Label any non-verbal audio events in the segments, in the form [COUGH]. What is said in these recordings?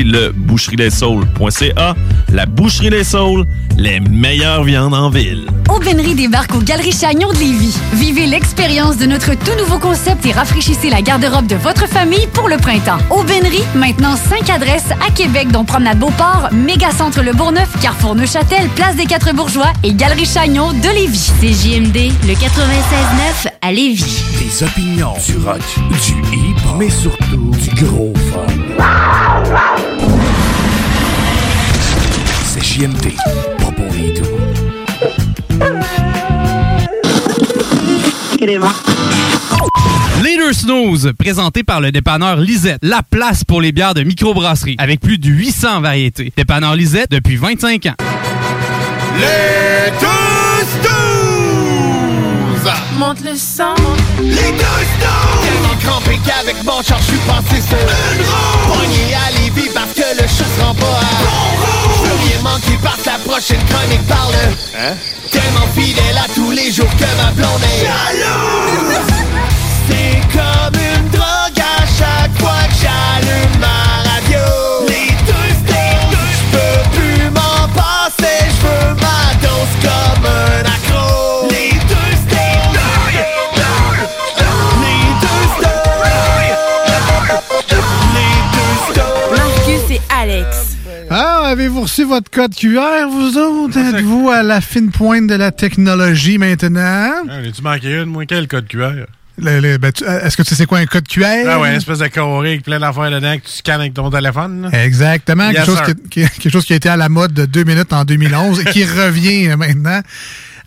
Le boucherie-les-saules.ca. La Boucherie Les Saules, les meilleures viandes en ville. Aubainerie débarque aux Galeries Chagnon de Lévis. Vivez l'expérience de notre tout nouveau concept et rafraîchissez la garde-robe de votre famille pour le printemps. Aubainerie, maintenant 5 adresses à Québec, dont Promenade Beauport, Mégacentre Le Bourgneuf, Carrefour Neuchâtel, Place des Quatre Bourgeois et Galerie Chagnon de Lévis. CJMD, le 96.9 à Lévis. Des opinions, du rock, du hip, mais surtout du gros fun. C'est JMD, pas pour les doux. Leader Snooze, présenté par le dépanneur Lisette, la place pour les bières de microbrasserie, avec plus de 800 variétés. Dépanneur Lisette depuis 25 ans. Les deux snooze! Monte le sang. Les deux snooze! Tellement crampé qu'avec mon char, je suis passé sur une roue. Pogné à Parce que le chat se rend pas à. Je veux rien manquer que la prochaine chronique parle. Hein? Tellement fidèle à tous les jours que ma blonde est jalouse. C'est comme une drogue à chaque fois que j'allume ma radio. Les deux! Je peux plus m'en passer, je veux ma dose comme un Alex. Ah, avez-vous reçu votre code QR, vous autres? [LAUGHS] Êtes-vous à la fine pointe de la technologie maintenant? Ah, tu manqué une, moi, quel code QR? Le- le- ben, tu- Est-ce que tu sais c'est quoi un code QR? Ah ouais, une espèce de carré avec plein d'affaires dedans que tu scannes avec ton téléphone. là. Exactement. Yes, quelque, chose sir. qui, qui- quelque chose qui a été à la mode de deux minutes en 2011 et qui [LAUGHS] revient euh, maintenant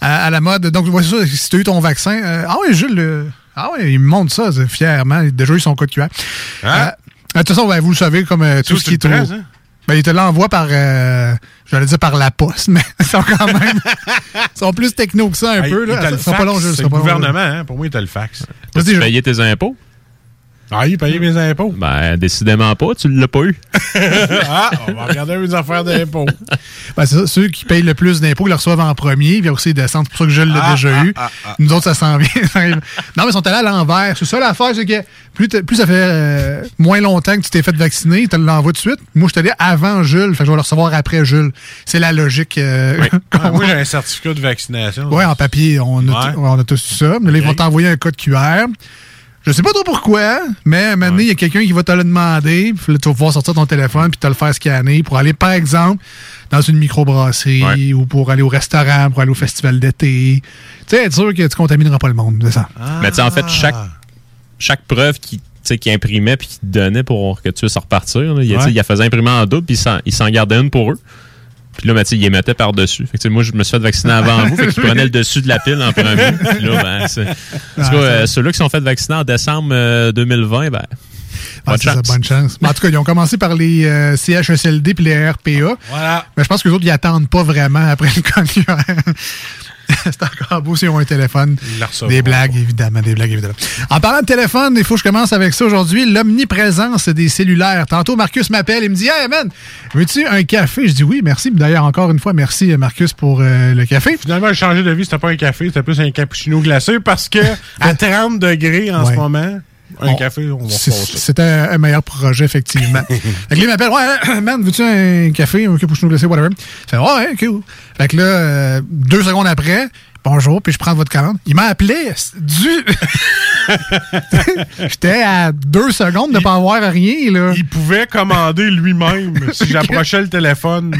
à, à la mode. Donc, voici ça. Si tu as eu ton vaccin. euh, ah oui, Jules. euh, ah oui, il me montre ça c'est fièrement. Il a déjà eu son code QR. Hein? Euh, de toute façon, ben, vous le savez, comme euh, tout Tout, ce qui est le ça? Ben, il te l'envoie par. euh, J'allais dire par la poste, [LAUGHS] mais ils sont quand même. ils sont plus techno que ça un Hey, peu. Là. le Ils sont pas fax, longs, Jules, ils C'est le pas gouvernement, hein? Pour moi, il t'a le fax. Vas-y, Tu payais tes impôts? Ah, il payait mes impôts. Ben, décidément pas, tu l'as pas eu. [LAUGHS] ah, on va regarder mes affaires d'impôts. Ben, c'est ça, ceux qui payent le plus d'impôts, ils le reçoivent en premier, puis aussi ils descendent. C'est pour ça que je l'ai Ah, déjà ah, eu. ah, ah. Nous autres, ça s'en vient. [LAUGHS] non, mais ils sont allés à l'envers. C'est ça l'affaire, c'est que plus, plus ça fait euh, moins longtemps que tu t'es fait vacciner, ils te l'envoient tout de suite. Moi, je suis allé avant Jules, fait que je vais le recevoir après Jules. C'est la logique. euh, [LAUGHS] Ah, moi, j'ai un certificat de vaccination. Ouais, en papier, on a, Ouais. on a tous eu ça. Mais là, ils vont t'envoyer un code QR. Je sais pas trop pourquoi, mais à un moment donné, il y a quelqu'un qui va te le demander. Puis là, tu vas pouvoir sortir ton téléphone puis te le faire scanner pour aller, par exemple, dans une microbrasserie ou pour aller au restaurant, pour aller au festival d'été. Tu sais, être sûr que tu contamineras pas le monde, c'est ça. Mais tu sais, en fait, chaque, chaque preuve qui, qui imprimait puis qui te donnait pour que tu puisses repartir, là, il, Ouais. il la faisait imprimer en double puis il s'en gardait une pour eux. Puis là, ben, tu sais, il les mettait par-dessus. Fait que, tu sais, moi, je me suis fait vacciner avant vous. Fait qu'il prenait le dessus de la pile en premier. Puis là, ben, c'est- en tout Ah, cas, euh, ceux-là qui sont fait vacciner en décembre euh, 2020, ben, Ah, bonne ça, chance. bonne chance. Mais en tout cas, ils ont commencé par les euh, CHSLD puis les RPA. Voilà. Mais je pense que les autres, ils attendent pas vraiment après le [LAUGHS] QR. [LAUGHS] C'est encore beau s'ils ont un téléphone. Des blagues, évidemment, des blagues, évidemment. En parlant de téléphone, il faut que je commence avec ça aujourd'hui. L'omniprésence des cellulaires. Tantôt, Marcus m'appelle et me dit Hey, man, veux-tu un café? Je dis oui, merci. D'ailleurs, encore une fois, merci, Marcus, pour euh, le café. Finalement, j'ai changé de vie. C'était pas un café, c'était plus un cappuccino glacé parce que [LAUGHS] à 30 degrés en Ouais. ce moment, un On- café, on va. C'était un, un meilleur projet, effectivement. [LAUGHS] fait que là, il m'appelle, ouais, man, veux-tu un café, un cappuccino glacé, whatever. Je fais, ouais, cool. Fait que là, euh, deux secondes après, bonjour, puis je prends votre commande. Il m'a appelé du. [LAUGHS] J'étais à deux secondes de ne pas avoir rien, là. Il pouvait commander lui-même si j'approchais le téléphone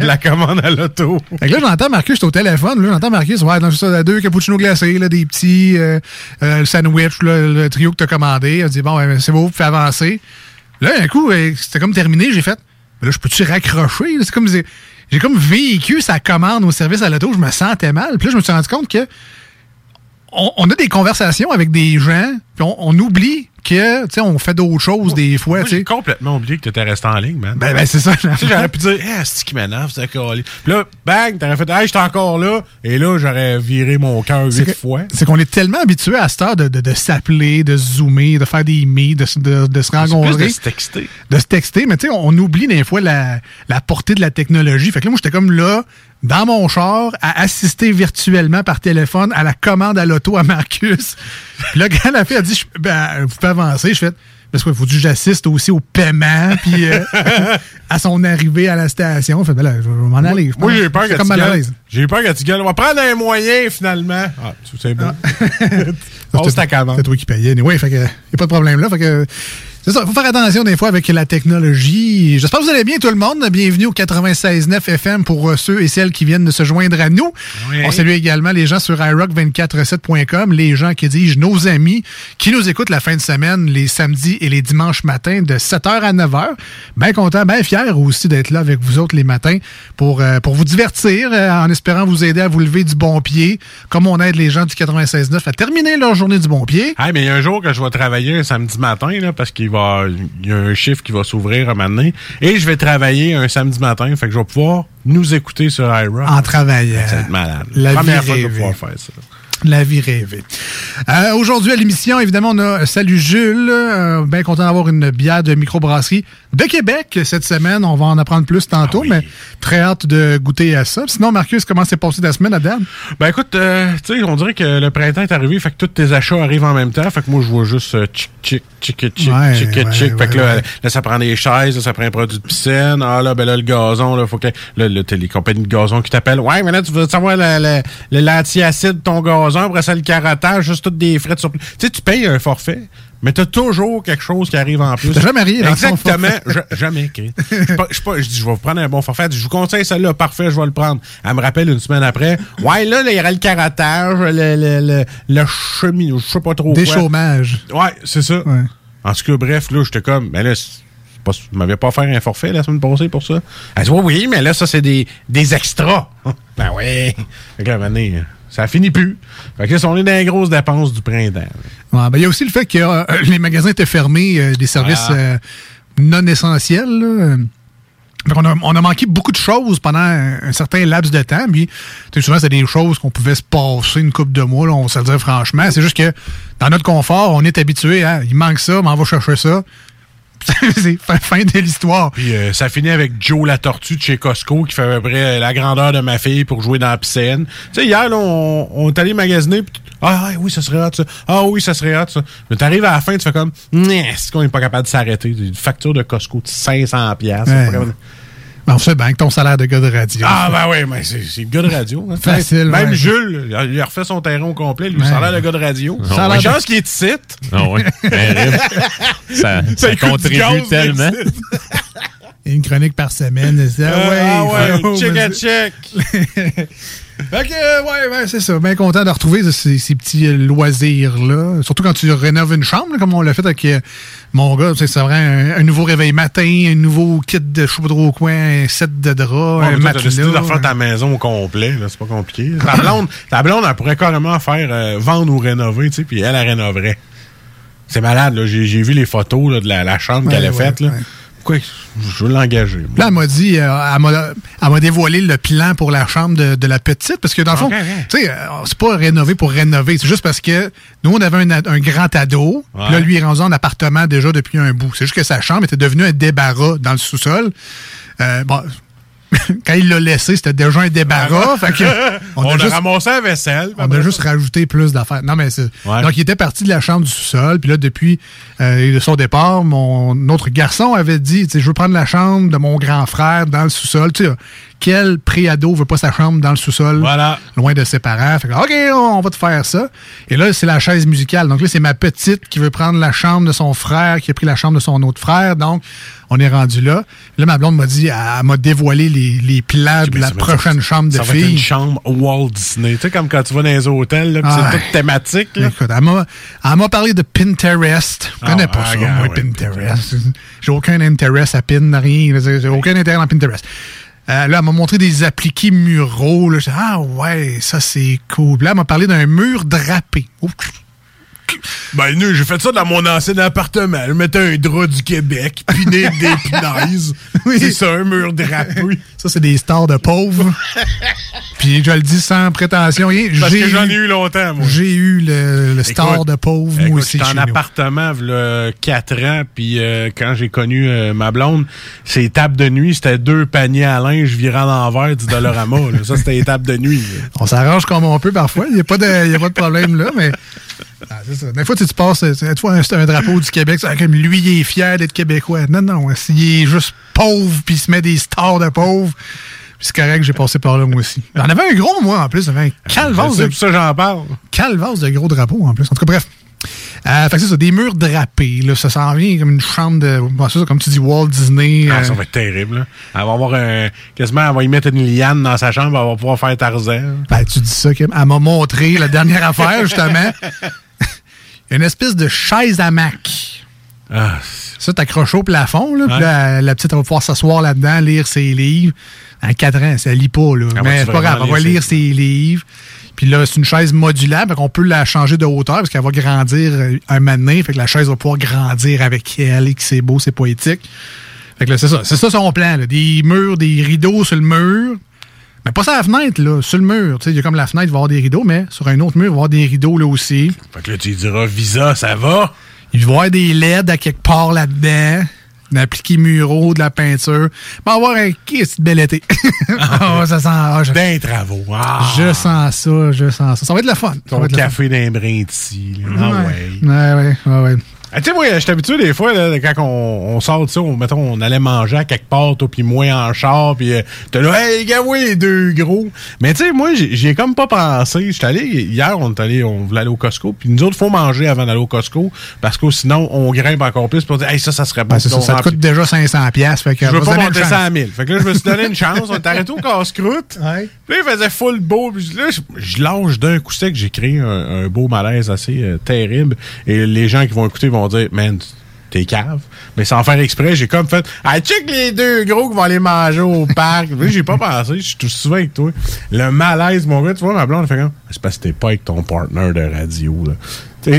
de la commande à l'auto. Fait que là, j'entends Marcus, j'étais au téléphone, là, j'entends Marcus, ouais, dans ça, deux cappuccinos glacés, là, des petits, euh, euh, le sandwich, là, le trio que t'as commandé. On dit, bon, ouais, c'est beau, fais avancer. Là, un coup, euh, c'était comme terminé, j'ai fait, mais là, je peux-tu raccrocher? C'est comme, j'ai comme vécu sa commande au service à l'auto, je me sentais mal. Puis là, je me suis rendu compte que on, a des conversations avec des gens, puis on oublie que, tu sais, on fait d'autres choses des fois, tu sais. j'ai complètement oublié que t'étais resté en ligne, man. Ben, ben, c'est ça. J'aurais pu dire, hey, c'est qui m'énerve, c'est Puis là, bang, t'aurais fait, hey, j'étais encore là. Et là, j'aurais viré mon cœur huit fois. C'est qu'on est tellement habitué à cette heure de, de, de s'appeler, de zoomer, de faire des meets, de, se- de, de se plus rencontrer. de se texter. de se texter, mais tu sais, on oublie des fois la, la portée de la technologie. Fait que là, moi, j'étais comme là, dans mon char, à assister virtuellement par téléphone à la commande à l'auto à Marcus. [LAUGHS] Puis là, quand la fille a dit, je- ben, vous pouvez avancer, je fais, parce qu'il faut que j'assiste aussi au paiement, puis euh, [LAUGHS] à son arrivée à la station. Fait, ben là, je vais m'en aller. Moi, j'ai peur C'est que comme tu mal à gueules. l'aise. J'ai peur que tu gueules. On va prendre un moyen, finalement. Ah, sais, bon. Commande. C'est toi qui payais. Oui, fait que, y a pas de problème là. Fait que, c'est ça, faut faire attention des fois avec la technologie. J'espère que vous allez bien tout le monde. Bienvenue au 96.9 FM pour euh, ceux et celles qui viennent de se joindre à nous. Oui. On salue également les gens sur iRock247.com, les gens qui disent nos amis qui nous écoutent la fin de semaine, les samedis et les dimanches matins de 7h à 9h. Bien content, bien fier aussi d'être là avec vous autres les matins pour, euh, pour vous divertir euh, en espérant vous aider à vous lever du bon pied, comme on aide les gens du 96.9 à terminer leur journée du bon pied. Hey, mais il y a un jour que je vais travailler un samedi matin, là, parce qu'il va il y a un chiffre qui va s'ouvrir un moment donné, et je vais travailler un samedi matin, fait que je vais pouvoir nous écouter sur iRock. En travaillant. Être malade. La Première vie fois que je vais pouvoir faire ça. La vie rêvée. Euh, Aujourd'hui à l'émission, évidemment, on a Salut Jules. Euh, bien content d'avoir une bière de microbrasserie de Québec cette semaine. On va en apprendre plus tantôt, mais très hâte de goûter à ça. Sinon, Marcus, comment s'est passé ta semaine, Adam? Ben écoute, euh, tu sais, on dirait que le printemps est arrivé, fait que tous tes achats arrivent en même temps. Fait que moi, je vois juste euh, chic, chic, chic, chic, Ouais, chic, ouais. Fait que là, là, ça prend des chaises, là, ça prend un produit de piscine. Ah là, ben là, le gazon, là, faut que. Là, là t'as les compagnies de gazon qui t'appellent. Ouais, mais là, tu veux savoir le- le- de ton gazon, après ça, le carottage, juste toutes des frais de surplus. Tu sais, tu payes un forfait. Mais t'as toujours quelque chose qui arrive en plus. T'as jamais rien Exactement. Je- jamais. [LAUGHS] Je pas- je pas- je dis, je vais vous prendre un bon forfait. Je vous conseille celle-là, parfait, je vais le prendre. Elle me rappelle une semaine après. Ouais, là, il y aura le carottage, le, le, le, le chemin, je sais pas trop Des quoi. chômages. Ouais, c'est ça. En tout cas, bref, là, j'étais comme, mais là, pas, vous m'avez pas offert un forfait la semaine passée pour ça? Elle dit, ouais, oui, mais là, ça, c'est des, des extras. [LAUGHS] ben ouais. Fait que là, ça finit plus. Fait que là, on est dans les grosses dépenses du printemps. Ouais, ben, Il y a aussi le fait que euh, les magasins étaient fermés, euh, des services Ah. euh, non essentiels. là. A, on a manqué beaucoup de choses pendant un, un certain laps de temps. Puis, souvent, c'est des choses qu'on pouvait se passer une coupe de mois, là, on se le franchement. C'est juste que dans notre confort, on est habitué à il manque ça, mais on va chercher ça. [LAUGHS] c'est fin, fin de l'histoire. Puis euh, ça finit avec Joe la tortue de chez Costco qui fait à peu près la grandeur de ma fille pour jouer dans la piscine. Tu sais, hier, là, on, on est allé magasiner. pis- ah ouais, oui, ça serait hot, ça. Ah oui, ça serait hot, ça. Mais t'arrives à la fin, tu fais comme, est-ce qu'on n'est pas capable de s'arrêter? Une facture de Costco de 500 pièces. Ouais. Ben, on sait bien que ton salaire de gars de radio. Ah, ben oui, mais c'est c'est le gars de radio. hein. Facile, Même ouais. Jules, il a- refait son terrain au complet. Lui, ça a l'air de gars de radio. Ça a Une l'air de- chance qu'il est ici. Ah oui. Terrible. [LAUGHS] ça, ça contribue gaz, tellement. Une chronique par semaine. c'est- Ah, ouais, ah ouais, check and check. [LAUGHS] Fait que, euh, ouais, ouais, c'est ça. Bien content de retrouver ces, ces petits euh, loisirs-là. Surtout quand tu rénoves une chambre, là, comme on l'a fait avec euh, mon gars. tu C'est vrai, un, un nouveau réveil matin, un nouveau kit de pas trop quoi, un set de draps, Ouais, un t'as décidé de matelas. refaire ta maison au complet, c'est pas compliqué. Ta blonde, ta blonde, elle pourrait carrément faire euh, vendre ou rénover, tu sais, puis elle, elle rénoverait. C'est malade, là. J'ai, vu les photos là, de la, la chambre Ouais, qu'elle a faite, là. Pourquoi je veux l'engager? Là, elle m'a dit, euh, elle m'a- elle m'a dévoilé le plan pour la chambre de, de la petite, parce que dans le fond, tu sais, euh, c'est pas rénover pour rénover, c'est juste parce que nous, on avait un, grand ado, puis là, lui, il rendu en appartement déjà depuis un bout. C'est juste que sa chambre était devenue un débarras dans le sous-sol. Euh, bon, quand il l'a laissé, c'était déjà un débarras. fait que [LAUGHS] On, a a, juste- ramassé la vaisselle. on a juste rajouté plus d'affaires. Non, mais c'est. Ouais. Donc, il était parti de la chambre du sous-sol. Puis là, depuis euh, son départ, mon autre garçon avait dit tu sais, Je veux prendre la chambre de mon grand frère dans le sous-sol. Tu sais, quel préado veut pas sa chambre dans le sous-sol, Voilà. loin de ses parents Fait que, OK, on va te faire ça. Et là, c'est la chaise musicale. Donc là, c'est ma petite qui veut prendre la chambre de son frère, qui a pris la chambre de son autre frère. Donc, on est rendu là. Là, ma blonde m'a dit Elle m'a dévoilé les, les plans de la Ça prochaine chambre de ça va être fille. une chambre Walt Disney. Tu sais, comme quand tu vas dans les hôtels, là, puis Ah. c'est tout thématique. là. Écoute, elle m'a, elle m'a parlé de Pinterest. Je connais pas ah, ça, regarde, moi, Pinterest. J'ai aucun intérêt à pin, rien. J'ai aucun intérêt dans Pinterest. Euh, là, elle m'a montré des appliqués muraux. Là. Ah ouais, ça c'est cool. Là, elle m'a parlé d'un mur drapé. Ben, nous, j'ai fait ça dans mon ancien appartement. Je mettais un drap du Québec, piné des [LAUGHS] punaises. C'est ça, un mur drapé. Ça, c'est des stars de pauvres. [LAUGHS] Puis je le dis sans prétention. Parce que j'en ai eu longtemps, moi. J'ai eu le, le star Écoute, de pauvre, moi aussi. J'étais en appartement, il 4 ans, puis euh, quand j'ai connu euh, ma blonde, ses tables de nuit, c'était deux paniers à linge virant l'envers du Dollarama. là. Ça, c'était tables de nuit. là. On s'arrange comme on peut parfois. Il n'y a, a pas de problème là, mais. Ah, ça. Des fois, tu, sais, tu passes, tu vois, c'est un drapeau du Québec, c'est comme lui, il est fier d'être québécois. Non, non, s'il est juste pauvre, puis il se met des stars de pauvres, puis c'est correct, j'ai passé par là, moi aussi. J'en avais un gros, moi, en plus. J'avais un calvasse C'est pour ça j'en parle. de gros drapeaux, en plus. En tout cas, bref. Euh, fait que c'est ça, des murs drapés, là, ça s'en vient comme une chambre de, bon, ça, comme tu dis, Walt Disney. Ah, euh, ça va être terrible. là. Elle va avoir un. Quasiment, elle va y mettre une liane dans sa chambre, elle va pouvoir faire Tarzan. Ben, tu dis ça, Kim. Elle m'a montré la dernière [LAUGHS] affaire, justement. [LAUGHS] Une espèce de chaise à mac. Ah, Ça, t'accroches au plafond, là. Puis là, la petite, elle va pouvoir s'asseoir là-dedans, lire ses livres. À 4 ans, ça lit pas, là. Elle Mais c'est pas grave, elle va lire ses livres. Puis là, c'est une chaise modulable, qu'on peut la changer de hauteur parce qu'elle va grandir euh, un donné. Fait que la chaise va pouvoir grandir avec elle et que c'est beau, c'est poétique. Fait que là, c'est ça. C'est ça son plan, là. Des murs, des rideaux sur le mur. Mais pas sur la fenêtre, là, sur le mur. Tu sais, il y a comme la fenêtre, il va y avoir des rideaux, mais sur un autre mur, il va y avoir des rideaux, là aussi. Fait que là, tu lui diras Visa, ça va? Il va y avoir des LED à quelque part là-dedans. D'appliquer muraux, de la peinture. Il va avoir un kiss de bel été? [LAUGHS] Ah, ça sent. ah, je, travaux. Ah. je sens ça, je sens ça. Ça va être le fun. Ça Ton va être café d'un brin ici. Ah ouais. Ouais, ouais, ouais, ouais. Ah, tu sais, moi, je suis habitué des fois, là, quand on, on sort de ça, on, mettons, on allait manger à quelque part, toi, puis moi en char, puis euh, t'es là, hey, gars, oui, les deux gros. Mais tu sais, moi, j'ai j'y ai comme pas pensé. J'étais allé, hier, on est allé, on voulait aller au Costco, puis nous autres, faut manger avant d'aller au Costco, parce que sinon, on grimpe encore plus, pour dire, hey, ça, ça serait bon. Ben, c'est ça, te coûte déjà 500$. piastres, Fait que Je veux pas monter une ça à chance. 1000. Fait que là, je me suis donné une chance. On est arrêté au casse-croûte. [LAUGHS] Ouais. Puis là, il faisait full beau. Puis là, je, je lâche d'un coup sec. J'ai créé un, un beau malaise assez euh, terrible. Et les gens qui vont écouter vont dire, man, t'es cave. Mais sans faire exprès, j'ai comme fait, ah, check les deux gros qui vont aller manger au [LAUGHS] parc. J'ai pas pensé. Je suis tout souvent avec toi. Le malaise, mon gars, tu vois, ma blonde, elle fait comme, c'est parce que t'es pas avec ton partner de radio, là.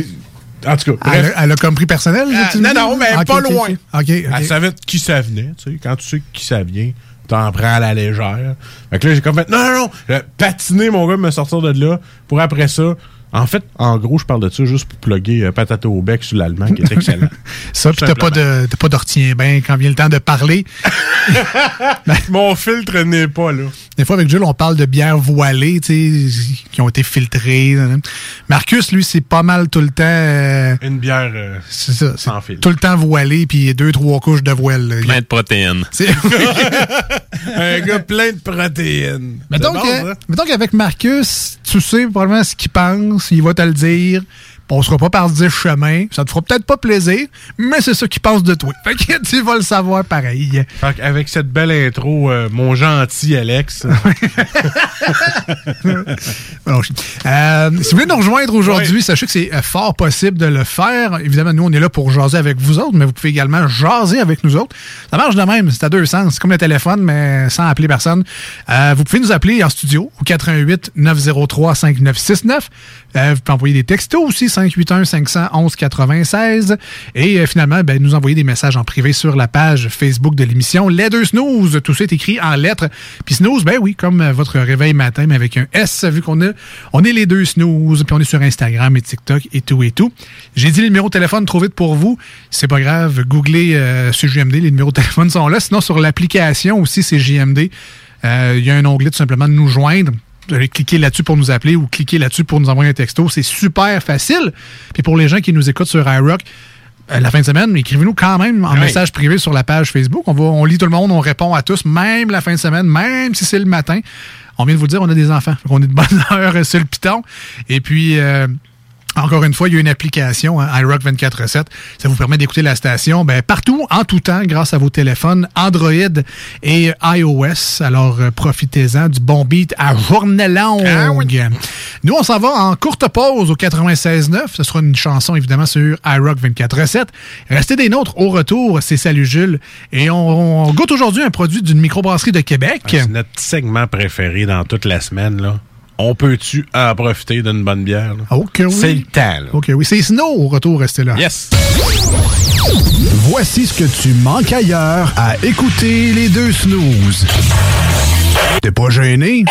En tout cas, Elle, a- elle a comme personnel? Me non, non, mais pas loin. Elle savait de qui ça venait, tu sais. Quand tu sais qui ça vient, t'en prends à la légère. Fait que là, j'ai comme fait, non, non, non, patiné, mon gars, me sortir de là, pour après ça. En fait, en gros, je parle de ça juste pour plugger euh, patate au bec sur l'allemand, qui est excellent. [LAUGHS] Ça, puis t'as pas de, t'as pas d'ortien ben quand vient le temps de parler. [LAUGHS] Mon filtre n'est pas là. Des fois, avec Jules, on parle de bières voilées, tu sais, qui ont été filtrées. Marcus, lui, c'est pas mal tout le temps. euh, Une bière euh, c'est ça. sans fil. Tout le temps voilé, puis deux, trois couches de voile. là. Plein de protéines. [LAUGHS] Un gars plein de protéines. mettons, C'est bon, que- ça? mettons qu'avec Marcus, tu sais probablement ce qu'il pense, il va te le dire. On sera pas par dix chemins. Ça te fera peut-être pas plaisir, mais c'est ça qu'il pense de toi. Fait que tu vas le savoir pareil. Fait avec cette belle intro, euh, mon gentil Alex. [LAUGHS] Euh, si vous voulez nous rejoindre aujourd'hui, sachez que c'est euh, fort possible de le faire. Évidemment, nous, on est là pour jaser avec vous autres, mais vous pouvez également jaser avec nous autres. Ça marche de même, c'est à deux sens. C'est comme le téléphone, mais sans appeler personne. Euh, vous pouvez nous appeler en studio au 88 903 5969. Euh, vous pouvez envoyer des textos aussi, 581 511 96. Et euh, finalement, ben, nous envoyer des messages en privé sur la page Facebook de l'émission Les Deux Snooze. Tout ça est écrit en lettres. Puis snooze, ben oui, comme euh, votre réveil matin, mais avec un S, vu qu'on a, on est les deux snooze, puis on est sur Instagram et TikTok et tout et tout. J'ai dit les numéros de téléphone trop vite pour vous. C'est pas grave, googlez euh, JMD, les numéros de téléphone sont là. Sinon, sur l'application aussi, c'est JMD. Euh, Il y a un onglet tout simplement de nous joindre. Vous allez cliquer là-dessus pour nous appeler ou cliquer là-dessus pour nous envoyer un texto. C'est super facile. Puis pour les gens qui nous écoutent sur iRock, euh, la fin de semaine, écrivez-nous quand même en Oui. message privé sur la page Facebook. On, va, on lit tout le monde, on répond à tous, même la fin de semaine, même si c'est le matin. On vient de vous dire, on a des enfants. On est de bonne [LAUGHS] heure sur le piton. Et puis, euh, encore une fois, il y a une application, hein, iRock 24-7. Ça vous permet d'écouter la station ben, partout, en tout temps, grâce à vos téléphones Android et iOS. Alors, euh, profitez-en du bon beat à journée longue. Nous, on s'en va en courte pause au 96.9. Ce sera une chanson, évidemment, sur iRock 24-7. Restez des nôtres. Au retour, c'est Salut Jules. Et on, on goûte aujourd'hui un produit d'une microbrasserie de Québec. C'est notre segment préféré dans toute la semaine. Là. On peut-tu en profiter d'une bonne bière? là? Ok, oui. C'est le temps. là. OK, oui. C'est Snow au retour. Restez là. Yes! Voici ce que tu manques ailleurs à écouter les deux snooze. T'es pas gêné?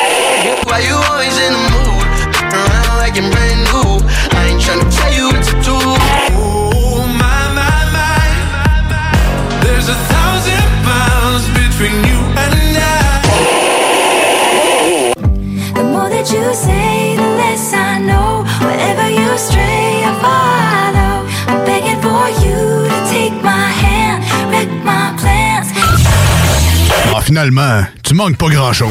The more that you say, the less I know? Wherever you stray, I follow. I'm begging for you to take my hand, wreck my plans. Finalement, tu manques pas grand-chose.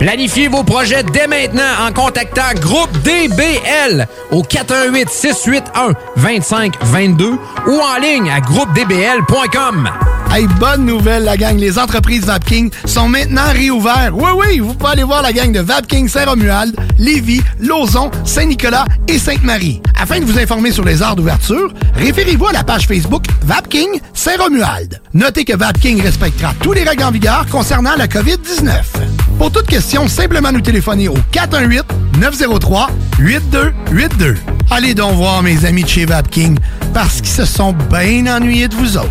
Planifiez vos projets dès maintenant en contactant Groupe DBL au 418 681 2522 ou en ligne à groupedbl.com. Hey, bonne nouvelle, la gang. Les entreprises Vapking sont maintenant réouvertes. Oui, oui, vous pouvez aller voir la gang de Vapking Saint-Romuald, Lévis, Lauson, Saint-Nicolas et Sainte-Marie. Afin de vous informer sur les heures d'ouverture, référez-vous à la page Facebook Vapking Saint-Romuald. Notez que Vapking respectera tous les règles en vigueur concernant la COVID-19. Pour toute question, simplement nous téléphoner au 418-903-8282. Allez donc voir mes amis de chez Vapking parce qu'ils se sont bien ennuyés de vous autres.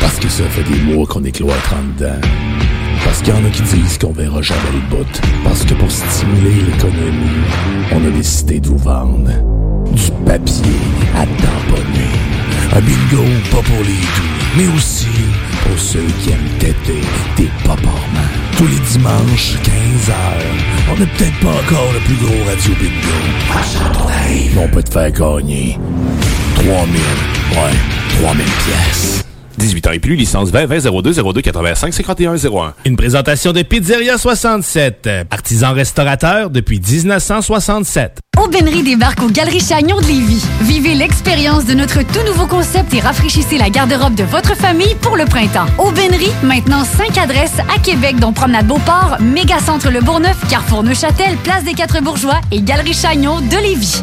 Parce que ça fait des mois qu'on est cloître en dedans. Parce qu'il y en a qui disent qu'on verra jamais le bout. Parce que pour stimuler l'économie, on a décidé de vous vendre du papier à tamponner. Un bingo pas pour les doux, mais aussi pour ceux qui aiment têter des paparments. Tous les dimanches, 15h, on n'est peut-être pas encore le plus gros radio bingo. Mais on peut te faire gagner 3000, ouais, 3000 pièces. 18 ans et plus, licence 20 20 02 02 85 51 01. Une présentation de Pizzeria 67, artisan restaurateur depuis 1967. Aubainerie débarque aux Galeries Chagnon de Lévis. Vivez l'expérience de notre tout nouveau concept et rafraîchissez la garde-robe de votre famille pour le printemps. Aubainerie, maintenant 5 adresses à Québec, dont Promenade Beauport, Mégacentre Le Bourgneuf, Carrefour Neuchâtel, Place des Quatre Bourgeois et Galerie Chagnon de Lévis.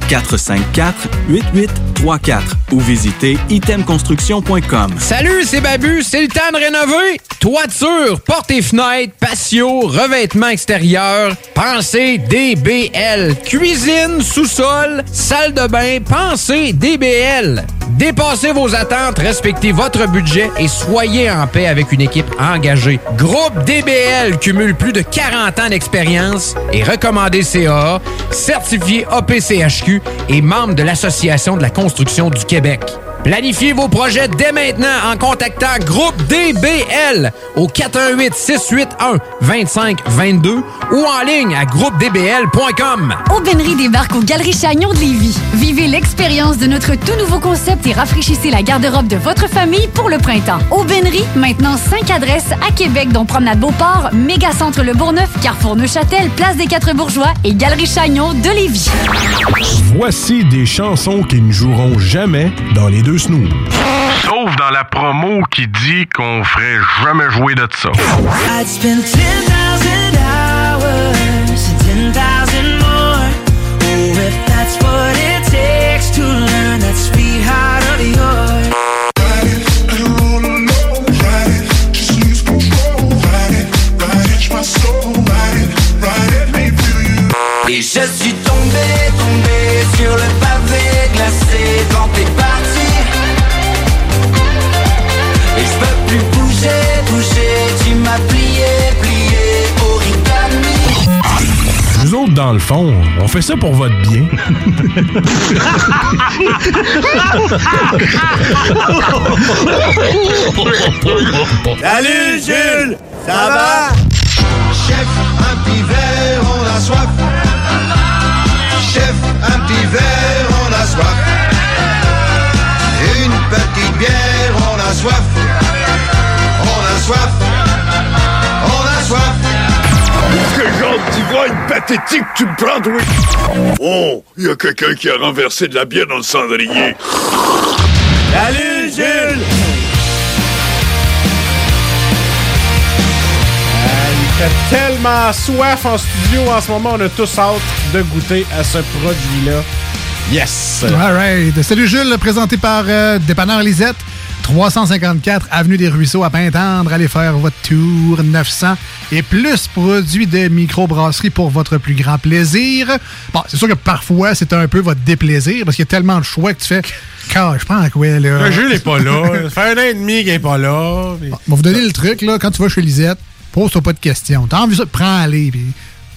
418-454-8834 ou visitez itemconstruction.com. Salut, c'est Babu, c'est le temps de rénover. Toiture, portes et fenêtres, patio, revêtement extérieur, pensez DBL. Cuisine, sous-sol, salle de bain, pensez DBL. Dépassez vos attentes, respectez votre budget et soyez en paix avec une équipe engagée. Groupe DBL cumule plus de 40 ans d'expérience et recommandé CA, certifié APCHQ et membre de l'Association de la construction du Québec. Planifiez vos projets dès maintenant en contactant Groupe DBL au 418-681-2522 ou en ligne à groupedbl.com. Aubainerie débarque aux Galeries Chagnon de Lévis. Vivez l'expérience de notre tout nouveau concept et rafraîchissez la garde-robe de votre famille pour le printemps. Aubainerie, maintenant 5 adresses à Québec, dont Promenade Beauport, Mégacentre Le Bourgneuf, Carrefour Neuchâtel, Place des Quatre Bourgeois et Galerie Chagnon de Lévis. Voici des chansons qui ne joueront jamais dans les deux snooze. Sauf dans la promo qui dit qu'on ferait jamais jouer de ça. Spend 10,000 hours autres, dans le fond, on fait ça pour votre bien. Salut Jules, ça va? Chef, un petit verre, on a soif. Chef, un petit verre, on a soif. Une petite bière, on a soif. D'ivrogne pathétique tu me prends, toi? Oh, il y a quelqu'un qui a renversé de la bière dans le cendrier. Salut Jules Il fait tellement soif en studio en ce moment, on a tous hâte de goûter à ce produit-là. Yes! All right. Salut Jules, présenté par euh, Dépanneur Lisette. 354 Avenue des Ruisseaux à Pintendre. Allez faire votre tour. 900 et plus produits de microbrasserie pour votre plus grand plaisir. Bon, c'est sûr que parfois, c'est un peu votre déplaisir parce qu'il y a tellement de choix que tu fais. Car, je prends quoi, là? Le jeu n'est pas là. Ça fait un an et demi qu'il n'est pas là. puis- On va vous donner le truc, là. Quand tu vas chez Lisette, pose-toi pas de questions. T'as envie de ça? Prends-les. Puis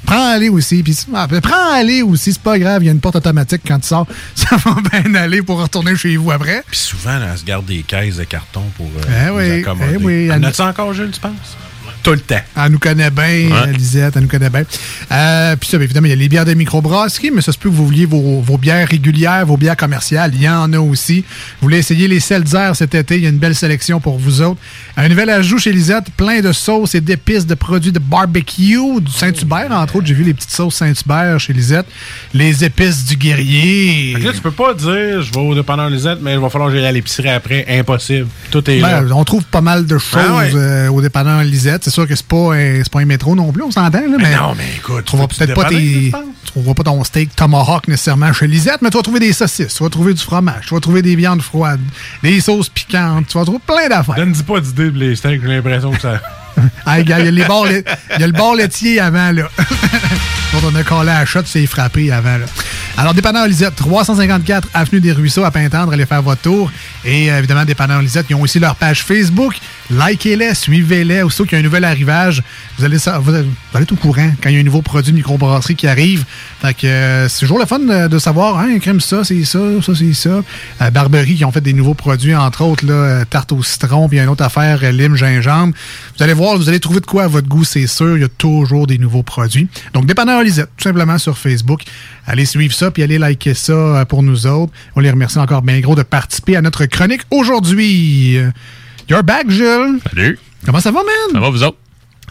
prends-les aussi. Puis puis prends-les aussi. C'est pas grave. Il y a une porte automatique quand tu sors. [LAUGHS] Ça va bien aller pour retourner chez vous après. Puis souvent, là, elle se garde des caisses de carton pour euh, Eh nous oui, accommoder. eh oui. En as-tu encore, Jules, tu penses? Tout le temps. Elle nous connaît bien, Lisette, elle nous connaît bien. Euh, puis ça, bien évidemment, il y a les bières de microbrasserie, mais ça se peut que vous vouliez vos, vos bières régulières, vos bières commerciales. Il y en a aussi. Vous voulez essayer les Seltzer cet été, il y a une belle sélection pour vous autres. Un nouvel ajout chez Lisette, plein de sauces et d'épices, de produits de barbecue, du Saint-Hubert, entre autres. J'ai vu les petites sauces Saint-Hubert chez Lisette. Les épices du guerrier. Là, tu peux pas dire, je vais au dépanneur Lisette, mais il va falloir que j'aille à l'épicerie après. Impossible. Tout est Ben, là. on trouve pas mal de choses Ah ouais. euh, au dépanneur Lisette. C'est sûr que c'est pas, c'est pas un métro non plus, on s'entend. Là, mais, non, mais écoute, tu trouveras peut-être pas tes, tu trouveras pas ton steak tomahawk nécessairement chez Lisette, mais tu vas trouver des saucisses, tu vas trouver du fromage, tu vas trouver des viandes froides, des sauces piquantes, tu vas trouver plein d'affaires. Donne-dis pas d'idée de les steaks, j'ai l'impression que ça. [LAUGHS] Ah, il y a les bords lait- il y a le bord laitier avant, là. [LAUGHS] dont on a collé à la shot, c'est frappé avant, là. Alors, Dépanneur Lisette, 354 Avenue des Ruisseaux à Pintendre, allez faire votre tour. Et euh, évidemment, Dépanneur Lisette, ils ont aussi leur page Facebook. Likez-les, suivez-les. Aussitôt qu'il y a un nouvel arrivage, vous allez, vous allez être courant quand il y a un nouveau produit de microbrasserie qui arrive. Fait que euh, c'est toujours le fun de, de savoir, hein, crème ça, c'est ça, ça, c'est ça. Euh, Barberie qui ont fait des nouveaux produits, entre autres, là, euh, tarte au citron, puis une autre affaire, euh, lime, gingembre. Vous allez voir, vous allez trouver de quoi à votre goût, c'est sûr. Il y a toujours des nouveaux produits. Donc, Dépanneur Lisette, tout simplement sur Facebook. Allez suivre ça, puis allez liker ça euh, pour nous autres. On les remercie encore bien gros de participer à notre chronique aujourd'hui. Euh, You're back, Jules. Salut. Comment ça va, man? Ça va, vous autres?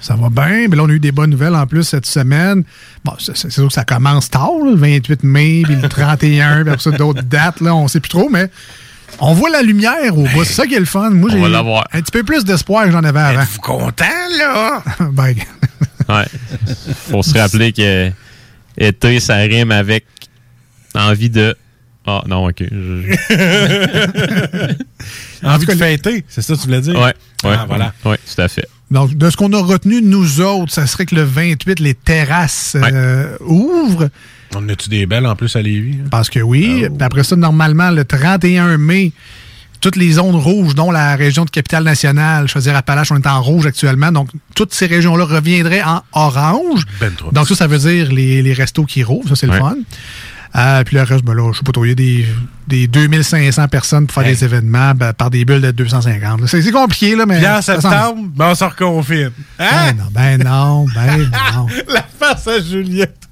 Ça va bien. Mais là, on a eu des bonnes nouvelles en plus cette semaine. Bon, c'est sûr que ça commence tard, là, le 28 mai, puis le 31, puis après ça, d'autres dates, là, on sait plus trop, mais on voit la lumière au bout. C'est ça qui est le fun. Moi, j'ai un petit peu plus d'espoir que j'en avais avant. Êtes-vous content, là? [LAUGHS] ben, Ouais. Faut se rappeler que été, ça rime avec envie de. Ah, non, ok. Je- [LAUGHS] [LAUGHS] Envie de fêter, c'est ça que tu voulais dire? Ouais, ouais. Ah, voilà. Ouais, tout à fait. Donc, de ce qu'on a retenu, nous autres, ça serait que le 28, les terrasses euh, ouvrent. On a-tu des belles en plus à Lévis? hein? Parce que oui. Puis après ça, normalement, le 31 mai, toutes les zones rouges, dont la région de Capitale-Nationale, je veux dire Appalaches, on est en rouge actuellement. Donc, toutes ces régions-là reviendraient en orange. Ben. Donc, ça, ça veut dire les, les restos qui rouvrent. Ça, c'est Ouais. le fun. Euh, puis le reste, ben là, je sais pas trop, il y a des, des 2500 personnes pour faire Hey. des événements ben, par des bulles de 250. là. C'est c'est compliqué, là, mais. Puis en septembre, ben on se reconfine. Hein? Ben non, ben non, ben [LAUGHS] non. La face à Juliette.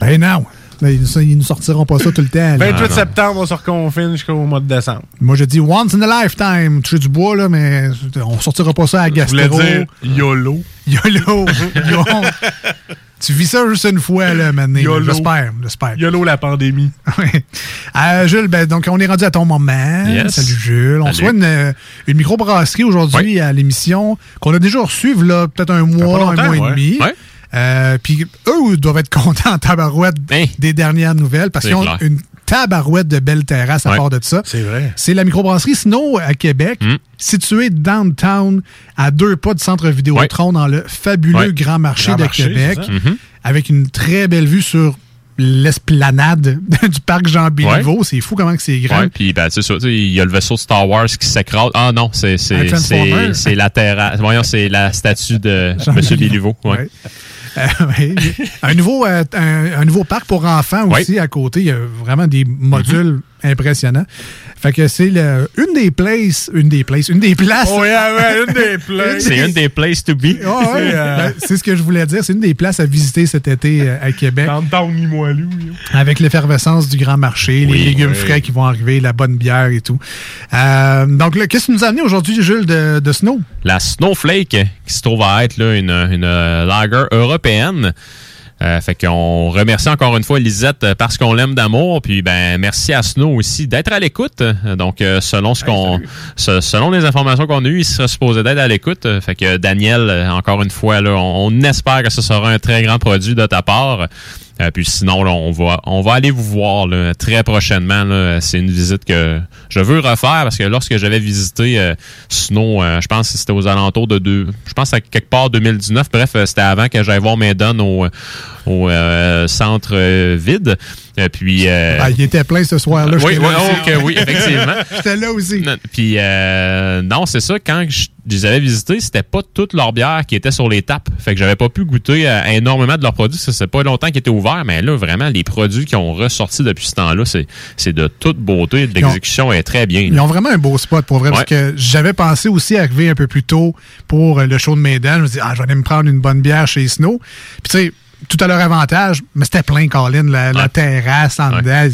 Ben non. Ils, nous sortiront pas ça tout le temps. là. 28 septembre, on se reconfine jusqu'au mois de décembre. Moi, je dis once in a lifetime. Tu du bois, là, mais on sortira pas ça à voulais dire YOLO. [LAUGHS] YOLO. YOLO. tu vis ça juste une fois, là, maintenant. YOLO. J'espère. J'espère. YOLO la pandémie. [LAUGHS] Euh, Jules, ben, donc on est rendu à ton moment. Yes. Salut Jules. On soit une, euh, une microbrasserie aujourd'hui à l'émission qu'on a déjà reçue là peut-être un mois, un mois et demi. Ouais. Euh, Puis eux doivent être contents en tabarouette des dernières nouvelles parce qu'ils ont clair. une tabarouette de belles terrasses à Ouais. part de ça. C'est vrai. C'est la microbrasserie Snow à Québec, Mm. située downtown à deux pas du centre Vidéotron dans le fabuleux Ouais. Grand Marché Grand de Marché, Québec? Mhm. avec une très belle vue sur l'esplanade [LAUGHS] du parc Jean Béliveau. C'est fou comment que c'est grand. Ouais, puis ben, c'est ça, tu sais, il y a le vaisseau de Star Wars qui s'écrase. Ah non, c'est la terrasse. Voyons, c'est la statue de Jean M. Béliveau. Béliveau. Ouais. Euh, oui. un, nouveau, euh, un, un nouveau parc pour enfants aussi à côté. Il y a vraiment des modules Mm-hmm. Impressionnants. Fait que c'est le- une des places, une des places, une des places. Oh, yeah, ouais, une des [LAUGHS] places. C'est une des places to be. Ouais, ouais. C'est, euh, Ben, c'est ce que je voulais dire. C'est une des places à visiter cet été euh, à Québec. Downtown Limoilou. Avec l'effervescence du grand marché, Oui, les légumes frais qui vont arriver, la bonne bière et tout. Euh, donc, là, qu'est-ce que tu nous as amené aujourd'hui, Jules, de, de Snow? La Snowflake, qui se trouve à être là, une, une lager européenne. Euh, fait qu'on remercie encore une fois Lisette euh, parce qu'on l'aime d'amour. Puis ben merci à Snow aussi d'être à l'écoute. Donc euh, selon ce qu'on se- selon les informations qu'on a eues, il serait supposé d'être à l'écoute. Fait que Daniel, euh, encore une fois, là, on, on espère que ce sera un très grand produit de ta part. Euh, puis sinon, là, on va on va aller vous voir là, très prochainement. C'est une visite que je veux refaire parce que lorsque j'avais visité euh, Snow, euh, je pense que c'était aux alentours de deux, je pense à quelque part 2019. Bref, c'était avant que j'aille voir mes donnes au, au centre vide. Euh, puis Ah, il était plein ce soir-là. oui, oh, oui, effectivement. [LAUGHS] J'étais là aussi. Non, Puis non, c'est ça. Quand je je les avais visités, c'était pas toutes leurs bières qui étaient sur les tapes. Fait que j'avais pas pu goûter à énormément de leurs produits. Ça c'est pas longtemps qu'ils étaient ouverts, mais là vraiment les produits qui ont ressorti depuis ce temps-là, c'est c'est de toute beauté. L'exécution est très bien. Ils ont vraiment un beau spot pour vrai. Parce que j'avais pensé aussi arriver un peu plus tôt pour euh, le show de Maiden. Je me dis, ah, je vais aller me prendre une bonne bière chez Snow. Puis tu sais, tout à leur avantage, mais c'était plein, Colin, la, la terrasse en dedans.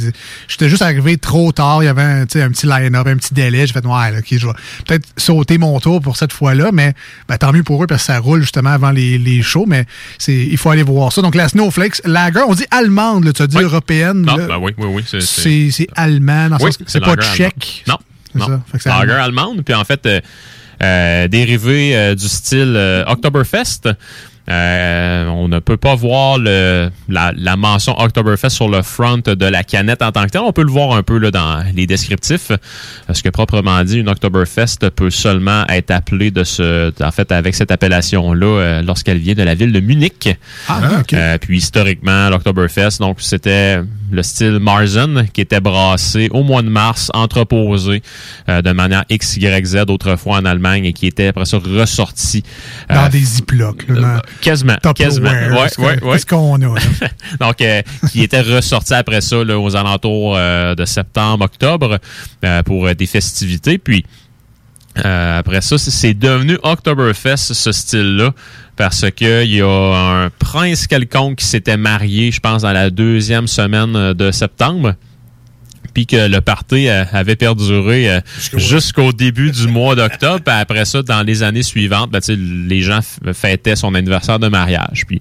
J'étais juste arrivé trop tard. Il y avait un, petit line-up, un petit délai. J'ai fait, ouais, là, ok, je vais peut-être sauter mon tour pour cette fois-là, mais ben, tant mieux pour eux parce que ça roule justement avant les, les shows, mais c'est il faut aller voir ça. Donc la Snowflakes, lager, on dit allemande, là, tu as dit européenne. Non, là. ben oui, oui, oui. c'est- c'est- allemand, Oui, c'est pas tchèque. Non, ça. non. Fait que c'est lager allemand. allemande. Puis en fait, euh, euh, dérivé euh, du style euh, Oktoberfest. Euh, on ne peut pas voir le, la, la mention Oktoberfest sur le front de la canette en tant que tel. On peut le voir un peu là, dans les descriptifs. Parce que proprement dit, une Oktoberfest peut seulement être appelée de ce, en fait, avec cette appellation-là euh, lorsqu'elle vient de la ville de Munich. Ah, ok. Euh, puis historiquement, l'Oktoberfest, donc c'était le style Marzen qui était brassé au mois de mars, entreposé euh, de manière X, Y, Z autrefois en Allemagne et qui était après ça ressorti. Dans des ziplocs. là, dans- Quasiment, quasiment. Ouais, que- ouais, ouais. Qu'on a? [LAUGHS] Donc, euh, qui était ressorti après ça là, aux alentours euh, de septembre, octobre euh, pour des festivités. Puis après ça, c'est- devenu Oktoberfest ce style-là parce que il y a un prince quelconque qui s'était marié, je pense, dans la deuxième semaine de septembre. Puis que le party euh, avait perduré euh, jusqu'au début du mois d'octobre. Après ça, dans les années suivantes, ben, les gens fêtaient son anniversaire de mariage. Puis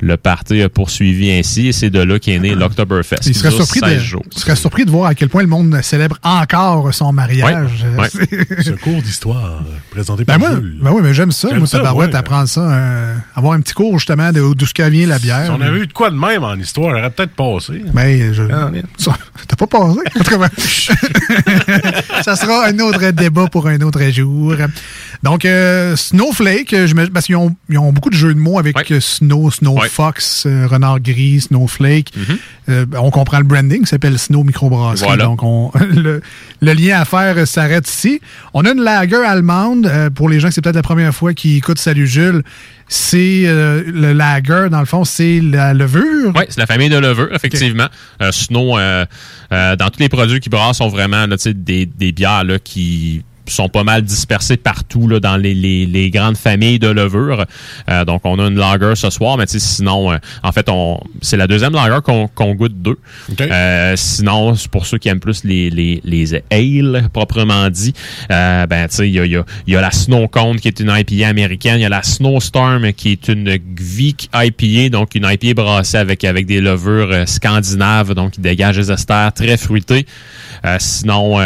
le party a poursuivi ainsi et c'est de là qu'est né l'Oktoberfest. Il serait, surpris 16 de, jours. il serait surpris de voir à quel point le monde célèbre encore son mariage. Ouais, [LAUGHS] C'est- Ce cours d'histoire présenté Ben par moi, Jules. ben oui, mais j'aime ça. Moi, ça, tabarouette, ouais. apprendre ça. euh, avoir un petit cours, justement, de d'où ce que vient la bière. Si on avait eu de quoi de même en histoire, j'aurais peut-être passé. Ben, je... Ah, Ça, T'as pas passé? En tout cas, ça sera un autre débat pour un autre jour. Donc, euh, Snowflake, parce qu'ils ont, ils ont beaucoup de jeux de mots avec Snow, Fox, euh, Renard Gris, Snowflake. Euh, on comprend le branding, ça s'appelle Snow Microbrasserie. Voilà. Donc, on, [LAUGHS] le, le lien à faire euh, s'arrête ici. On a une lager allemande, pour les gens c'est peut-être la première fois qui écoutent Salut Jules. c'est le lager, dans le fond, c'est la levure. Oui, c'est la famille de levure, effectivement. Snow, dans tous les produits qui brassent, sont vraiment là, des, des bières là, qui sont pas mal dispersées partout là, dans les, les, les grandes familles de levure. Euh, donc, on a une lager ce soir, mais sinon, euh, en fait, on c'est la deuxième lager qu'on qu'on goûte deux. Euh, sinon, pour ceux qui aiment plus les, les, les ales, proprement dit, ben, tu sais, il y a, y, a, y a la Snow Cone qui est une IPA américaine, il y a la Snowstorm qui est une Gvik IPA, donc une IPA brassée avec, avec des levures scandinaves, donc qui dégagent des esters très fruités. Sinon,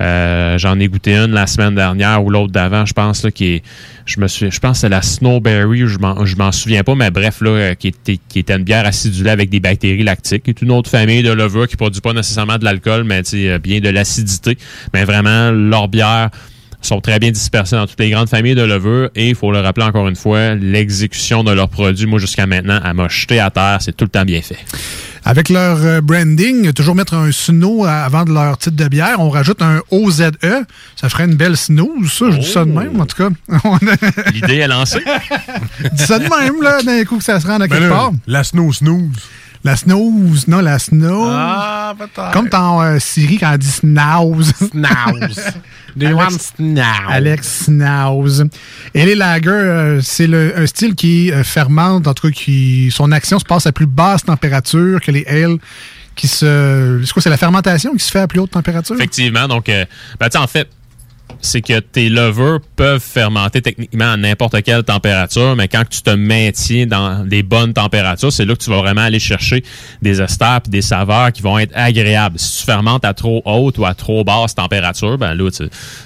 j'en ai goûté une la semaine dernière ou l'autre d'avant, je pense, là, qui est, je me suis, je pense que c'est la Snowberry, je m'en, souviens pas, mais bref, là, euh, qui était, qui était une bière acidulée avec des bactéries lactiques, qui est une autre famille de levure qui produit pas nécessairement de l'alcool, mais euh, bien de l'acidité. Mais vraiment, leur bière sont très bien dispersées dans toutes les grandes familles de levure et il faut le rappeler encore une fois, l'exécution de leurs produits, moi jusqu'à maintenant, elle m'a jeté à terre, c'est tout le temps bien fait. Avec leur euh, branding, toujours mettre un snow à- avant de leur titre de bière, on rajoute un OZE. Ça ferait une belle snooze, ça. Je dis ça de même, en tout cas. [LAUGHS] A- [LAUGHS] L'idée est lancée. dis ça de même, là, d'un coup que ça se rende à Ben quelque là, part. La snow snooze. La snooze, non, la snow. Ah, peut-être. Comme dans euh, Siri quand elle dit snooze. [LAUGHS] Snooze. [LAUGHS] They Alex- want snooze. Alex Snooze. Et les lagers, euh, c'est le- un style qui euh, fermente, en tout cas, qui son action se passe à plus basse température que les ales qui se... C'est quoi, c'est la fermentation qui se fait à plus haute température? Effectivement. Donc, euh, ben, tu sais, en fait, c'est que tes levures peuvent fermenter techniquement à n'importe quelle température, mais quand tu te maintiens dans des bonnes températures, c'est là que tu vas vraiment aller chercher des esters et des saveurs qui vont être agréables. Si tu fermentes à trop haute ou à trop basse température, ben là,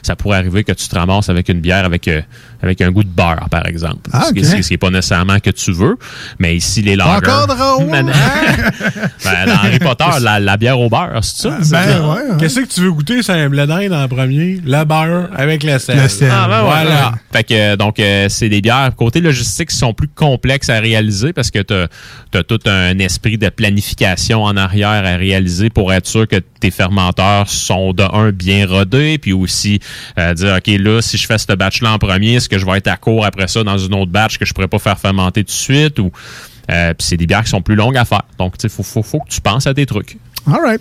ça pourrait arriver que tu te ramasses avec une bière avec, euh, avec un goût de beurre, par exemple. Ah, Ce qui- ok. Ce qui n'est pas nécessairement que tu veux, mais ici, les lagers... Encore drôle! [LAUGHS] Ben, [LAUGHS] ben, dans Harry Potter, la, la bière au beurre, c'est ça? Ben, ouais, ouais. Qu'est-ce que tu veux goûter? C'est un blé d'Inde en premier. Le beurre avec le sel. Le sel. Ah, ben voilà. voilà. Fait que donc euh, c'est des bières côté logistique qui sont plus complexes à réaliser parce que tu as, tout un esprit de planification en arrière à réaliser pour être sûr que tes fermenteurs sont de un bien rodés puis aussi euh, dire OK là si je fais ce batch là en premier est-ce que je vais être à court après ça dans une autre batch que je pourrais pas faire fermenter tout de suite ou euh, c'est des bières qui sont plus longues à faire. Donc sais faut, faut faut que tu penses à tes trucs. All right.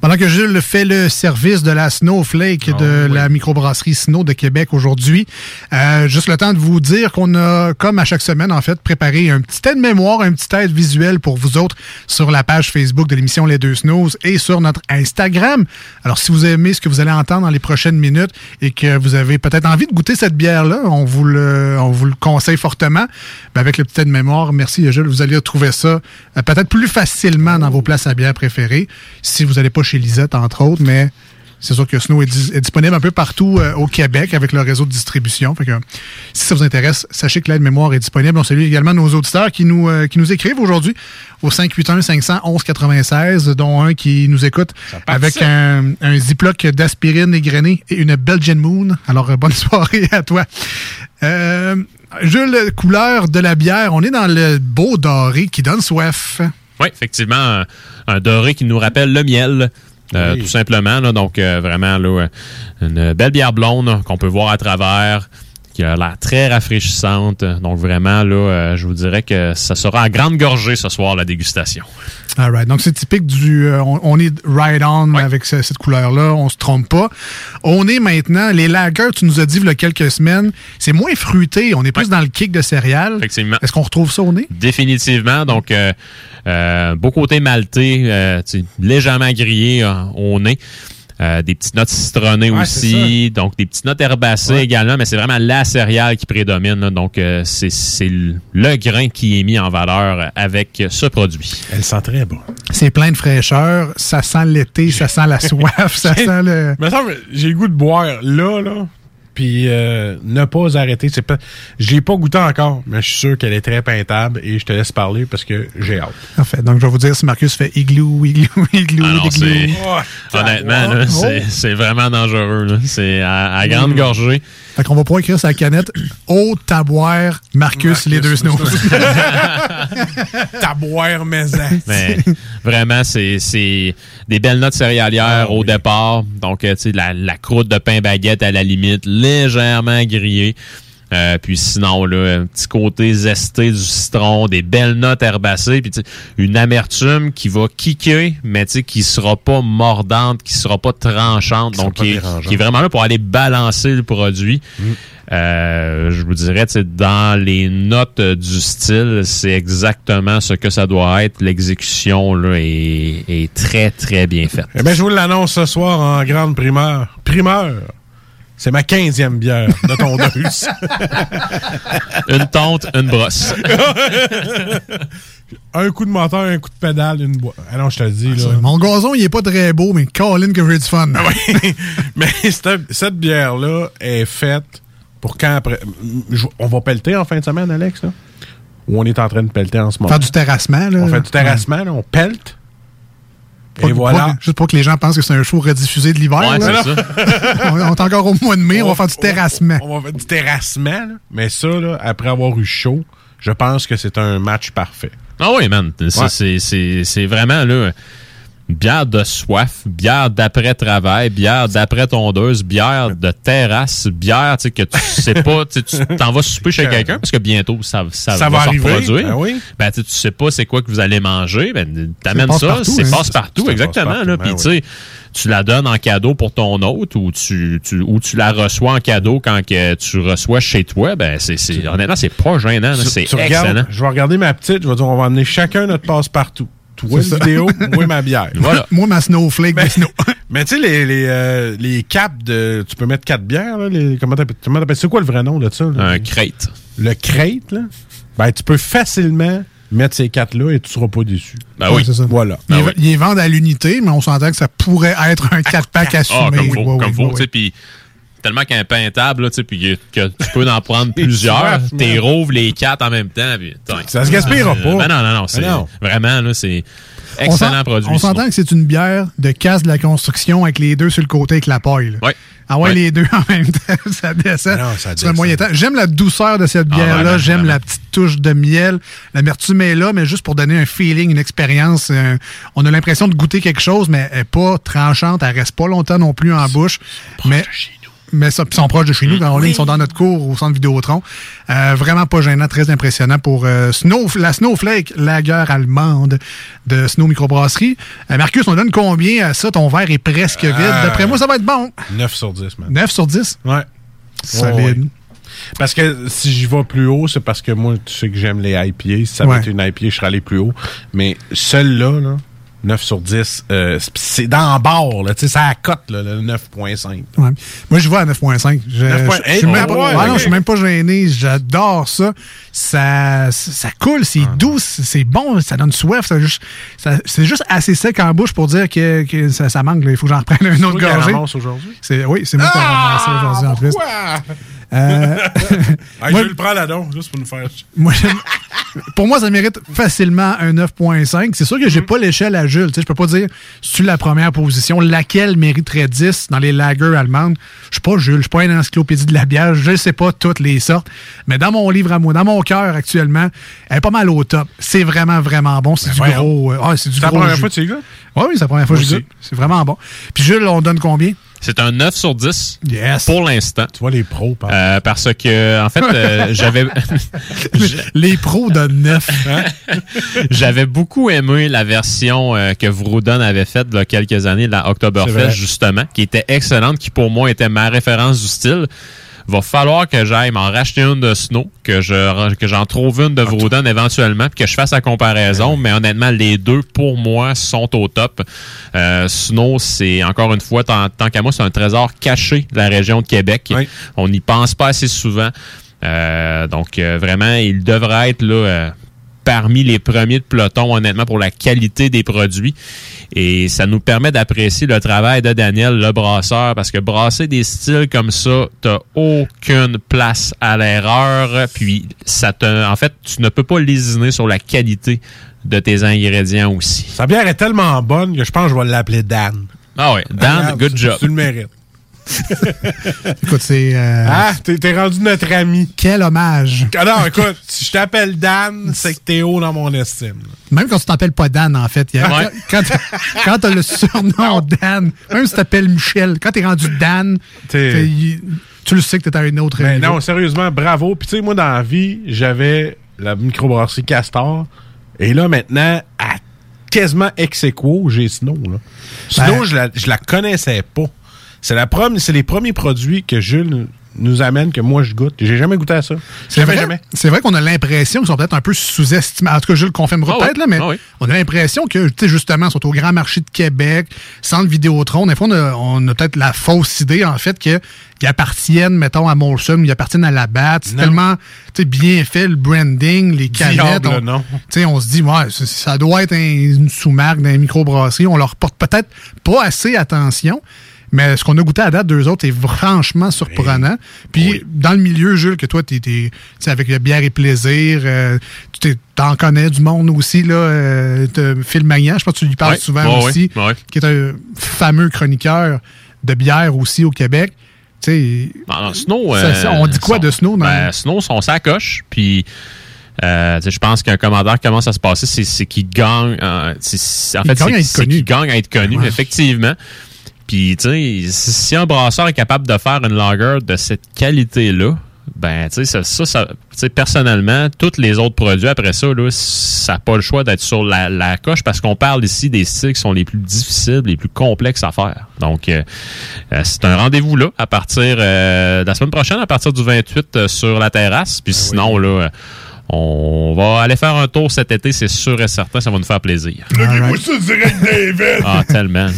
Pendant que Jules fait le service de la Snowflake Ah, de la microbrasserie Snow de Québec aujourd'hui, euh, juste le temps de vous dire qu'on a, comme à chaque semaine, en fait, préparé un petit aide mémoire, un petit aide visuel pour vous autres sur la page Facebook de l'émission Les Deux Snows et sur notre Instagram. Alors, si vous aimez ce que vous allez entendre dans les prochaines minutes et que vous avez peut-être envie de goûter cette bière-là, on vous le, on vous le conseille fortement. Ben, avec le petit aide mémoire, merci Jules, vous allez retrouver ça euh, peut-être plus facilement dans vos places à bière préférées si vous n'allez pas chez Lisette, entre autres, mais c'est sûr que Snow est, dis- est disponible un peu partout euh, au Québec avec le réseau de distribution. Fait que, si ça vous intéresse, sachez que l'aide mémoire est disponible. On salue également nos auditeurs qui nous, euh, qui nous écrivent aujourd'hui au 581-511-96, dont un qui nous écoute avec un, un ziploc d'aspirine égrenée et une Belgian Moon. Alors, euh, bonne [LAUGHS] soirée à toi. Jules, couleur de la bière, on est dans le beau doré qui donne soif. Oui, effectivement, un, un doré qui nous rappelle le miel. euh, Oui. Tout simplement. là. donc, euh, vraiment, là, une belle bière blonde qu'on peut voir à travers, qui a l'air très rafraîchissante. Donc, vraiment, là, euh, je vous dirais que ça sera à grande gorgée ce soir, la dégustation. All right. Donc, c'est typique du. euh, on, on est right on avec ce- cette couleur-là. On se trompe pas. On est maintenant. Les lagers, tu nous as dit il y a quelques semaines, c'est moins fruité. On est plus dans le kick de céréales. Effectivement. Est-ce qu'on retrouve ça au nez? Définitivement. Donc, euh, beau côté maltais, légèrement grillé au nez. Euh, des petites notes citronnées Ouais, aussi, donc des petites notes herbacées également, mais c'est vraiment la céréale qui prédomine. là. donc, euh, c'est c'est le le grain qui est mis en valeur avec ce produit. Elle sent très bon. C'est plein de fraîcheur. Ça sent l'été, ça sent la [LAUGHS] soif, ça sent le. Me semble, j'ai le goût de boire là, là. Puis euh, ne pas arrêter. C'est pas, je l'ai pas goûté encore, mais je suis sûr qu'elle est très peintable et je te laisse parler parce que j'ai hâte. Parfait. Donc, je vais vous dire si Marcus fait igloo, igloo, [LAUGHS] igloo, Ah non, igloo. c'est- Honnêtement, là, Oh. c'est c'est vraiment dangereux. là. C'est à, à grande Mm. gorgée. Fait qu'on va pouvoir écrire sur la canette Haute taboire, Marcus, les deux snows. [LAUGHS] Taboire maison. Mais vraiment, c'est c'est des belles notes céréalières au départ. Donc, euh, tu sais, la, la croûte de pain baguette à la limite, légèrement grillée. Euh, puis sinon, là, un petit côté zesté du citron, des belles notes herbacées, puis une amertume qui va kicker, mais qui sera pas mordante, qui sera pas tranchante, donc qui est, dérangeante. qui est vraiment là pour aller balancer le produit. Euh, je vous dirais, dans les notes du style, c'est exactement ce que ça doit être. L'exécution là est, est très, très bien faite. Eh bien, je vous l'annonce ce soir en grande primeur. Primeur! C'est ma 15e bière de tondeuse. [LAUGHS] une tonte, une brosse. [LAUGHS] un coup de moteur, un coup de pédale, une boîte. Ah non, je te le dis, là. Mon gazon, il est pas très beau, mais Colin que j'ai du fun. Ah [LAUGHS] Mais cette, cette bière-là est faite pour quand après. On va pelleter en fin de semaine, Alex, là? Ou on est en train de pelleter en ce moment? Faire du terrassement, là. On fait du terrassement, là, on pelte. Pas- Et voilà. pas- juste pour que les gens pensent que c'est un show rediffusé de l'hiver. Ouais, là. c'est ça. [LAUGHS] on on est encore au mois de mai, on, va faire du [LAUGHS] terrassement. On va faire du terrassement, là. Mais ça, là, après avoir eu chaud, je pense que c'est un match parfait. Ah oui, man. C'est- Ouais. c'est- C'est c'est vraiment là. Bière de soif, bière d'après-travail, bière d'après-tondeuse, bière de terrasse, bière tu sais, que tu sais pas, tu sais, tu t'en vas souper chez quelqu'un parce que bientôt ça, ça, Ça va, va se arriver, reproduire. ben oui. Ben, tu sais, tu sais pas c'est quoi que vous allez manger, ben t'amènes ça, c'est hein. passe-partout, exactement. là. ben Puis oui. tu sais, tu la donnes en cadeau pour ton hôte ou tu, tu, ou tu la reçois en cadeau quand que tu reçois chez toi, ben c'est, c'est, honnêtement, c'est pas gênant, c'est regardes- excellent. je vais regarder ma petite, je vais dire, on va emmener chacun notre passe-partout. Toi, une vidéo, [LAUGHS] moi, ma bière. Voilà. [LAUGHS] Moi, ma snowflake de snow. [LAUGHS] Mais tu sais, les, les, euh, les caps de. Tu peux mettre quatre bières, là. Les, comment t'appelles comment t'appelles- C'est quoi le vrai nom de ça? là? Un crate. Le crate, là? Ben, tu peux facilement mettre ces quatre-là et tu seras pas déçu. Ben oui. c'est ça. Voilà. Ils ils les vendent à l'unité, mais on s'entend que ça pourrait être un 4-pack assumé. Ah, comme faut, Ouais, comme ouais, faut, ouais, tu sais, puis tellement qu'un pain table, là, tu sais, puis que tu peux en prendre [LAUGHS] plusieurs, t'es rouvres les quatre en même temps. Ça se gaspillera Euh, pas. Ben non, non, non, c'est Ben non. vraiment, là, c'est excellent produit. On s'entend que c'est une bière de casse de la construction avec les deux sur le côté avec la paille. Ouais. Ah ouais, Ouais. les deux en même temps, [LAUGHS] ça descend. Ah non, ça C'est descend. moyen temps. J'aime la douceur de cette Ah, bière-là. J'aime la petite touche de miel. L'amertume est là, mais juste pour donner un feeling, une expérience. euh, on a l'impression de goûter quelque chose, mais elle n'est pas tranchante. Elle reste pas longtemps non plus en bouche. Mais, mais ça, sont proches de chez nous. On est, ils sont dans notre cours au centre Vidéotron. Euh, vraiment pas gênant, très impressionnant pour euh, Snow, la Snowflake Lager allemande de Snow Microbrasserie. Euh, Marcus, on donne combien à ça? Ton verre est presque vide. Euh, D'après moi, ça va être bon. 9 sur 10, man. 9 sur 10? Ouais. Solide. Ouais, ouais. Parce que si j'y vais plus haut, c'est parce que moi, tu sais que j'aime les IPA. Si ça Ouais. avait été une IPA, je serais allé plus haut. Mais celle-là, là, 9 sur 10, euh, c'est- dans le bord, là. Tu sais, ça cote, là, le 9.5. Ouais. Moi, je vais à 9.5. Je, 9.5. je- je suis même, oh, pas- ouais, suis même pas gêné. J'adore ça. Ça, ça coule, c'est Ah. doux, c'est bon, ça donne soif. ça juste- ça- C'est juste assez sec en bouche pour dire que, que ça, ça manque. là. Il faut que j'en reprenne un autre gorgée. aujourd'hui? C'est- Oui, c'est moi qui l'ai ramassé aujourd'hui en plus. Euh, [LAUGHS] moi- je le prendre là donc, juste pour nous faire. moi, pour moi, ça mérite facilement un 9.5. C'est sûr que j'ai pas l'échelle à Jules. Tu sais, je peux pas dire tu la première position, laquelle mériterait 10 dans les lagers allemandes? Je suis pas Jules, je suis pas une encyclopédie de la bière, je sais pas toutes les sortes. Mais dans mon livre à moi, dans mon cœur actuellement, elle est pas mal au top. C'est vraiment, vraiment bon. C'est du voyons. gros. euh, ah, c'est du C'est la gros première jus. fois que tu y vas? Oui, oui, c'est la première fois que je goûte. C'est vraiment bon. Puis Jules, on donne combien? C'est un 9 sur 10 Yes. pour l'instant. Tu vois les pros, par Euh, parce que, en fait, euh, [LAUGHS] j'avais. Les [LAUGHS] pros donnent 9. [LAUGHS] J'avais beaucoup aimé la version euh, que Vroudon avait faite il y a quelques années, la Oktoberfest, justement, qui était excellente, qui pour moi était ma référence du style. Va falloir que j'aille m'en racheter une de Snow, que je que j'en trouve une de Vroudon éventuellement, puis que je fasse la comparaison. Mais honnêtement, les deux pour moi sont au top. Euh, Snow, c'est encore une fois, tant, tant qu'à moi, c'est un trésor caché de la région de Québec. On n'y pense pas assez souvent. Euh, donc euh, vraiment, il devrait être là. Parmi les premiers de peloton, honnêtement, pour la qualité des produits. Et ça nous permet d'apprécier le travail de Daniel, le brasseur, parce que brasser des styles comme ça, t'as aucune place à l'erreur. Puis, ça te, en fait, tu ne peux pas lésiner sur la qualité de tes ingrédients aussi. Sa bière est tellement bonne que je pense que je vais l'appeler Dan. Ah ouais, Dan, good job. Tu le mérites. [LAUGHS] Écoute, c'est. euh, Ah, t'es t'es rendu notre ami. Quel hommage. Ah non, écoute, si je t'appelle Dan, c'est que t'es haut dans mon estime. Même quand tu t'appelles pas Dan, en fait. il y a- Ouais. [LAUGHS] Quand, quand t'as le surnom Dan, même si tu t'appelles Michel, quand t'es rendu Dan, T'es- t'es- il- tu le sais que t'es à une autre Mais niveau. non, sérieusement, bravo. Puis tu sais, moi, dans la vie, j'avais la microbrasserie Castor. Et là, maintenant, à quasiment ex aequo, j'ai Snow. Là. Snow, Ben- je, la, je la connaissais pas. C'est la prom- c'est les premiers produits que Jules nous amène que moi je goûte. J'ai jamais goûté à ça. C'est Jamais, vrai, jamais. c'est vrai qu'on a l'impression qu'ils sont peut-être un peu sous-estimés. En tout cas, je le confirmerai Ah peut-être, oui, là, mais ah oui. on a l'impression que, tu sais, justement, ils sont au Grand Marché de Québec, Centre Vidéotron. Des fois, on a, on a peut-être la fausse idée, en fait, qu'ils appartiennent, mettons, à Molson, ils appartiennent à la BAT. C'est tellement, tu sais, bien fait, le branding, les canettes. Diable, on, non. tu sais, on se dit, ouais, ça, ça doit être un- une sous-marque d'un microbrasserie. On leur porte peut-être pas assez attention. Mais ce qu'on a goûté à date, deux autres, est franchement surprenant. Puis, dans le milieu, Jules, que toi, tu es, avec le bière et plaisir, euh, tu t'en connais du monde aussi, là. Euh, Phil Magnan, je pense que tu lui parles souvent aussi, qui est un fameux chroniqueur de bière aussi au Québec. Tu sais, Non, non, Snow. Ça- ça, on dit quoi son- de Snow dans- Ben, Snow, son sacoche. Puis, euh, je pense qu'un commentaire qui commence à se passer, c'est, qu'il gagne. euh, en Il fait, c'est, à être c'est connu. qu'il gagne à être connu, Ouais. effectivement. Puis, tu sais, si un brasseur est capable de faire une lager de cette qualité-là, ben, tu sais, ça, ça, ça- tu sais, personnellement, tous les autres produits après ça, là, ça n'a pas le choix d'être sur la, la coche parce qu'on parle ici des styles qui sont les plus difficiles, les plus complexes à faire. Donc, euh, euh, c'est un rendez-vous là à partir euh, de la semaine prochaine, à partir du 28 euh, sur la terrasse. Puis sinon, là, euh, on va aller faire un tour cet été, c'est sûr et certain, ça va nous faire plaisir. David. Ah, tellement.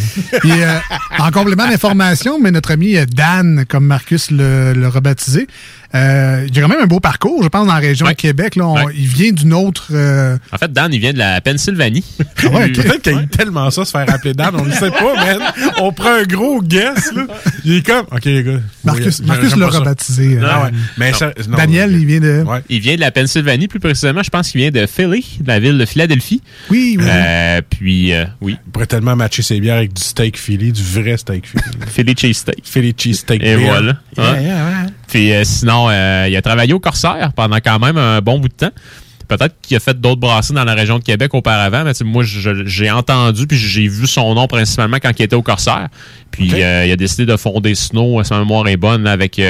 Puis, euh, en complément d'information, mais notre ami euh, Dan, comme Marcus le, le rebaptisé, euh, il a quand même un beau parcours, je pense, dans la région de Québec. Là, On- Il vient d'une autre. euh, En fait, Dan, il vient de la Pennsylvanie. ouais, ok. Peut-être qu'il aime tellement ça se faire appeler Dan, on ne sait pas, man. On prend un gros guess, là. Il est comme, OK, les gars. Marcus, Marcus l'a rebaptisé. euh, Ah ouais. Mais ça- non, Daniel, il vient de. Il vient de la Pennsylvanie, plus précisément, je pense qu'il vient de Philly, de la ville de Philadelphie. Oui, oui. Euh, puis, euh, oui. Il pourrait tellement matcher ses bières avec du steak Philly, du vrai steak Philly. Philly cheesesteak. Philly cheesesteak. Et beer. voilà. Yeah, Hein? yeah, ouais. Puis euh, sinon, euh, il a travaillé au Corsaire pendant quand même un bon bout de temps. Peut-être qu'il a fait d'autres brasseries dans la région de Québec auparavant, mais moi, j'ai entendu puis j'ai vu son nom principalement quand il était au Corsaire. Puis euh, il a décidé de fonder Snow, si ma mémoire est bonne, avec...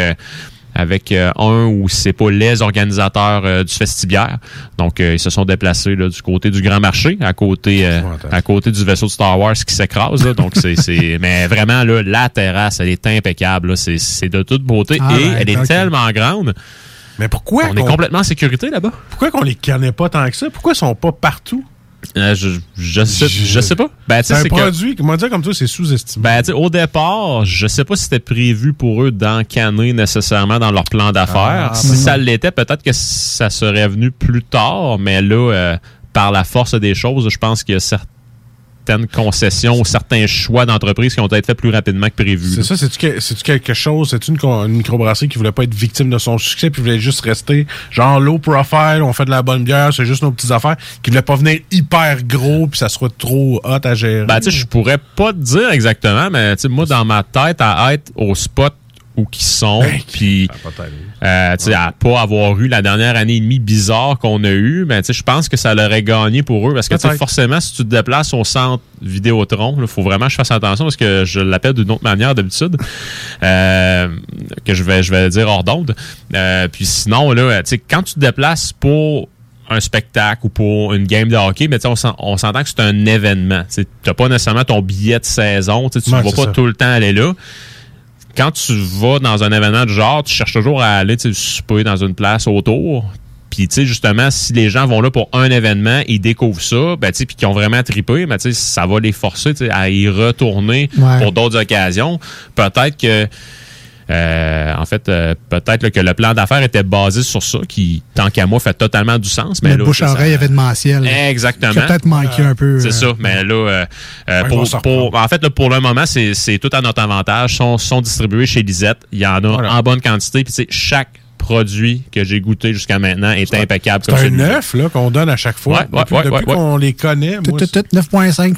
avec euh, un ou c'est pas les organisateurs euh, du festibiaire. Donc euh, ils se sont déplacés là, du côté du Grand Marché, à côté à côté du vaisseau de Star Wars qui s'écrase. Donc c'est [LAUGHS] mais vraiment là la terrasse elle est impeccable. C'est de toute beauté Ah, et ouais, elle est tellement grande. Mais pourquoi On est complètement en sécurité là-bas. Pourquoi qu'on les connaît pas tant que ça? Pourquoi ils sont pas partout? Euh, je, je, sais, je sais pas. Ben, c'est un c'est que- produit, comment dire comme ça, c'est sous-estimé. Ben, au départ, je sais pas si c'était prévu pour eux d'encanner nécessairement dans leur plan d'affaires. Ah, si ben. ça l'était, peut-être que ça serait venu plus tard, mais là, euh, par la force des choses, je pense qu'il y a certaines concessions ou certains choix d'entreprise qui ont été faits plus rapidement que prévu. C'est ça, c'est-tu que- c'est-tu quelque chose, c'est une, une microbrasserie qui voulait pas être victime de son succès, puis voulait juste rester genre low profile, on fait de la bonne bière, c'est juste nos petites affaires, qui voulait pas venir hyper gros, puis ça soit trop hot à gérer? Ben, tu sais, je pourrais pas te dire exactement, mais tu sais, moi, dans ma tête, à être au spot où qu'ils sont, puis euh, tu sais, à pas avoir eu la dernière année et demie bizarre qu'on a eu, ben, tu sais, je pense que ça l'aurait gagné pour eux, parce que tu sais, Peut-être. forcément, si tu te déplaces au centre Vidéotron, il faut vraiment que je fasse attention, parce que je l'appelle d'une autre manière d'habitude, [LAUGHS] euh, que je vais, je vais dire hors d'onde. Euh, puis sinon, là, tu sais, quand tu te déplaces pour un spectacle ou pour une game de hockey, mais tu sais, on s'en- on s'entend que c'est un événement. Tu n'as pas nécessairement ton billet de saison. Tu ne vas pas ça. tout le temps aller là. Quand tu vas dans un événement du genre, tu cherches toujours à aller souper dans une place autour. Puis, tu sais, justement, si les gens vont là pour un événement, ils découvrent ça, ben, tu sais, puis qu'ils ont vraiment trippé, ben, tu sais, ça va les forcer, à y retourner Ouais. pour d'autres occasions. Peut-être que, euh, en fait, euh, peut-être là, que le plan d'affaires était basé sur ça, qui, tant qu'à moi, fait totalement du sens. Mais le là, bouche tu sais, à ça- oreille événementiel. Exactement. Qui a peut-être manqué un peu. C'est euh, ça, mais là, euh, euh, pour, pour- en fait, là, pour le moment, c'est c'est tout à notre avantage. Ils sont, sont distribués chez Lisette. Il y en a en bonne quantité. Puis, tu sais, chaque produit que j'ai goûté jusqu'à maintenant est impeccable. C'est comme un neuf, là, qu'on donne à chaque fois. Ouais, ouais, depuis ouais, depuis ouais, qu'on les connaît, Tout, moi, tout, tout, 9.5.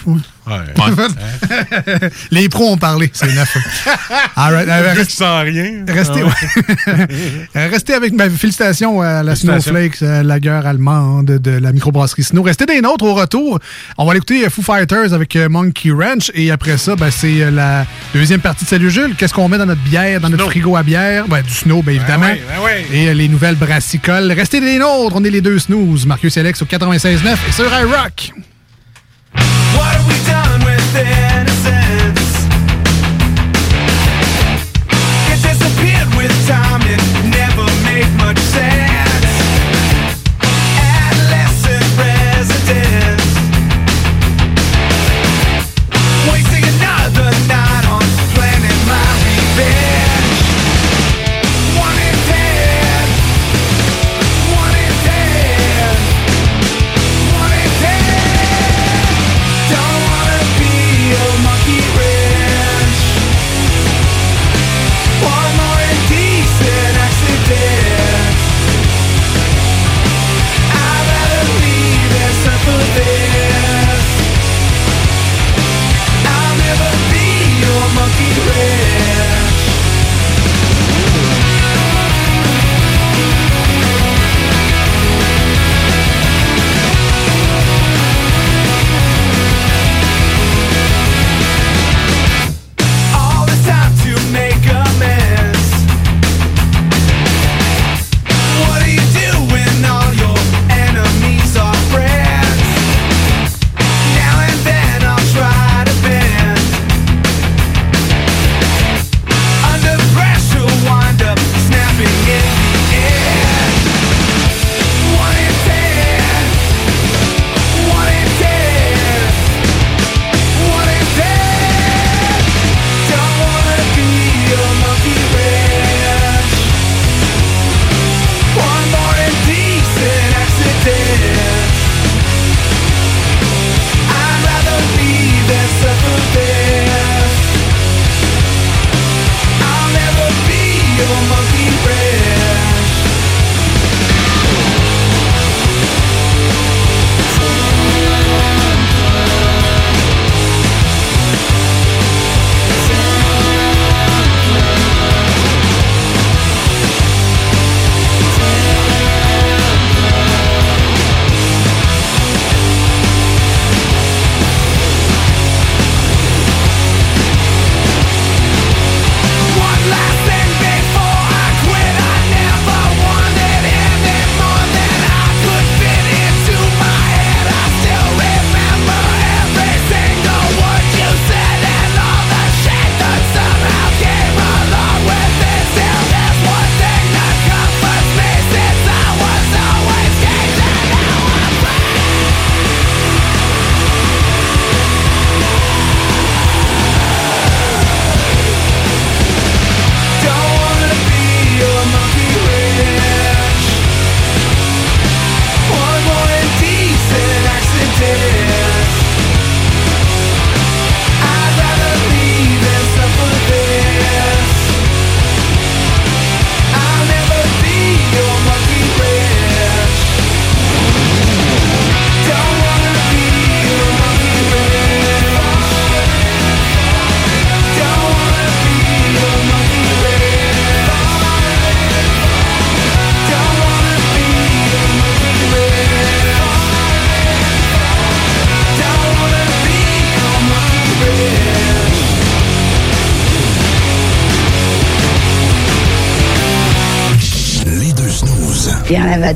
[LAUGHS] Les pros ont parlé, c'est neuf. [LAUGHS] All right, euh, reste- rien. Restez, Ah ouais. [LAUGHS] Euh, restez avec ma félicitations à la. Snowflakes, euh, la gueule allemande de la microbrasserie Snow. Restez des nôtres au retour. On va aller écouter Foo Fighters avec Monkey Ranch et après ça, ben, c'est la deuxième partie de Salut Jules. Qu'est-ce qu'on met dans notre bière, dans notre frigo à bière? Ben, du snow, bien évidemment. ouais, ben ouais. Et les nouvelles brassicoles. Restez des nôtres. On est les deux snooze. Marcus et Alex au 96.9 et sur iRock. What have we done with innocence?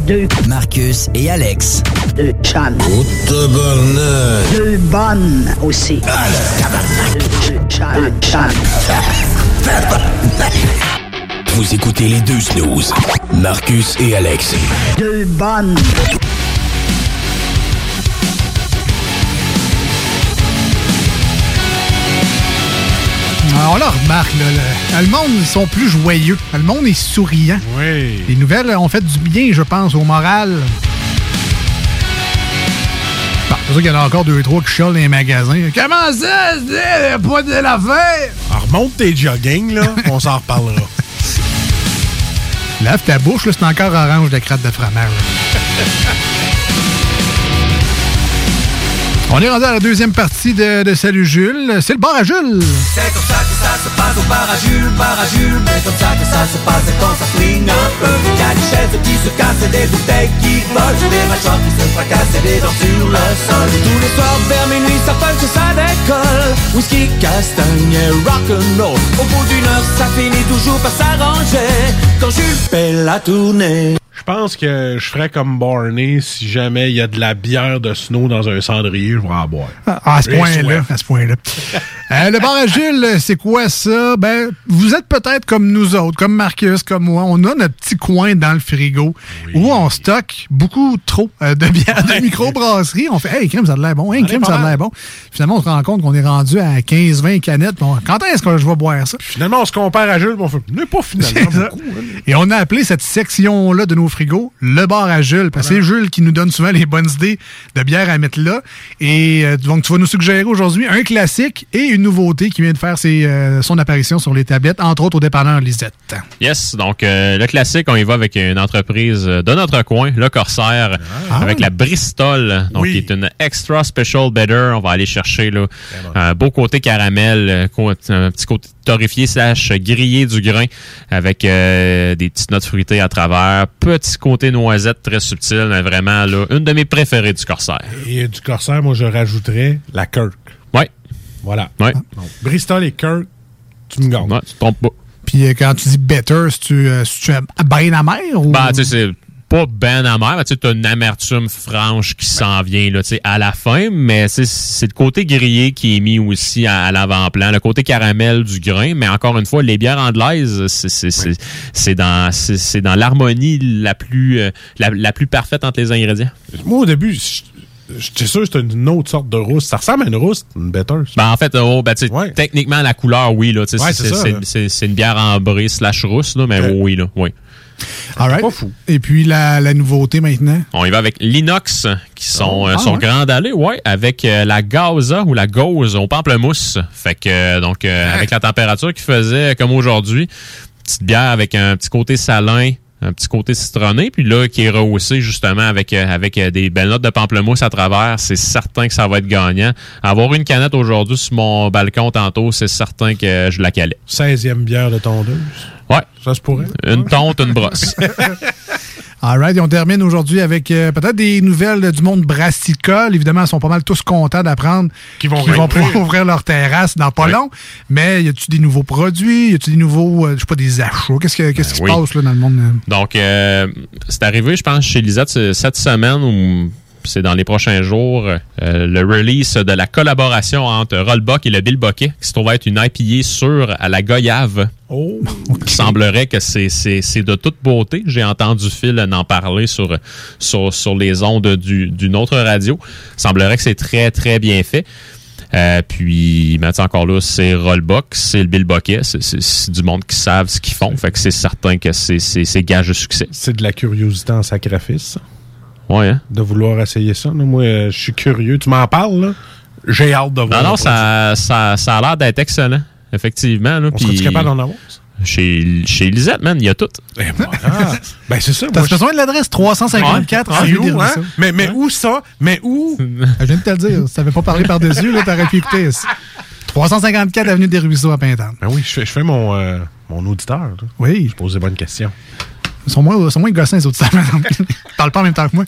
Deux. Marcus et Alex. Deux chums. Deux bonnes aussi. Deux chums. Deux chums. Vous écoutez les deux snooze. Marcus et Alex. Deux bonnes. Ah, On le remarque, là, le, le monde, ils sont plus joyeux. Le monde est souriant. Oui. Les nouvelles ont fait du bien, je pense, au moral. Bon, c'est sûr qu'il y en a encore deux, trois qui chialent dans les magasins. Comment ça, c'est pas de l'affaire? Alors, remonte tes jogging, là, [LAUGHS] on s'en reparlera. Lave ta bouche, là, c'est encore orange de crête de fromage. [LAUGHS] On est rendu à la deuxième partie de, de Salut Jules. C'est le bar à Jules. À Jules. Mais comme ça que ça se passe quand ça swing un peu. Il y a des chaises qui se cassent des bouteilles qui volent. Des mâchoires qui se fracassent et des dents sur le sol. Tous les soirs vers minuit, ça punch ça décolle. Whisky, castagne et rock'n'roll. Au bout d'une heure, ça finit toujours par s'arranger. Quand Jules fait la tournée. Je pense que je ferais comme Barney si jamais il y a de la bière de snow dans un cendrier, je vais en boire. Ah, à ce point-là, à ce point-là. Euh, le bar à Jules, c'est quoi ça? Ben, vous êtes peut-être comme nous autres, comme Marcus, comme moi. On a notre petit coin dans le frigo où on stocke beaucoup trop euh, de bière de microbrasserie. On fait, hey, crème, ça a l'air bon. Hey, crème, ça a l'air bon. Finalement, on se rend compte qu'on est rendu à 15-20 canettes. Bon, quand est-ce que je vais boire ça? Finalement, on se compare à Jules, on fait, pas finalement [LAUGHS] beaucoup. hein. Et on a appelé cette section-là de nos frigos le bar à Jules. Parce que c'est Jules qui nous donne souvent les bonnes idées de bière à mettre là. Et euh, donc, tu vas nous suggérer aujourd'hui un classique et une nouveauté qui vient de faire ses, euh, son apparition sur les tablettes, entre autres au dépanneur Lisette. Yes, donc euh, le classique, on y va avec une entreprise de notre coin, le Corsaire, Ah. avec la Bristol, donc qui est une extra special better. On va aller chercher là, un beau côté caramel, un petit côté torréfié slash grillé du grain, avec des petites notes fruitées à travers, petit côté noisette très subtil, mais vraiment là, une de mes préférées du Corsaire. Et du Corsair, moi, je rajouterais la Kirk. Ouais. Voilà. Ouais. Donc, Bristol et Kirk, tu me gagnes. Ouais, tu te trompes pas. Puis euh, quand tu dis better, si tu, euh, si tu es bien amer ou? Ben, tu sais, c'est pas ben amer, mais tu as une amertume franche qui s'en vient là, à la fin, mais c'est- c'est le côté grillé qui est mis aussi à, à l'avant-plan, le côté caramel du grain, mais encore une fois, les bières anglaises, c'est- c'est c'est- c'est dans, dans l'harmonie la plus, euh, la, la plus parfaite entre les ingrédients. Moi, au début, j'étais sûr que c'était une autre sorte de rousse. Ça ressemble à une rousse, une better. Ben, en fait, oh, ben, tu sais, techniquement, la couleur, oui, Ouais, c'est une bière ambrée slash rousse, là, mais oui, là, oui. All right. Et puis la, la nouveauté maintenant? On y va avec l'inox qui sont, Oh, ah, sont ouais. ouais, avec euh, la gaza ou la gauze au pamplemousse. Fait que euh, donc euh, avec la température qu'il faisait comme aujourd'hui, petite bière avec un petit côté salin, un petit côté citronné, puis là qui est rehaussé justement avec euh, avec euh, des belles notes de pamplemousse à travers, c'est certain que ça va être gagnant. Avoir une canette aujourd'hui sur mon balcon tantôt, c'est certain que je la calais. 16e bière de tondeuse. Ouais. Ça se pourrait. Une tonte, une brosse. [LAUGHS] All right, et on termine aujourd'hui avec euh, peut-être des nouvelles du monde brassicole. Évidemment, ils sont pas mal tous contents d'apprendre qu'ils vont pouvoir réouvrir. [LAUGHS] ouvrir leur terrasse dans pas long. Mais y a-tu des nouveaux produits? Y a-tu des nouveaux, euh, je sais pas, des achats? Qu'est-ce, que- qu'est-ce qui oui. se passe là, dans le monde? euh? Donc, euh, c'est arrivé, je pense, chez Lisette ce- cette semaine ou c'est dans les prochains jours, euh, le release de la collaboration entre Rollbuck et le Bill Bucket, qui se trouve être une IPA sûre à la goyave. Oh! [LAUGHS] Il semblerait que c'est, de toute beauté. J'ai entendu Phil en parler sur, sur, sur les ondes du- d'une autre radio. Il semblerait que c'est très, très bien fait. Euh, puis, maintenant encore là, c'est Rollbuck, c'est le Bill Bucket, c'est, du monde qui savent ce qu'ils font. Fait que c'est certain que c'est gage de succès. C'est de la curiosité en sacrifice. Ouais, hein? De vouloir essayer ça. là. Moi, je suis curieux. Tu m'en parles, là? J'ai hâte de voir. Non, non, ça, ça, ça a l'air d'être excellent, effectivement. Là, On serait-tu puis- capable d'en avoir? Chez, chez Lisette, man, il y a tout. Ah, [LAUGHS] ben c'est ça. T'as besoin de l'adresse 354 Ouais. avenue C'est où, hein? Mais, où ça? Mais où? [LAUGHS] Je viens de te le dire. Si t'avais pas parlé par-dessus, là, t'aurais pu écouter. ici. 354 avenue des Ruisseaux à Pintante. Ben oui, je fais, je fais mon, euh, mon auditeur. là. Oui. Je pose des bonnes questions. Ils sont moins, sont moins gossins, les autres. Ils parlent pas en même temps que moi.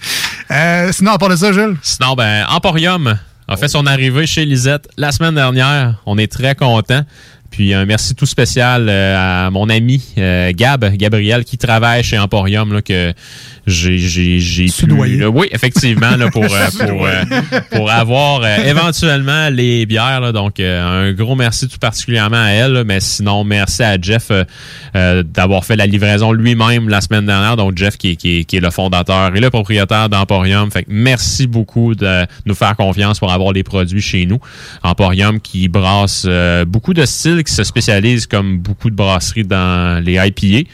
Euh, sinon, à part de ça, Jules? Sinon, ben, Emporium a fait son arrivée chez Lisette la semaine dernière. On est très contents. Puis un merci tout spécial euh, à mon ami euh, Gab, Gabriel, qui travaille chez Emporium, là, que j'ai j'ai j'ai pu- là, oui, effectivement, là, pour [LAUGHS] euh, pour euh, pour avoir euh, éventuellement les bières. là. donc un gros merci tout particulièrement à elle. là, mais sinon merci à Jeff d'avoir fait la livraison lui-même la semaine dernière. Donc Jeff qui est, qui est, qui est le fondateur et le propriétaire d'Emporium. Fait que merci beaucoup de nous faire confiance pour avoir les produits chez nous. Emporium qui brasse beaucoup de styles, qui se spécialise comme beaucoup de brasseries dans les IPA.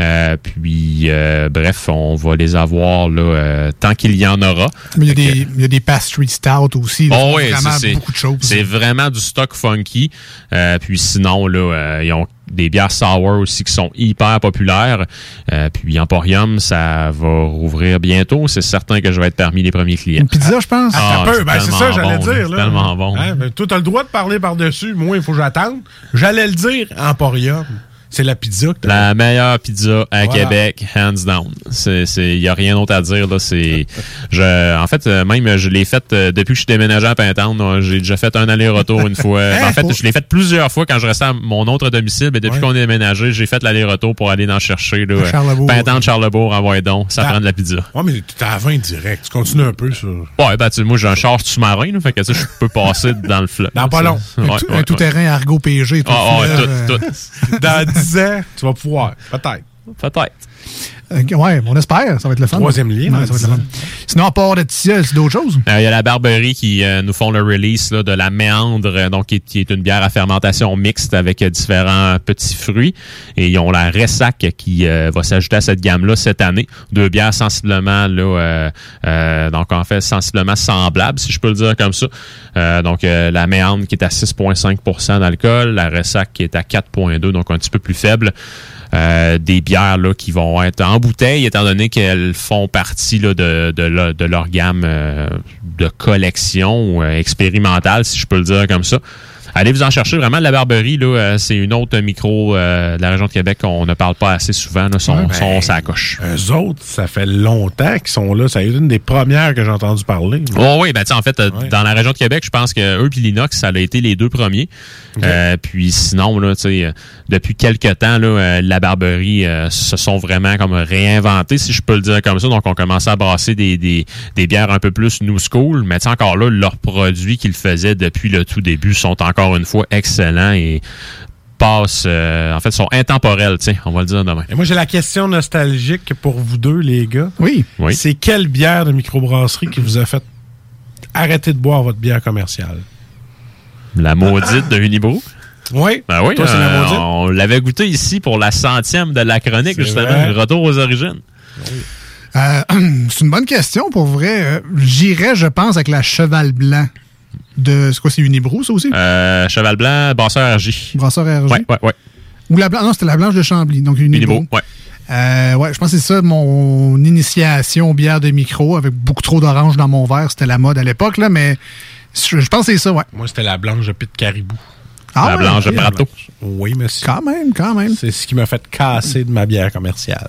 Euh, puis, euh, bref, on va les avoir là, euh, tant qu'il y en aura. Mais il y a des, il y a des pastry stout aussi. là, Oh oui, vraiment c'est beaucoup de choses. C'est vraiment du stock funky. Puis sinon, là, ils ont des bières sour aussi qui sont hyper populaires. Puis Emporium, ça va rouvrir bientôt. C'est certain que je vais être parmi les premiers clients. Une pizza, je pense? Ah, c'est ben, c'est ça, j'allais dire. Là. tellement bon. Hein, ben, toi, t'as le droit de parler par-dessus. Moi, il faut que j'attende. J'allais le dire, Emporium. C'est la pizza que. La meilleure pizza à. Québec, hands down. C'est, c'est, y a rien d'autre à dire là. [LAUGHS] Je, en fait, euh, même je l'ai fait euh, depuis que je suis déménagé à Pintown. là, J'ai déjà fait un aller-retour une fois. [LAUGHS] En fait, je l'ai fait plusieurs fois quand je restais à mon autre domicile. Mais depuis Ouais. qu'on est déménagé, j'ai fait l'aller-retour pour aller en chercher là. Charlebourg. Pintown, Charlebourg, envoyez donc. Ça Ah. prend de la pizza. Ouais, mais t'es à 20 direct. Tu continues un peu sur. Ouais, ben, tu sais, moi, j'ai un char sous-marin, fait que, tu je peux passer dans le fleuve. Dans pas long. Un, tout- un tout-terrain Argo PG. Tout, Ah, ouais, tout, euh, tout. [LAUGHS] Dans 10 ans, tu vas pouvoir. Peut-être. Peut-être. Euh, ouais, on espère. Ça va être le fun. Troisième lien, Ouais, dans ça va être 10 le fun. Sinon, à part de c'est d'autres choses? Euh, Il y a la Barberie qui euh, nous font le release là, de la méandre, euh, donc qui est, qui est une bière à fermentation mixte avec euh, différents petits fruits. Et ils ont la Ressac qui euh, va s'ajouter à cette gamme-là cette année. Deux bières sensiblement là, euh, euh, donc en fait sensiblement semblables, si je peux le dire comme ça. Euh, donc euh, la méandre qui est à 6,5% d'alcool, la Ressac qui est à 4,2, donc un petit peu plus faible. Euh, des bières là, qui vont être en bouteille, étant donné qu'elles font partie là, de, de, leur- de leur gamme euh, de collection euh, expérimentale, si je peux le dire comme ça. Allez vous en chercher vraiment la Barberie, là, euh, c'est une autre micro euh, de la région de Québec qu'on ne parle pas assez souvent. Là, sont, Ouais, ben, ça coche. Eux autres, ça fait longtemps qu'ils sont là. Ça a été une des premières que j'ai entendu parler. Oh oui, ben tu sais, en fait, euh, dans la région de Québec, je pense que eux puis l'inox, ça a été les deux premiers. Euh, puis sinon, là, tu sais, depuis quelques temps, là, la barberie euh, se sont vraiment comme réinventés, si je peux le dire comme ça. Donc, on commençait à brasser des, des, des bières un peu plus new school. Mais encore là, leurs produits qu'ils faisaient depuis le tout début sont encore une fois excellents et passent, euh, en fait, sont intemporels, sais, on va le dire demain. Et moi, j'ai la question nostalgique pour vous deux, les gars. Oui. Oui. C'est quelle bière de microbrasserie qui vous a fait arrêter de boire votre bière commerciale? La maudite de Unibrew. Oui. Ben oui, Toi, c'est la euh, maudite? on l'avait goûté ici pour la centième de la chronique, justement, vrai. le retour aux origines. Euh, [CLEARS THROAT] c'est une bonne question pour vrai. Euh, J'irais, je pense, avec la cheval blanc de. C'est quoi, c'est Unibrou, ça aussi? Euh, Cheval Blanc, Brasseur RJ. Brasseur RG. Ouais, ouais, ouais. Ou la blanche. Non, c'était la blanche de Chambly. Donc Unibrou. Unibrew, ouais. Euh, ouais, je pense que c'est ça mon initiation aux bières de micro avec beaucoup trop d'orange dans mon verre. C'était la mode à l'époque, là, mais je, je pense que c'est ça, ouais. Moi, c'était la blanche de Pit Caribou. Ah la ouais, blanche ok. de Prato. Oui, monsieur. Quand même, quand même. C'est ce qui m'a fait casser de ma bière commerciale.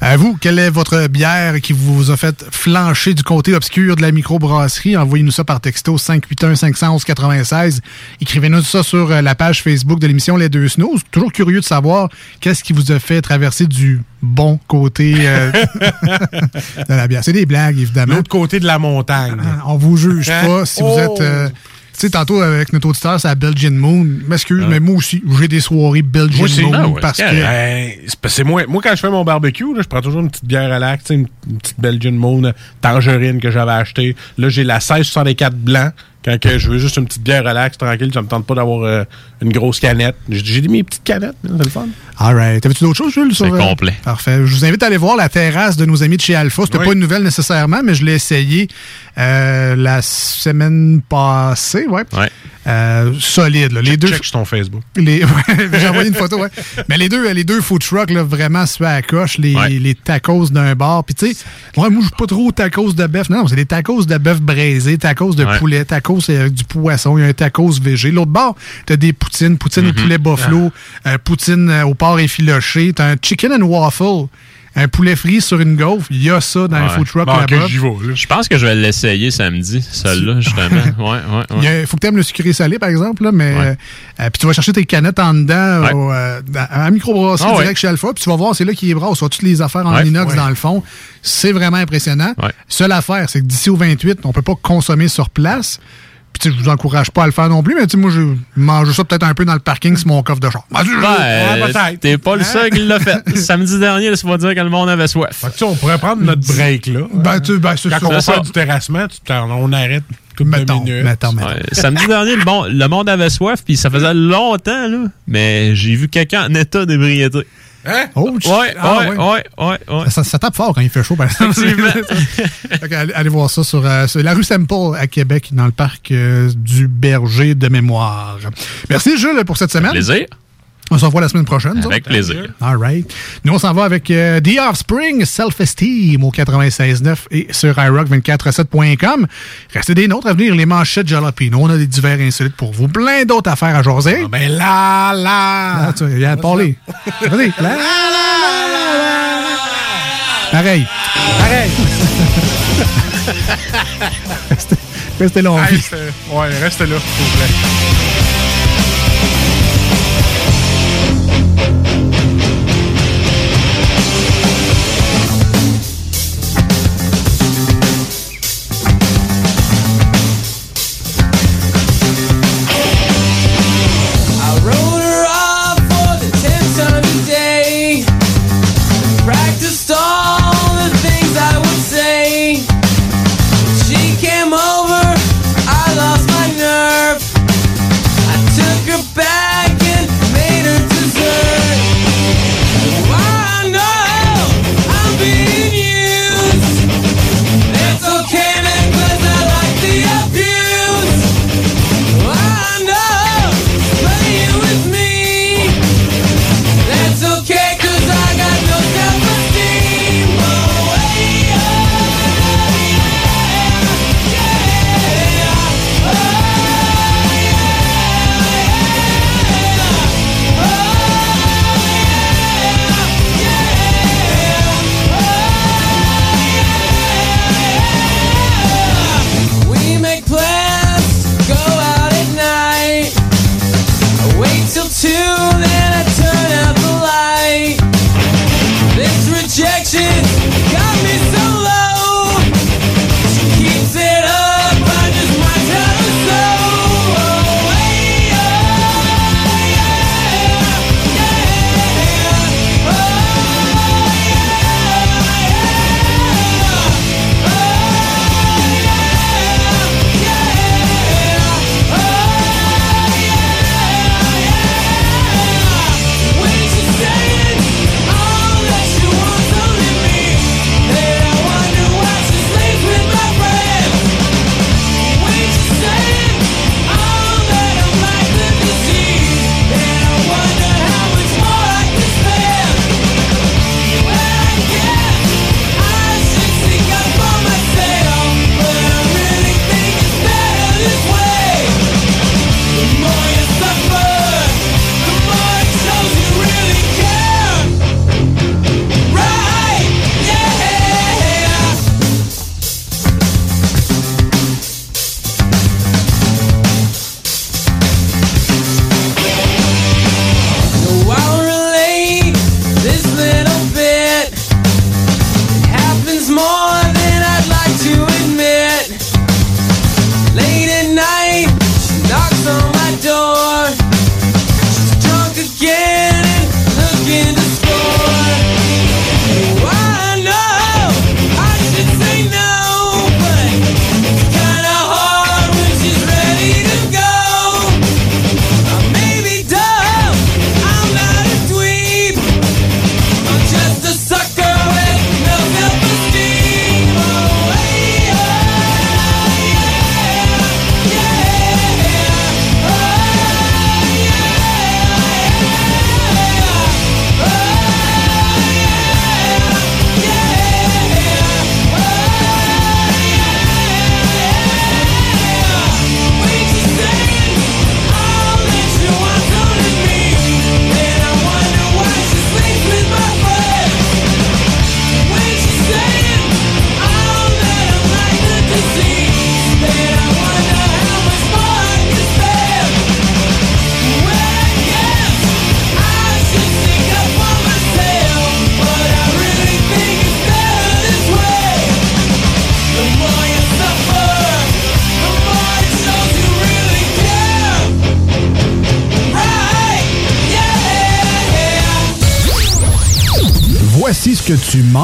À vous, quelle est votre bière qui vous a fait flancher du côté obscur de la microbrasserie? Envoyez-nous ça par texto 581-511-96. Écrivez-nous ça sur euh, la page Facebook de l'émission Les Deux Snooze. Toujours curieux de savoir qu'est-ce qui vous a fait traverser du bon côté euh, [LAUGHS] de la bière. C'est des blagues, évidemment. L'autre côté de la montagne. On vous juge pas si vous Oh! êtes... euh, sais, tantôt, avec notre auditeur, c'est la Belgian Moon. M'excuse, mais moi aussi, j'ai des soirées Belgian Moi, Moon ah ouais, parce que... Ben, c'est moi, moi, quand je fais mon barbecue, là, je prends toujours une petite bière relax, tu sais, une, une petite Belgian Moon tangerine que j'avais acheté. Là, j'ai la 1664 blanc. Quand que je veux juste une petite bière relax, tranquille, ça me tente pas d'avoir euh, une grosse canette. J'ai mis mes petites canettes, c'est le fun. All right. T'avais-tu d'autres choses, Jules? sur, C'est euh, complet. Parfait. Je vous invite à aller voir la terrasse de nos amis de chez Alpha. C'était Oui. pas une nouvelle nécessairement, mais je l'ai essayé euh, la semaine passée. Ouais. Ouais. Euh, solide. là. Les Check, deux. check sur ton Facebook. Les, [LAUGHS] j'ai [LAUGHS] envoyé une photo, ouais. Mais les deux, les deux food trucks, là, vraiment super à la coche. Les, Ouais. les tacos d'un bar. Puis, tu sais, moi, je suis pas trop tacos de bœuf. Non, non, c'est des tacos de bœuf braisé, tacos de Ouais. poulet, tacos avec du poisson. Il y a un tacos végé. L'autre bar, t'as des poutines, poutine au Mm-hmm. poulet buffalo, Ah. euh, poutine euh, au porc effiloché. T'as un chicken and waffle, un poulet frit sur une gaufre. Il y a ça dans un Ouais. food truck Bon, là-bas. j'y vais, là. Je pense que je vais l'essayer samedi, celle-là, justement. [LAUGHS] Ouais, ouais, Il ouais. a- faut que tu aimes le sucré salé, par exemple, là, mais Ouais. euh, puis tu vas chercher tes canettes en dedans Ouais. au, euh, dans- à microbrasserie ouais. direct chez Alpha, puis tu vas voir, c'est là qu'il est brasse. Tu vois toutes les affaires en Ouais. inox Ouais. dans le fond. C'est vraiment impressionnant. Ouais. Seule affaire, c'est que d'ici au 28, on peut pas consommer sur place. Puis tu sais, je vous encourage pas à le faire non plus, mais tu sais, moi, je mange ça peut-être un peu dans le parking sur mon coffre de char. Ben, Ouais, t'es pas le Hein? seul qui l'a fait. [LAUGHS] Samedi dernier, laisse-moi dire que le monde avait soif. Fait que, tu sais, on pourrait prendre notre break, là. Ben, tu ben, c'est Quand on va faire du terrassement, on arrête Mettons, mettons, mettons. Ouais, samedi dernier, le, bon, le monde avait soif, puis ça faisait longtemps, là. Mais j'ai vu quelqu'un en état d'ébriété. Hein? Oh, Ouais, ah, ouais, ouais, ouais, ouais. Ça, ça tape fort quand il fait chaud, par exemple. Effectivement. [LAUGHS] Fait que allez, allez voir ça sur, euh, sur la rue Semple à Québec, dans le parc euh, du Berger de mémoire. Merci, Jules, pour cette semaine. Plaisir. On se revoit la semaine prochaine. Avec plaisir. All right. Nous, on s'en va avec euh, The Offspring, Self-Esteem au 96.9 et sur iRock247.com. Restez des nôtres à venir, les manchettes Jalapino. On a des divers insolites pour vous. Plein d'autres affaires à jaser. Ben là, là. Ah, tu viens de parler. Vas-y. La, la, la, Pareil. Pareil. [LAUGHS] restez, restez là, Hey, c'est- ouais, reste là, s'il vous plaît.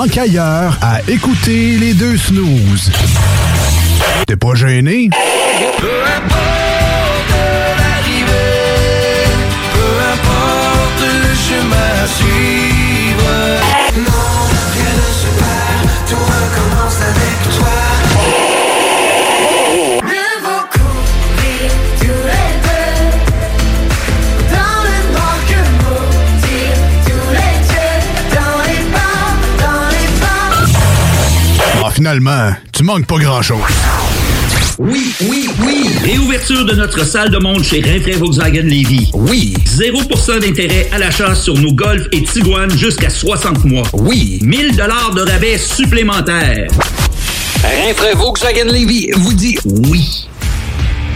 Tu manques ailleurs à écouter les deux snooze. T'es pas gêné? Finalement, tu manques pas grand-chose. Oui, oui, oui. Réouverture de notre salle de monde chez Rinfrae Volkswagen Levy. Oui. 0% d'intérêt à l'achat sur nos Golf et Tiguan jusqu'à 60 mois. Oui. 1000 dollars de rabais supplémentaires. Rinfrae Volkswagen Levy vous dit oui.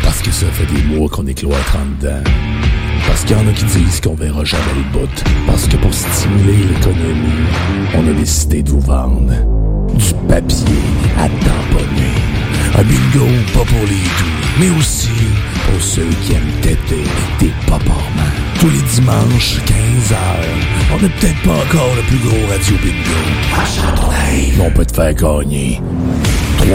Parce que ça fait des mois qu'on est cloître en dedans. Parce qu'il y en a qui disent qu'on verra jamais le bout. Parce que pour stimuler l'économie, on a décidé de vous vendre du papier à tamponner. Un bingo pas pour les doux, mais aussi pour ceux qui aiment têter des paparmans. Tous les dimanches, 15h, on n'est peut-être pas encore le plus gros radio bingo. On peut te faire gagner 3000,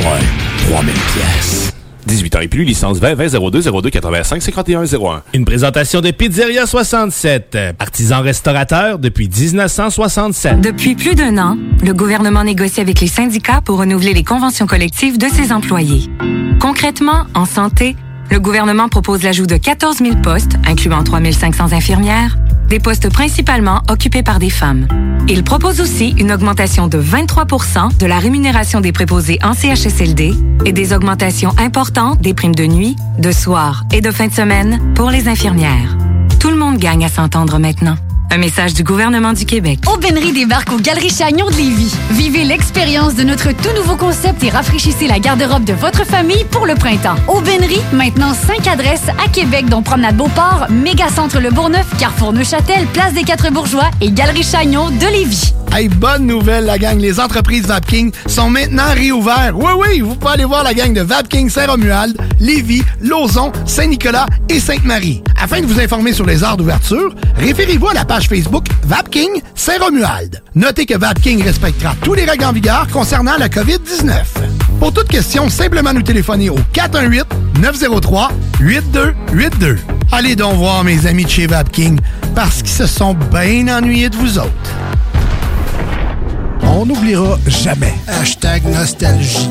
ouais, 3000 pièces. 18 ans et plus, licence 20 20 02 02 85 51 01. Une présentation de Pizzeria 67, artisan restaurateur depuis 1967. Depuis plus d'un an, le gouvernement négocie avec les syndicats pour renouveler les conventions collectives de ses employés. Concrètement, en santé, le gouvernement propose l'ajout de 14 000 postes, incluant 3 500 infirmières, des postes principalement occupés par des femmes. Il propose aussi une augmentation de 23% de la rémunération des préposés en CHSLD et des augmentations importantes des primes de nuit, de soir et de fin de semaine pour les infirmières. Tout le monde gagne à s'entendre maintenant. Un message du gouvernement du Québec. Aubainerie débarque aux Galeries Chagnon de Lévis. Vivez l'expérience de notre tout nouveau concept et rafraîchissez la garde-robe de votre famille pour le printemps. Aubainerie, maintenant 5 adresses à Québec, dont Promenade Beauport, Mégacentre Le Bourgneuf, Carrefour Neuchâtel, Place des Quatre Bourgeois et Galerie Chagnon de Lévis. Hey, bonne nouvelle, la gang. Les entreprises Vapking sont maintenant réouvertes. Oui, oui, vous pouvez aller voir la gang de Vapking Saint-Romuald, Lévis, Lauson, Saint-Nicolas et Sainte-Marie. Afin de vous informer sur les heures d'ouverture, référez-vous à la page Facebook Vapking Saint-Romuald. Notez que Vapking respectera tous les règles en vigueur concernant la COVID-19. Pour toute question, simplement nous téléphoner au 418-903-8282. Allez donc voir mes amis de chez Vapking parce qu'ils se sont bien ennuyés de vous autres. On n'oubliera jamais. Hashtag nostalgie.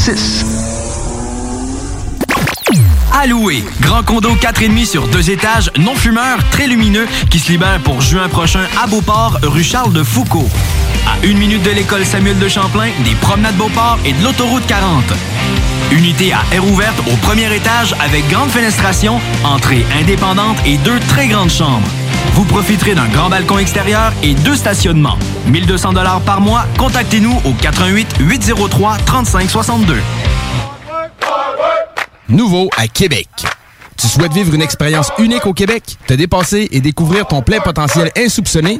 681 4476. Alloué. Grand condo 4,5 sur deux étages, non fumeur, très lumineux, qui se libère pour juin prochain à Beauport, rue Charles de Foucault. À une minute de l'école Samuel de Champlain, des promenades Beauport et de l'autoroute 40. Unité à air ouverte au premier étage avec grande fenestration, entrée indépendante et deux très grandes chambres. Vous profiterez d'un grand balcon extérieur et deux stationnements. 1200 dollars par mois. Contactez-nous au 88 803 3562. Nouveau à Québec. Tu souhaites vivre une expérience unique au Québec, te dépasser et découvrir ton plein potentiel insoupçonné?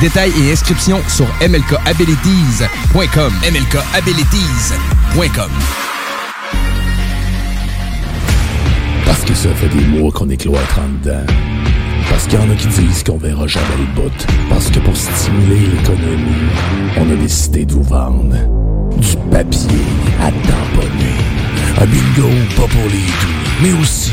Détails et inscriptions sur mlkabilities.com. mlkabilities.com. Parce que ça fait des mois qu'on est cloître en dedans. Parce qu'il y en a qui disent qu'on verra jamais le bout. Parce que pour stimuler l'économie, on a décidé de vous vendre du papier à tamponner. Un bingo pas pour les doux, mais aussi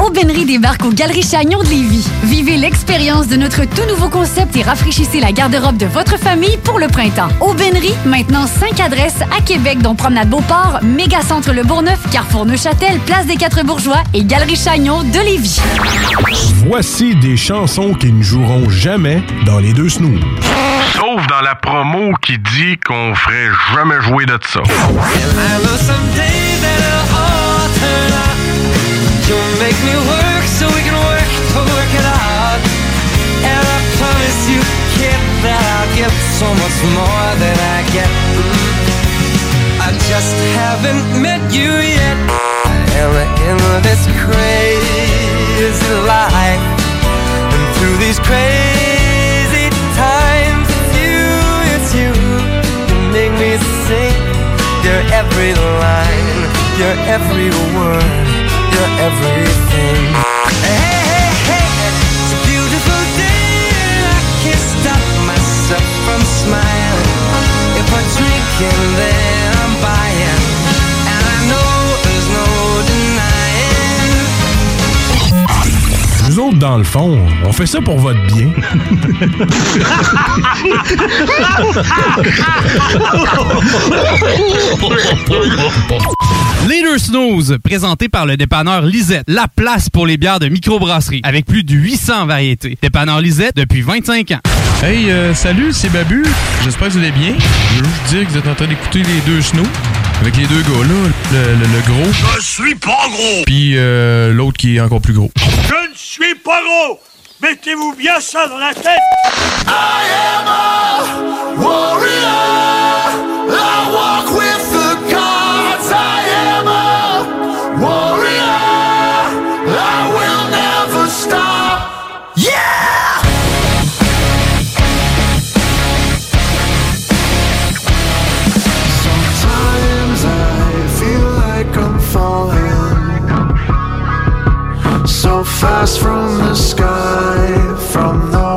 Aubainerie débarque aux Galeries Chagnon de Lévis. Vivez l'expérience de notre tout nouveau concept et rafraîchissez la garde-robe de votre famille pour le printemps. Aubainerie, maintenant 5 adresses à Québec, dont Promenade Beauport, Mégacentre Le Bourgneuf, Carrefour Neuchâtel, Place des Quatre Bourgeois et Galerie Chagnon de Lévis. Voici des chansons qui ne joueront jamais dans les deux snooze. Sauf dans la promo qui dit qu'on ferait jamais jouer de ça. You'll make me work so we can work to work it out. And I promise you, kid, that I'll give so much more than I get. I just haven't met you yet. I am in this crazy life. And through these crazy times, it's you, it's you. You make me sing your every line, your every word everything. Hey, hey, hey, it's a beautiful day. I can't stop myself from smiling. If I and Nous autres, dans le fond, on fait ça pour votre bien. Les deux snooze, présenté par le dépanneur Lisette, la place pour les bières de microbrasserie, avec plus de 800 variétés. Dépanneur Lisette depuis 25 ans. Hey, euh, salut, c'est Babu. J'espère que vous allez bien. Je veux juste dire que vous êtes en train d'écouter les deux snooze. Avec les deux gars là, le, le- le gros, Je suis pas gros! puis euh, l'autre qui est encore plus gros. Je ne suis pas gros! Mettez-vous bien ça dans la tête! I am a warrior! Fast from the sky, from the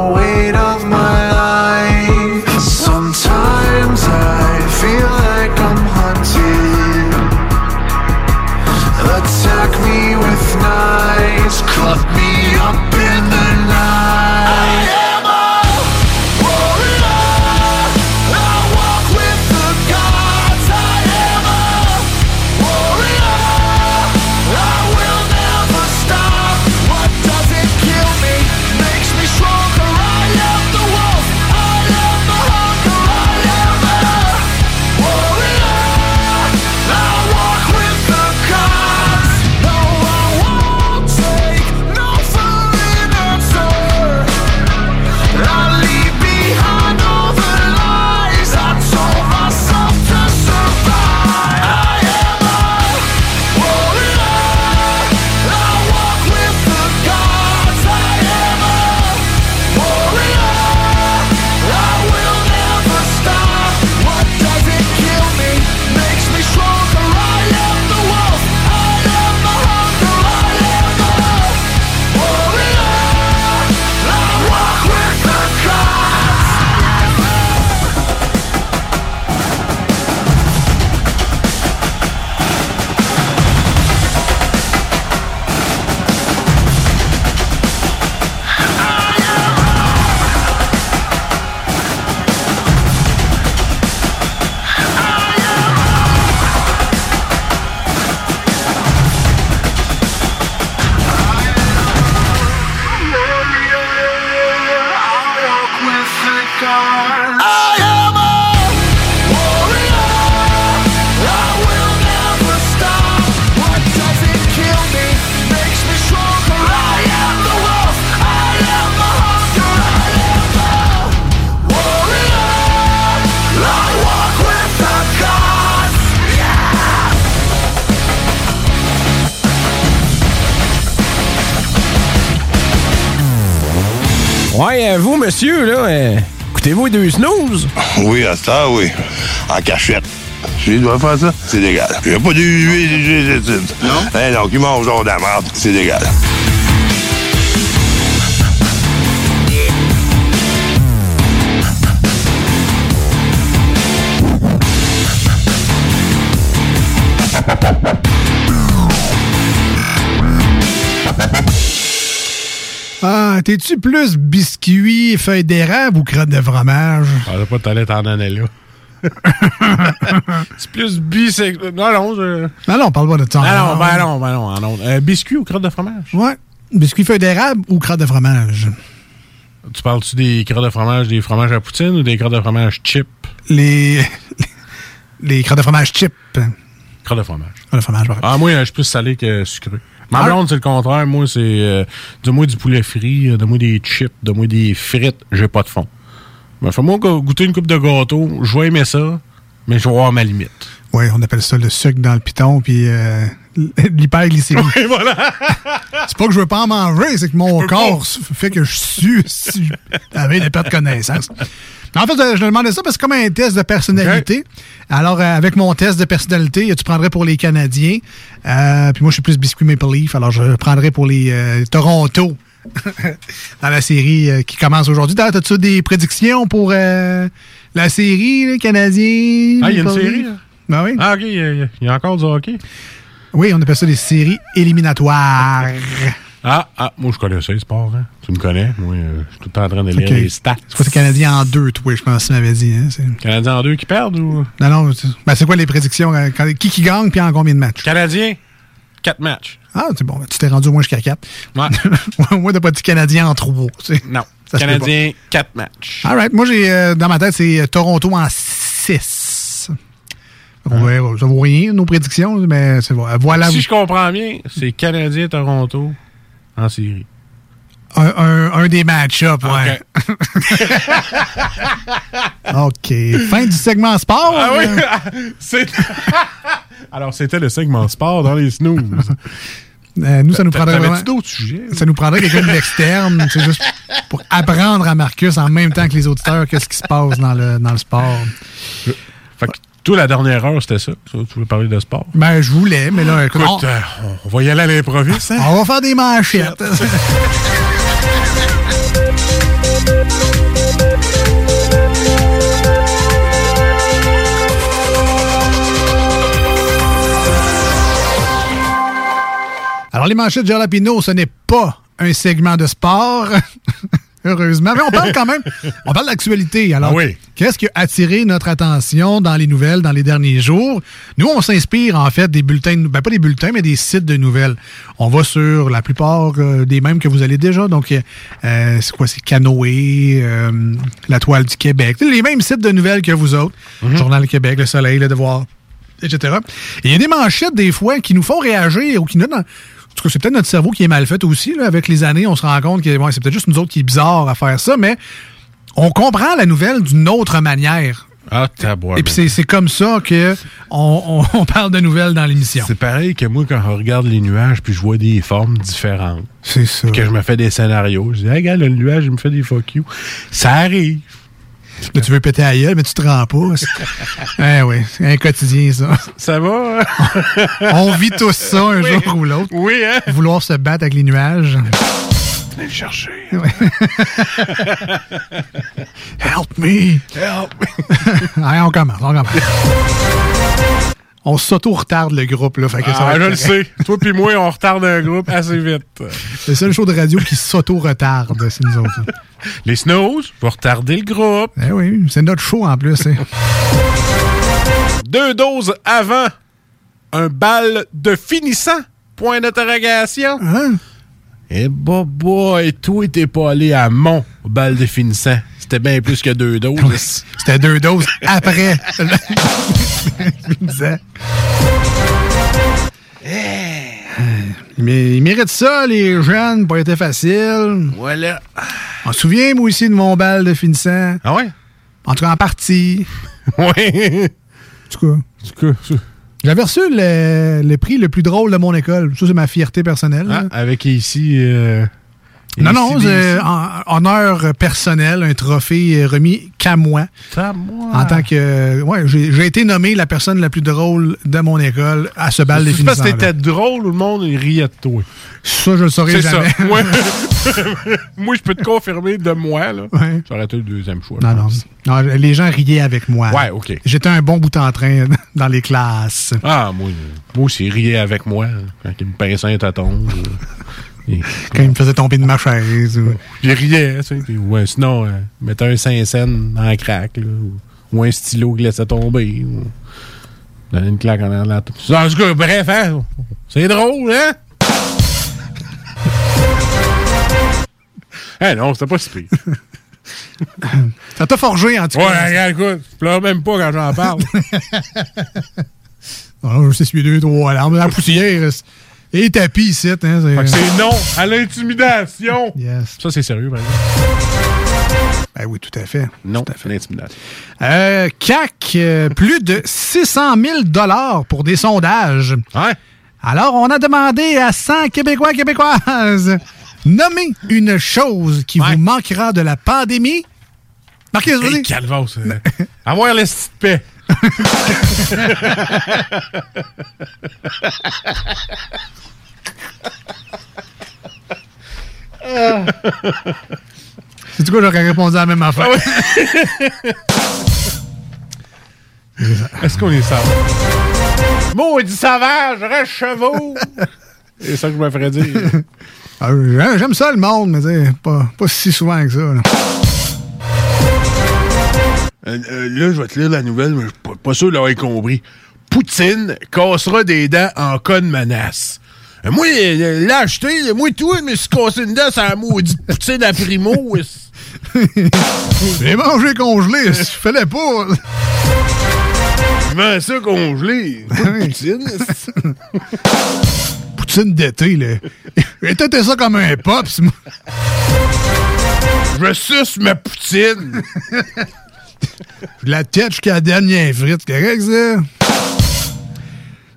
monsieur, là, euh, écoutez-vous les deux snooze? Oui, à ça, oui. En cachette. Je dois faire ça, c'est légal. Il n'y a pas d'huile, Non? Eh non, qui mange genre de la merde, c'est légal. Ah, t'es-tu plus biscuit, feuille d'érable ou crotte de fromage? Ah, là, pas de talent en là. [LAUGHS] c'est plus bisexuel. Non, non, je... Non, non, parle pas de ça. Ah non, ben non, ben non, non. Euh, biscuit ou crotte de fromage? Ouais. Biscuit feuille d'érable ou crotte de fromage? Tu parles-tu des crottes de fromage, des fromages à poutine ou des crottes de fromage chip? Les. Les crottes de fromage chip. Crottes de fromage. Crottes de fromage, ouais. Ah, moi, je suis plus salé que sucré. Ma blonde, c'est le contraire. Moi, c'est. Euh, donne-moi du poulet frit, euh, donne-moi des chips, donne-moi des frites, j'ai pas de fond. Ben, fais-moi go- goûter une coupe de gâteau, je vais aimer ça, mais je vais avoir ma limite. Oui, on appelle ça le sucre dans le piton, puis euh, [LAUGHS] l'hyperglycémie. Et voilà! [LAUGHS] c'est pas que je veux pas en manger, c'est que mon corps fait que je suis si avec des pertes de connaissance. En fait, je demandais ça parce que c'est comme un test de personnalité. Alors, euh, avec mon test de personnalité, tu prendrais pour les Canadiens. Euh, puis moi, je suis plus biscuit Maple Leaf, alors je prendrais pour les euh, Toronto [LAUGHS] dans la série euh, qui commence aujourd'hui. D'ailleurs, As-tu des prédictions pour la série, les Canadiens? Ah, il y a une série? Ben oui. Ah, ok, il y, y a encore du hockey. Oui, on appelle ça des séries éliminatoires. Ah, ah, moi, je connais ça, les sports. Hein. Tu me connais. Moi, euh, je suis tout le temps en train de lire les stats. C'est quoi, c'est Canadien en deux, toi, je pense tu m'avais dit. Hein? Canadiens en deux qui perdent ou? Non, non, c'est ben, c'est quoi les prédictions? euh, quand- qui qui gagne, puis en combien de matchs? Canadiens, quatre matchs. Ah, c'est bon, tu t'es rendu au moins jusqu'à 4. Ouais. [LAUGHS] moi, t'as pas dit Canadien en 3. Non. Ça Canadiens, quatre matchs. All right. Moi, j'ai euh, dans ma tête, c'est Toronto en 6. Ah. ça vaut rien, nos prédictions, mais c'est Voilà. si je comprends bien, c'est Canadiens, Toronto en série. un, un- un des match-ups, ouais. [LAUGHS] OK. Fin du segment sport. Ah oui, [LAUGHS] c'est... [LAUGHS] Alors, c'était le segment sport dans les snooze. euh, nous, ça nous prendrait t'avais-tu vraiment- d'autres sujets? Ça nous prendrait quelqu'un de l'externe, c'est juste pour apprendre à Marcus en même temps que les auditeurs qu'est-ce qui se passe dans le, dans le sport. Fait que toi, la dernière heure, c'était ça? ça, Tu voulais parler de sport? Ben, je voulais, mais là, écoute, Écoute, on, euh, on va y aller à l'improviste. Hein? on va faire des manchettes. Alors, les manchettes de Jalapino, ce n'est pas un segment de sport. [LAUGHS] Heureusement. Mais on parle quand même. [LAUGHS] On parle d'actualité. Alors, Ah oui. qu'est-ce qui a attiré notre attention dans les nouvelles dans les derniers jours? Nous, on s'inspire en fait des bulletins, ben pas des bulletins, mais des sites de nouvelles. On va sur la plupart euh, des mêmes que vous allez déjà. Donc, euh, c'est quoi? C'est Canoë, euh, La Toile du Québec. Les mêmes sites de nouvelles que vous autres. Journal du Québec, Le Soleil, Le Devoir, etc. Et il y a des manchettes, des fois, qui nous font réagir ou qui nous donnent. En tout cas, c'est peut-être notre cerveau qui est mal fait aussi. là. Avec les années, on se rend compte que ouais, c'est peut-être juste nous autres qui est bizarre à faire ça, mais on comprend la nouvelle d'une autre manière. Ah. Et puis c'est- c'est comme ça que on, on- [LAUGHS] on parle de nouvelles dans l'émission. C'est pareil que moi, quand je regarde les nuages puis je vois des formes différentes. C'est ça. Puis que je me fais des scénarios. Je dis, hey, regarde, le nuage, il me fait des fuck you. Ça arrive. Là, tu veux péter à gueule, mais tu te rends pas. [LAUGHS] eh oui, c'est un quotidien, ça. Ça va? [LAUGHS] on vit tous ça un Oui. jour ou l'autre. Oui, hein? Vouloir se battre avec les nuages. Venez le chercher. [LAUGHS] Help me! Help Allez, on commence, on commence. On s'auto-retarde le groupe, là. Fait que ça va Ah, je le sais. Toi puis moi, on retarde un groupe assez vite. C'est le seul show de radio qui s'auto-retarde, c'est nous autres. Les Snows vont retarder le groupe. Eh oui, c'est notre show en plus. hein. Deux doses avant un bal de finissant. Point d'interrogation. Hein? Eh bah boy, toi t'es pas allé à mon bal de finissant. C'était bien plus que deux doses. C'était deux doses après. [LAUGHS] Me disait. Mais ils méritent ça, les jeunes, pas été facile. Voilà. On se souvient, moi aussi, de mon bal de finissant. Ah ouais? En tout cas, en partie. [LAUGHS] Ouais. En tout cas. En tout cas, J'avais reçu le, le prix le plus drôle de mon école. Ça, c'est ma fierté personnelle. Ah, avec ici. euh, Non, non, c'est en- honneur personnel, un trophée remis qu'à moi. À moi. En tant que. Ouais, j'ai été nommé la personne la plus drôle de mon école à ce bal des C'est parce que finissants. t'étais drôle ou le monde riait de toi? Ça, je le saurais jamais. ça. Moi, [LAUGHS] moi, je peux te confirmer de moi, là. Ouais. Ça aurait été le deuxième choix. Non, non. Non, les gens riaient avec moi. Ouais, OK. J'étais un bon bout en train [LAUGHS] dans les classes. Ah, moi, moi aussi, riait avec moi hein, quand il me pinçait un tâton. Quand il me faisait tomber de ma chaise. ou- il riait, tu sais. Puis, ouais, sinon, euh, mettait un 5 cents dans la craque, là, ou, ou un stylo qui laissait tomber. Ou, donnait une claque en arrière de la. En tout cas, bref, hein, c'est drôle, hein? Eh non, c'était pas si pire. [LAUGHS] Ça t'a forgé, en tout Ouais, cas. regarde, écoute, je pleure même pas quand j'en parle. [LAUGHS] Oh, je sais, celui deux, trois larmes. La poussière. Et tapis ici, hein. Fait que c'est non à l'intimidation. Yes. Ça, c'est sérieux, par exemple. Ben oui, tout à fait. Non, l'intimidation. Euh, CAC, euh, plus de 600 000 pour des sondages. Alors, on a demandé à 100 Québécois et Québécoises, nommez une chose qui vous manquera de la pandémie. Marquez, vas-y. Hey, calvasse. euh, Avoir le paix. C'est quoi, j'aurais répondu à la même affaire? Est-ce qu'on est sauvage? Maudit sauvage, reste chevaux! [LAUGHS] C'est ça que je me ferais dire. Ah, j'aime- ça, le monde, mais pas, pas si souvent que ça. là. Euh, euh, là, je vais te lire la nouvelle, mais je suis pas, pas sûr de l'avoir compris. Poutine cassera des dents en cas de menace. Euh, moi, euh, l'ai acheté, moi, tout, me suis cassé une dent sur la maudite poutine à primo. J'ai mangé congelé, je fallait pas. Comment ça congelé? Poutine. [LAUGHS] Poutine d'été, là. [LAUGHS] Têté ça comme un pop. c'est moi. Je suce ma poutine. [LAUGHS] La tête jusqu'à la dernière frite, c'est correct, ça?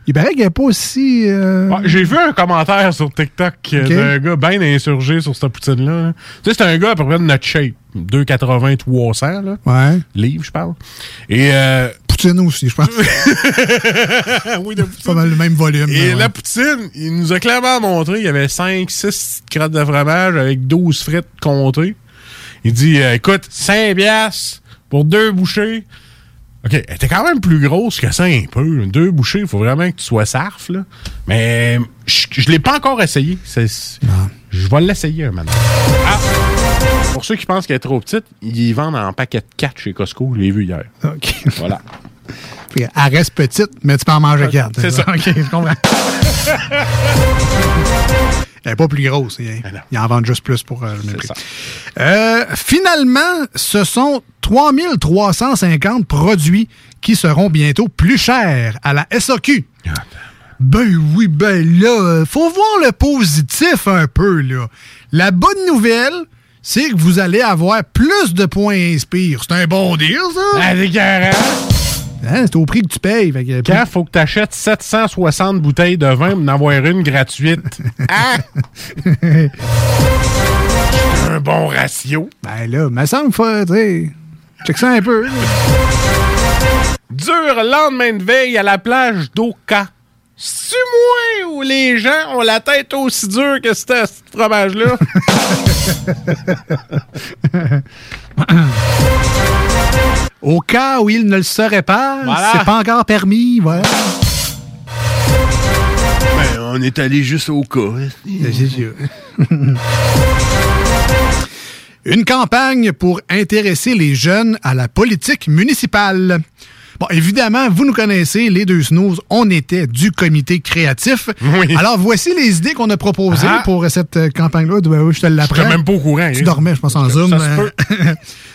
Il paraît qu'il a pas aussi. euh, J'ai vu un commentaire sur TikTok euh, d'un gars bien insurgé sur cette poutine-là. Tu sais, c'est un gars à peu près de notre shape. 2,80, 300, là. Ouais. Livres, je parle. Et, euh... Poutine aussi, je pense. [LAUGHS] oui, de Pas mal le même volume. Et là, ouais. la poutine, il nous a clairement montré, il y avait 5, 6 crottes de fromage avec 12 frites comptées. Il dit, euh, écoute, 5 piastres pour deux bouchées. OK, elle était quand même plus grosse que ça un peu. Deux bouchées, il faut vraiment que tu sois sarf, là. Mais je, je l'ai pas encore essayé. C'est- Je vais l'essayer un moment. Ah! Pour ceux qui pensent qu'elle est trop petite, ils vendent en paquet de 4 chez Costco. Je l'ai vu hier. OK. Voilà. Qu'elle reste petite, mais tu peux en manger quatre. C'est ça. OK, je comprends. [LAUGHS] Elle n'est pas plus grosse. Ils, ils en vendent juste plus pour euh, le même prix. Euh, finalement, ce sont 3350 produits qui seront bientôt plus chers à la SAQ. Ben oui, ben là, faut voir le positif un peu, là. La bonne nouvelle, c'est que vous allez avoir plus de points Inspire. C'est un bon deal, ça? Ah, c'est carré. Hein, c'est au prix que tu payes. Fait que- Quand faut que tu achètes 760 bouteilles de vin pour en avoir une gratuite. Ah! [LAUGHS] C'est [LAUGHS] un bon ratio. Ben là, me semble faut, tu check ça un peu. Dur lendemain de veille à la plage d'Oka. C'est moi où les gens ont la tête aussi dure que ce ce fromage-là? [LAUGHS] Au cas où il ne le serait pas, Voilà. c'est pas encore permis, voilà. Ben, on est allé juste au cas. [LAUGHS] Une campagne pour intéresser les jeunes à la politique municipale. Bon, évidemment, vous nous connaissez, les deux snooze, on était du comité créatif. Alors, voici les idées qu'on a proposées Ah. pour cette euh, campagne-là. Ben oui, je te l'apprends. J'étais même pas au courant, Tu hein. dormais, je pense, en Zoom. Ça se peut. [LAUGHS]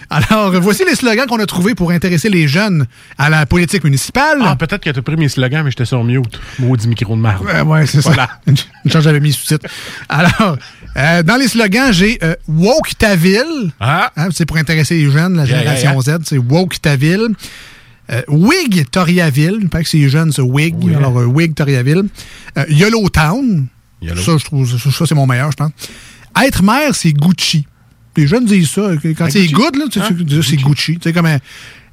Alors, voici les slogans qu'on a trouvés pour intéresser les jeunes à la politique municipale. Ah, peut-être que t'as pris mes slogans, mais j'étais sur mute. Maudit micro de marde. Ouais, ouais, c'est Voilà. ça. [LAUGHS] Une chance, j'avais mis sous-titres. Alors, euh, dans les slogans, j'ai euh, Woke ta ville. Hein, c'est pour intéresser les jeunes, la Ah. Yeah, génération yeah, Z. C'est Woke ta ville. Euh, Wig Toriaville. Il paraît que c'est jeune, c'est Wig. Yeah. Alors, euh, Wig Toriaville. Euh, Yellow Town. Ça, je trouve, ça, ça, c'est mon meilleur, je pense. Être maire, c'est Gucci. Les jeunes disent ça. Quand Ah, c'est good, là, Hein? c'est Gucci. Tu sais, comme euh,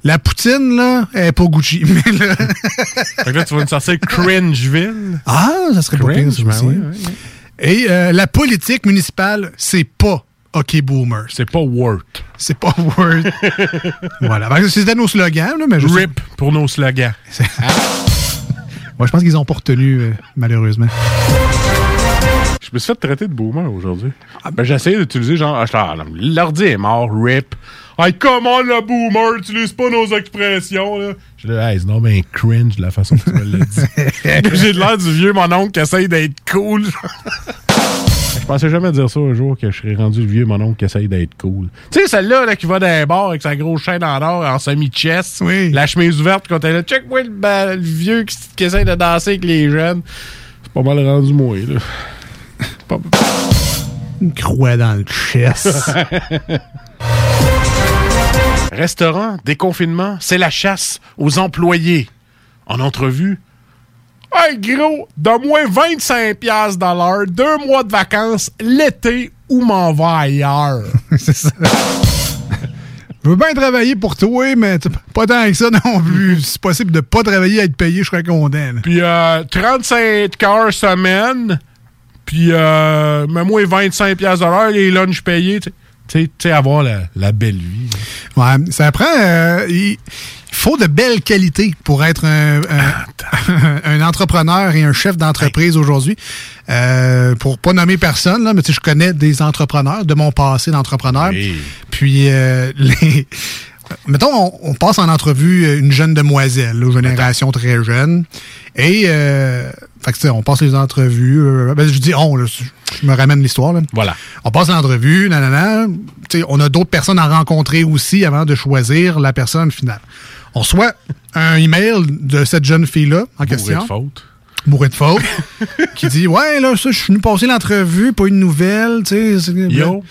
la poutine, là, elle est pas Gucci. [LAUGHS] Mais là- Fait que là, tu vas nous sortir Cringeville. Ah, ça serait pas pire, Cringe, ben oui, oui, oui. Et euh, la politique municipale, c'est pas OK Boomer. C'est pas Word. C'est pas Word. [LAUGHS] voilà. Ben, C'était nos slogans, là, mais je sais- RIP pour nos slogans. [LAUGHS] Ouais, je pense qu'ils ont pas retenu, euh, malheureusement. Je Je me suis fait traiter de boomer aujourd'hui. Ben, j'ai essayé d'utiliser genre, ah, ah, l'ordi est mort, rip. Hey, comment le boomer utilise pas nos expressions, là? J'ai dit, hey, c'est non, ben cringe de la façon que tu me l'as dit. [LAUGHS] j'ai de l'air du vieux mon oncle qui essaye d'être cool. Je pensais jamais dire ça un jour que je serais rendu le vieux mon oncle qui essaye d'être cool. Tu sais, celle-là là, qui va dans les bars avec sa grosse chaîne en or en semi-chest, la chemise ouverte quand elle est là, check moi le, vieux qui, qui essaye de danser avec les jeunes. C'est pas mal rendu moi, là. Pas- Une croix dans le chest. [LAUGHS] Restaurant, déconfinement, c'est la chasse aux employés. En entrevue, Hey gros, donne-moi 25$ piastres dans l'heure, deux mois de vacances, l'été ou m'en va ailleurs. [LAUGHS] c'est ça. Je veux bien travailler pour toi, mais pas tant que ça non plus. C'est possible de pas travailler à être payé, je serais content. là. Puis euh, 35 heures semaine, puis euh, mets-moi 25$ piastres de l'heure, les lunchs payés, tu sais. Avoir la, la belle vie. Ouais, ça prend. euh, faut de belles qualités pour être un, un- [LAUGHS] un entrepreneur et un chef d'entreprise aujourd'hui. Euh, pour pas nommer personne, là, mais je connais des entrepreneurs de mon passé d'entrepreneur. Puis euh, [LAUGHS] les. Mettons, on, on passe en entrevue euh, une jeune demoiselle, là, génération très jeune. Et, euh, fait que, on passe les entrevues. euh, ben, je dis on, là, je me ramène l'histoire. là. Voilà. On passe l'entrevue, nanana. On a d'autres personnes à rencontrer aussi avant de choisir la personne finale. On reçoit un email de cette jeune fille-là en question. de faute. Bourré de faute. [LAUGHS] qui dit Ouais, là, ça, je suis venu passer l'entrevue, pas une nouvelle, tu sais. c'est- Yo.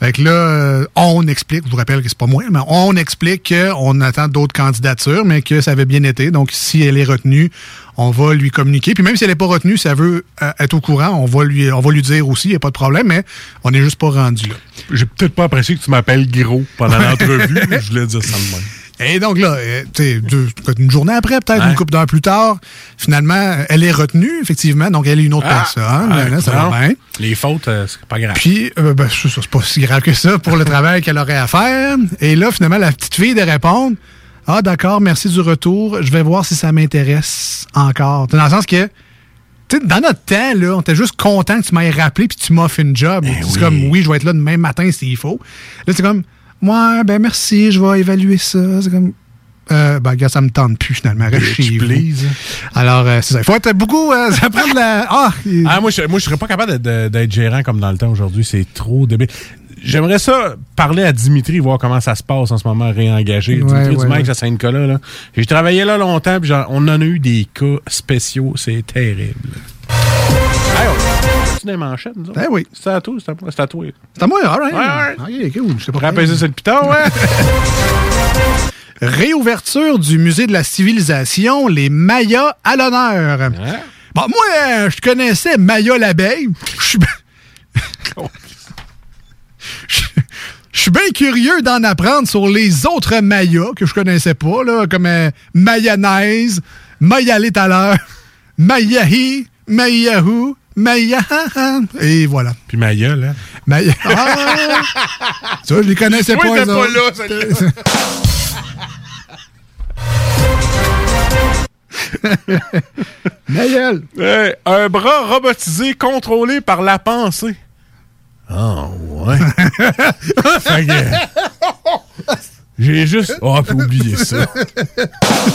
Fait que là, euh, on explique, je vous rappelle que c'est pas moi, mais on explique qu'on attend d'autres candidatures, mais que ça avait bien été. Donc, si elle est retenue, on va lui communiquer. Puis même si elle n'est pas retenue, si elle veut euh, être au courant, on va lui, on va lui dire aussi, il n'y a pas de problème, mais on n'est juste pas rendu là. J'ai peut-être pas apprécié que tu m'appelles gros pendant [LAUGHS] l'entrevue, je voulais dire ça de même. Et donc là, euh, deux- une journée après, peut-être Ouais. une couple d'heures plus tard, finalement, elle est retenue, effectivement. Donc, elle est une autre Ah! personne. Ah, Là, ça va bien. Les fautes, euh, c'est pas grave. Puis, euh, ben, c'est pas si grave que ça pour le travail qu'elle aurait à faire. Et là, finalement, la petite fille de répondre Ah, d'accord, merci du retour. Je vais voir si ça m'intéresse encore. Dans le sens que, dans notre temps, là, on était juste content que tu m'aies rappelé puis tu fait une job. c'est comme Oui, je vais être là demain matin s'il faut. Là, c'est comme Ouais, ben merci, je vais évaluer ça. C'est comme. Euh, ben, gars, ça me tente plus finalement. Reste chez. Alors, euh, c'est ça. Il faut être beaucoup. euh, [LAUGHS] ça prend de la. Ah, Ah, moi, je, moi, je serais pas capable d'être gérant comme dans le temps aujourd'hui. C'est trop débile. J'aimerais ça parler à Dimitri, voir comment ça se passe en ce moment, réengagé. Ouais, Dimitri ouais, du Mike ouais. à Saint-Nicolas. là. J'ai travaillé là longtemps, puis genre, on en a eu des cas spéciaux. C'est terrible. Hey, on- tu des manchettes, nous autres? Ben oui. C'est à toi, c'est à moi. C'est à toi. C'est à moi, all right. Ok, cool. Je sais pas Prêt à peser sur le piton, ouais? [LAUGHS] Réouverture du musée de la civilisation, les Mayas à l'honneur. Bon, moi, je connaissais Maya l'abeille. Je suis bien- [LAUGHS] Je- je suis bien curieux d'en apprendre sur les autres Mayas que je connaissais pas, là, comme euh, mayonnaise, Mayalé tout à l'heure, Mayahi, Mayahu, Maya. Et voilà. Puis ma gueule, hein? Maya. Ah! Ça, je les connaissais pas. pas là. [LAUGHS] Hey, un bras robotisé contrôlé par la pensée. Ah, ouais. [LAUGHS] J'ai juste. Oh, puis oublier ça.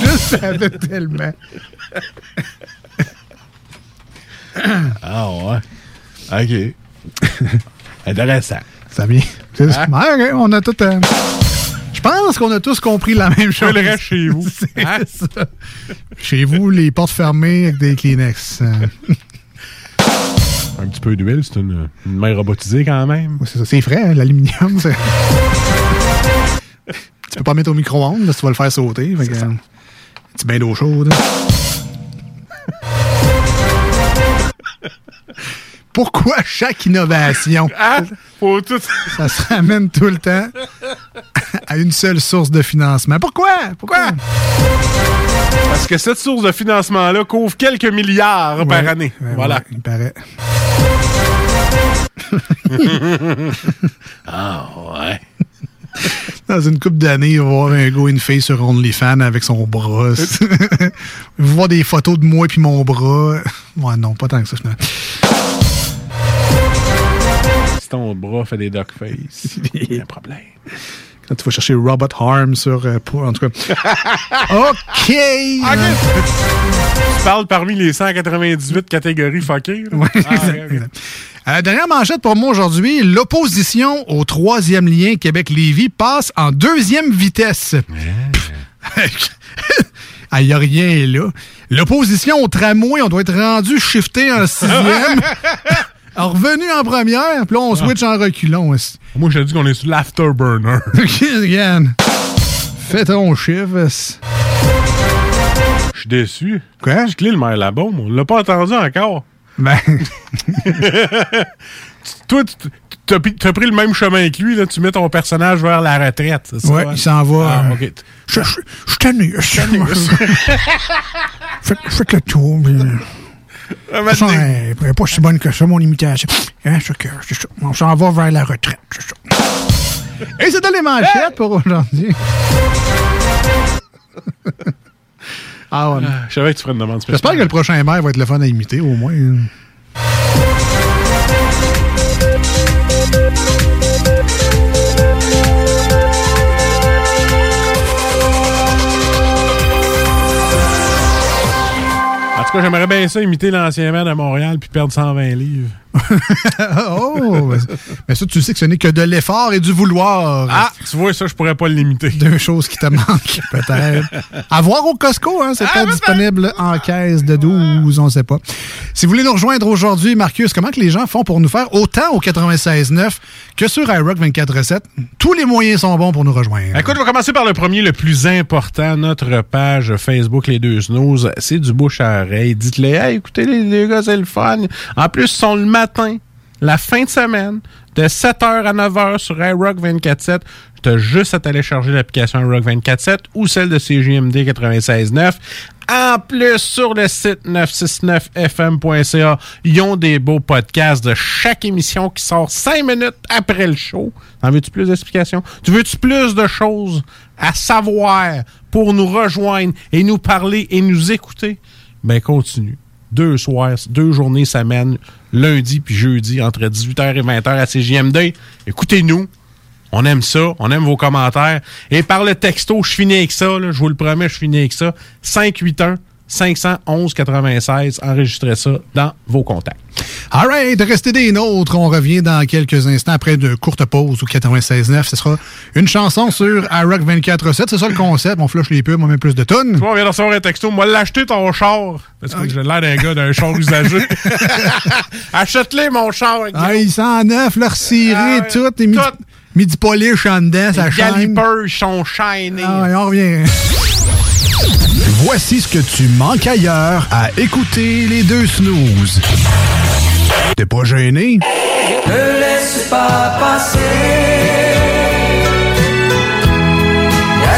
je savais tellement. [COUGHS] Ah, ouais. OK. [LAUGHS] Intéressant. Ça vient. Hein? Ok, on a tout. euh, Je pense qu'on a tous compris la même chose. le reste chez vous. [LAUGHS] Hein? ça. Chez vous, les portes fermées avec des Kleenex. [LAUGHS] Un petit peu d'huile, c'est une, une main robotisée quand même. c'est ça, c'est frais, hein, l'aluminium. tu peux pas mettre au micro-ondes, tu vas le faire sauter. Fait que, un petit bain d'eau chaude. [LAUGHS] Pourquoi chaque innovation? Ah, tout. Ça se ramène tout le temps à une seule source de financement. Pourquoi? Pourquoi? Parce que cette source de financement-là couvre quelques milliards par année. ouais, voilà. ouais, il paraît. [LAUGHS] ah, ouais. [LAUGHS] Dans une couple d'années, il va voir un gars et une fille sur OnlyFans avec son bras. [LAUGHS] Il va voir des photos de moi et mon bras. Ouais, non, pas tant que ça, finalement. ton bras fait des duckface. [LAUGHS] Il y a un problème. Tu vas chercher Robot Harm sur. euh, pour- en tout cas. [LAUGHS] OK! Tu parles parmi les 198 catégories fuckées. Ah. Euh, dernière manchette pour moi aujourd'hui. L'opposition au troisième lien Québec-Lévis passe en deuxième vitesse. Il [LAUGHS] n'y a rien là. L'opposition au tramway, on doit être rendu shifté en sixième. [LAUGHS] En revenu en première, puis là, on switch en reculons. Moi, je te dis qu'on est sur l'afterburner. [LAUGHS] OK, Yann. Fais ton chiffre. Je suis déçu. Quoi? Je clé le maire là-bas, mais on l'a pas entendu encore. Ben. [LAUGHS] Toi, tu t'as pris le même chemin que lui, là. Tu mets ton personnage vers la retraite, ça? Ouais, il s'en va. Ah, euh, ok. Je je- je je. Faites faites le tour. Ah, de toute façon, elle pas si bonne que ça, mon imitation. Hein, c'est que-. On s'en va vers la retraite. [LAUGHS] Et c'était les manchettes pour aujourd'hui. [LAUGHS] ah ouais. Je savais que tu ferais une demande spéciale. J'espère que le prochain maire va être le fun à imiter, au moins. Tout cas, j'aimerais bien ça imiter l'ancien maire de Montréal puis perdre 120 livres. [LAUGHS] oh, mais- ça, tu sais que ce n'est que de l'effort et du vouloir. Ah, tu vois, ça, je pourrais pas l'imiter. Deux choses qui te manquent, [LAUGHS] peut-être. À voir au Costco, hein, c'est Ah, peut-être disponible en caisse de 12, on ne sait pas. Si vous voulez nous rejoindre aujourd'hui, Marcus, comment que les gens font pour nous faire autant au 96.9 que sur iRock 24.7? Tous les moyens sont bons pour nous rejoindre. Écoute, je vais commencer par le premier, le plus important, notre page Facebook Les Deux Snooze. C'est du bouche à oreille. Dites-les, hey, écoutez, les, les gars, c'est le fun. En plus, ils sont le matin, la fin de semaine, de 7h à 9h sur iRock 24.7. Tu as juste à télécharger l'application iRock 24.7 ou celle de CGMD 96.9. En plus, sur le site 969fm.ca, ils ont des beaux podcasts de chaque émission qui sort 5 minutes après le show. En veux-tu plus d'explications? Tu veux-tu plus de choses à savoir pour nous rejoindre et nous parler et nous écouter? Ben, continue. Deux soirs, deux journées semaine, lundi puis jeudi, entre 18h et 20h à CJMD. Écoutez-nous. On aime ça, on aime vos commentaires. Et par le texto, je finis avec ça, je vous le promets, je finis avec ça. 581 511 96, enregistrez ça dans vos contacts. All right, restez des nôtres. On revient dans quelques instants après de courtes pauses au 96.9. Ce sera une chanson sur iRock 24.7. C'est ça le concept. On flush les pubs, on met plus de tonnes. Tu vois, on vient de recevoir un texto. Moi, l'acheter ton char. Parce que j'ai l'air d'un gars d'un char usagé. [LAUGHS] Achète-les, mon char. Ah, il sent neuf, leur ciré, Ah tout. Et midi, midi polish en dedans, ça Les chaîne. galipers sont chaînés. Ah, on revient. Voici ce que tu manques ailleurs à écouter les deux snooze. T'es pas gêné? Ne laisse pas passer la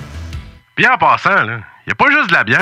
Bien en passant, là, y a pas juste de la bière.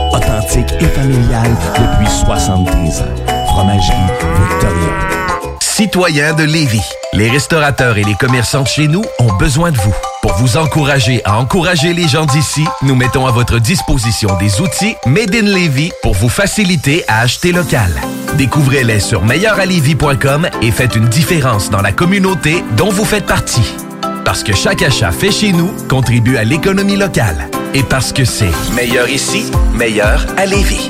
Authentique et familial depuis 73 ans. Fromagerie Victoria. Citoyens de Lévis, les restaurateurs et les commerçants de chez nous ont besoin de vous. Pour vous encourager à encourager les gens d'ici, nous mettons à votre disposition des outils Made in Lévis pour vous faciliter à acheter local. Découvrez-les sur meilleuralevis.com et faites une différence dans la communauté dont vous faites partie. Parce que chaque achat fait chez nous contribue à l'économie locale. Et parce que c'est meilleur ici, meilleur à Lévis.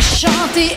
Chanter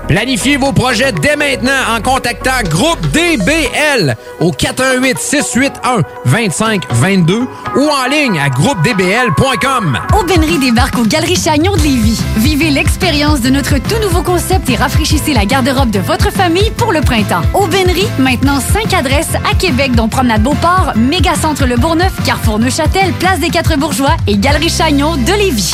Planifiez vos projets dès maintenant en contactant Groupe DBL au 418 681 2522 ou en ligne à groupedbl.com. Aubainerie débarque aux Galeries Chagnon de Lévis. Vivez l'expérience de notre tout nouveau concept et rafraîchissez la garde-robe de votre famille pour le printemps. Aubainerie, maintenant 5 adresses à Québec, dont Promenade Beauport, Mégacentre Le Bourgneuf, Carrefour Neuchâtel, Place des Quatre Bourgeois et Galerie Chagnon de Lévis.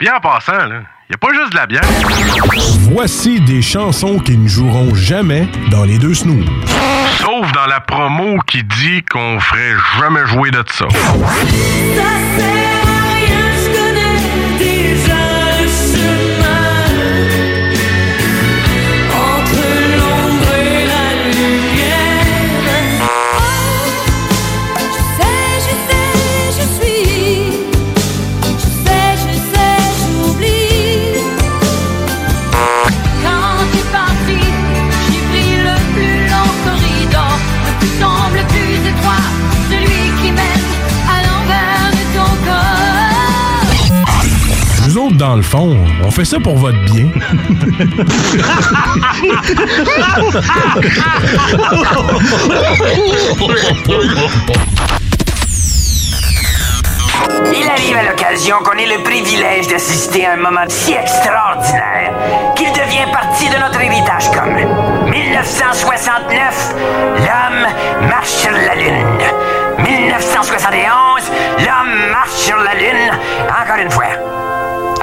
Bien en passant, là, y a pas juste de la bière. Voici des chansons qui ne joueront jamais dans les deux snooze. Sauf dans la promo qui dit qu'on ferait jamais jouer de ça. Dans le fond, on fait ça pour votre bien. Il arrive à l'occasion qu'on ait le privilège d'assister à un moment si extraordinaire qu'il devient partie de notre héritage commun. 1969, l'homme marche sur la Lune. 1971, l'homme marche sur la Lune encore une fois.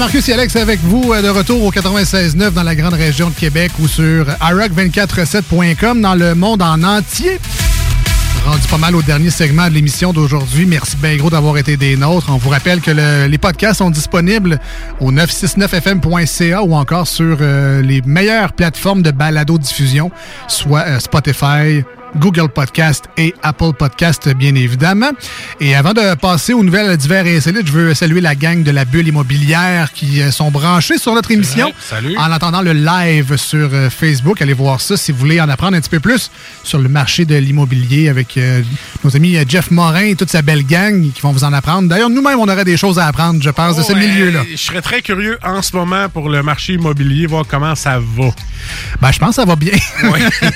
Marcus et Alex avec vous euh, de retour au 96.9 dans la grande région de Québec ou sur iRock247.com dans le monde en entier. Rendu pas mal au dernier segment de l'émission d'aujourd'hui. Merci bien gros d'avoir été des nôtres. On vous rappelle que le- les podcasts sont disponibles au 969fm.ca ou encore sur euh, les meilleures plateformes de balado-diffusion, soit euh, Spotify, Google Podcast et Apple Podcast, bien évidemment. Et avant de passer aux nouvelles divers et insolites, je veux saluer la gang de la bulle immobilière qui euh, sont branchés sur notre émission. Salut. En attendant le live sur euh, Facebook, allez voir ça si vous voulez en apprendre un petit peu plus sur le marché de l'immobilier avec euh, nos amis Jeff Morin et toute sa belle gang qui vont vous en apprendre. D'ailleurs, nous-mêmes, on aurait des choses à apprendre, je pense, de ce milieu-là. Je serais très curieux en ce moment pour le marché immobilier, voir comment ça va. Ben, je pense que ça va bien. [LAUGHS]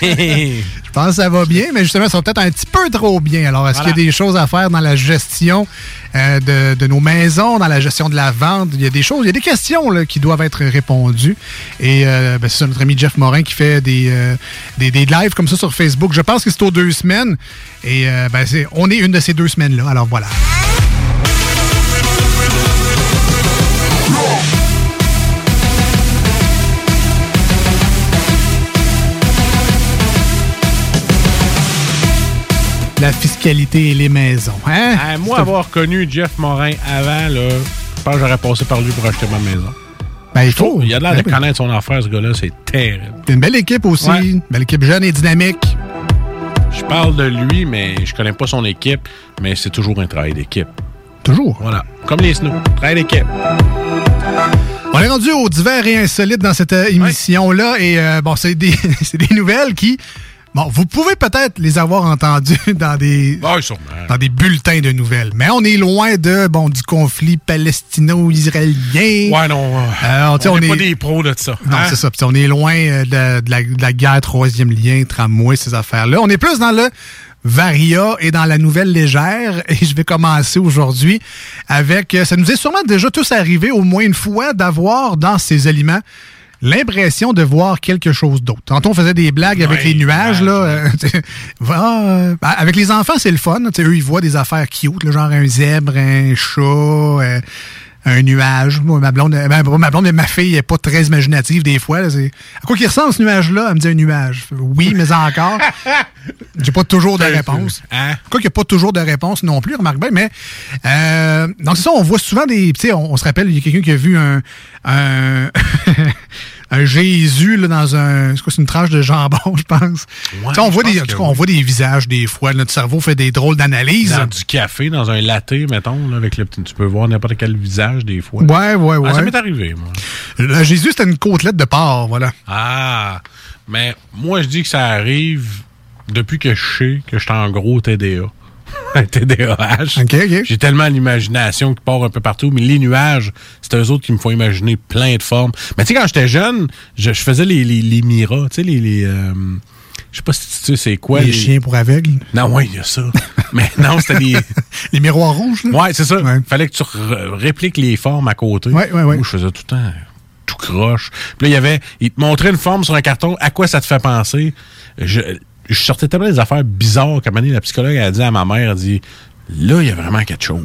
je pense que ça va bien, mais justement, ça va peut-être un petit peu trop bien. Alors, est-ce Voilà. qu'il y a des choses à faire dans la gestion euh, de, de nos maisons, dans la gestion de la vente? Il y a des choses, il y a des questions là, qui doivent être répondues. Et euh, ben, c'est ça, notre ami Jeff Morin qui fait des, euh, des, des lives comme ça sur Facebook. Je pense que c'est aux deux semaines. Et euh, ben, on est une de ces deux semaines-là. Alors, voilà. La fiscalité et les maisons. Hein? Moi, avoir connu Jeff Morin avant, là, je pense que j'aurais passé par lui pour acheter ma maison. Ben, il faut. Il a l'air de Ben connaître son affaire, ce gars-là. C'est terrible. C'est une belle équipe aussi. Ouais. Une belle équipe jeune et dynamique. Je parle de lui, mais je connais pas son équipe. Mais c'est toujours un travail d'équipe. Toujours. Voilà. Comme les snows. Travail d'équipe. On est rendu aux divers et insolites dans cette euh, émission-là. Et euh, bon, c'est des, [LAUGHS] c'est des nouvelles qui. Bon, vous pouvez peut-être les avoir entendues [LAUGHS] dans des, dans des bulletins de nouvelles. Mais on est loin de bon du conflit palestino-israélien. Ouais, non. Euh, on n'est on pas est- des pros de ça. Non, hein? c'est ça. On est loin euh, de, de la, de la guerre troisième lien, tramway, ces affaires-là. On est plus dans le Varia est dans la nouvelle légère et je vais commencer aujourd'hui avec, euh, ça nous est sûrement déjà tous arrivé au moins une fois d'avoir dans ces aliments l'impression de voir quelque chose d'autre. Tantôt, on faisait des blagues avec les nuages. là. euh, [LAUGHS] va, euh, avec les enfants, c'est le fun. Eux, ils voient des affaires cute, là, genre un zèbre, un chat, euh, un nuage. Moi, ma blonde, ben, ma blonde ma fille n'est pas très imaginative des fois. là. À quoi qu'il ressemble ce nuage-là? Elle me dit un nuage. Oui, mais encore. [LAUGHS] J'ai pas toujours de réponse. Hein? Quoi qu'il n'y a pas toujours de réponse non plus, remarque bien, mais euh, donc c'est ça, on voit souvent des. On, on se rappelle, il y a quelqu'un qui a vu un. un [LAUGHS] un Jésus là, dans un. C'est une tranche de jambon, [LAUGHS] je pense. On, voit pense des, on voit visages des fois. Notre cerveau fait des drôles d'analyses. Dans du café, dans un latte, mettons, là, avec le petit. Tu peux voir n'importe quel visage des fois. Ouais, ouais, ouais. Ah, ça m'est arrivé, moi. Le Jésus, c'était une côtelette de porc, voilà. Ah, mais moi, je dis que ça arrive depuis que je sais que je suis en gros TDA. [LAUGHS] Un TDAH. J'ai tellement l'imagination qui part un peu partout, mais les nuages, c'est eux autres qui me font imaginer plein de formes. Mais tu sais, quand j'étais jeune, je, je faisais les, les, les miras, tu sais, les. les euh, je sais pas si tu sais c'est quoi. les, chiens pour aveugles. Non, oui, il y a ça. [LAUGHS] mais non, c'était les. [LAUGHS] les miroirs rouges, là. Ouais, c'est ça. Fallait que tu répliques les formes à côté. Ouais, ouais, ouais. Je faisais tout le temps tout croche. Puis là, il y avait. Il te montrait une forme sur un carton. À quoi ça te fait penser? Je, je sortais tellement des affaires bizarres qu'à un moment donné, la psychologue a dit à ma mère, elle dit. Là, il y a vraiment quelque chose.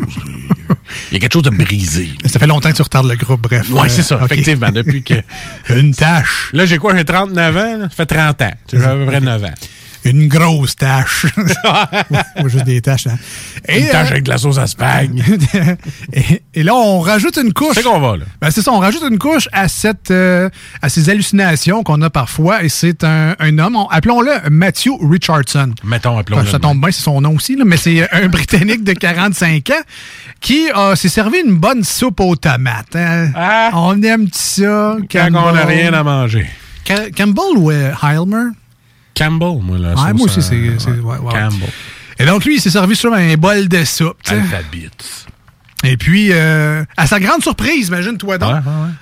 Il y a quelque chose de brisé. Ça fait longtemps que tu retardes le groupe, bref. Euh, c'est ça, ok. effectivement, depuis que. [LAUGHS] Une tâche. Là, j'ai quoi? J'ai 39 ans, là? ça fait 30 ans. J'ai à peu près 9 ans. Une grosse tâche. [LAUGHS] Ou juste des tâches. hein. Une tâche avec de la sauce à spag. [LAUGHS] et, et là, on rajoute une couche. C'est qu'on va, là. Ben, c'est ça, on rajoute une couche à cette euh, à ces hallucinations qu'on a parfois. Et c'est un, un homme, on- appelons-le Matthew Richardson. Mettons, appelons-le. Enfin, ça tombe bien, c'est son nom aussi, là, mais c'est un [LAUGHS] Britannique de 45 ans qui euh, s'est servi une bonne soupe aux tomates. hein. On aime ça. Ah. Quand on n'a rien à manger. Ca- Campbell ou euh, Heilmer? Campbell, moi, là. Ouais, moi aussi, c'est. c'est- ouais, ouais. Campbell. Et donc, lui, il s'est servi sur un bol de soupe. Alphabet. Et puis, euh, à sa grande surprise, imagine-toi donc,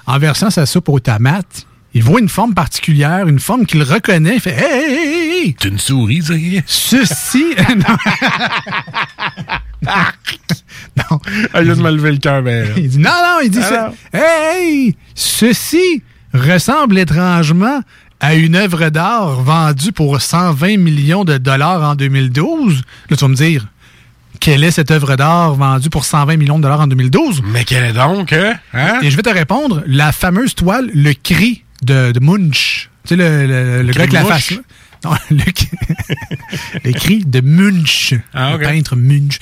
en versant sa soupe aux tomates, il voit une forme particulière, une forme qu'il reconnaît. Il fait Hey, hey, hey, hey, hey! C'est une souris, ça y est. Ceci. [LAUGHS] [LAUGHS] [LAUGHS] non. Ah, juste me lever le cœur, ben. Il dit non, non, il dit ça. non. Hey, ceci ressemble étrangement à une œuvre d'art vendue pour 120 millions de dollars en 2012. Là, tu vas me dire, quelle est cette œuvre d'art vendue pour 120 millions de dollars en 2012? Mais quelle est donc, hein? Hein? Et je vais te répondre, la fameuse toile, le cri de, de Munch. Tu sais, le, le, le cri gars avec de la face. Non, [LAUGHS] le, [LAUGHS] le cri de Munch. Ah. Le peintre Munch.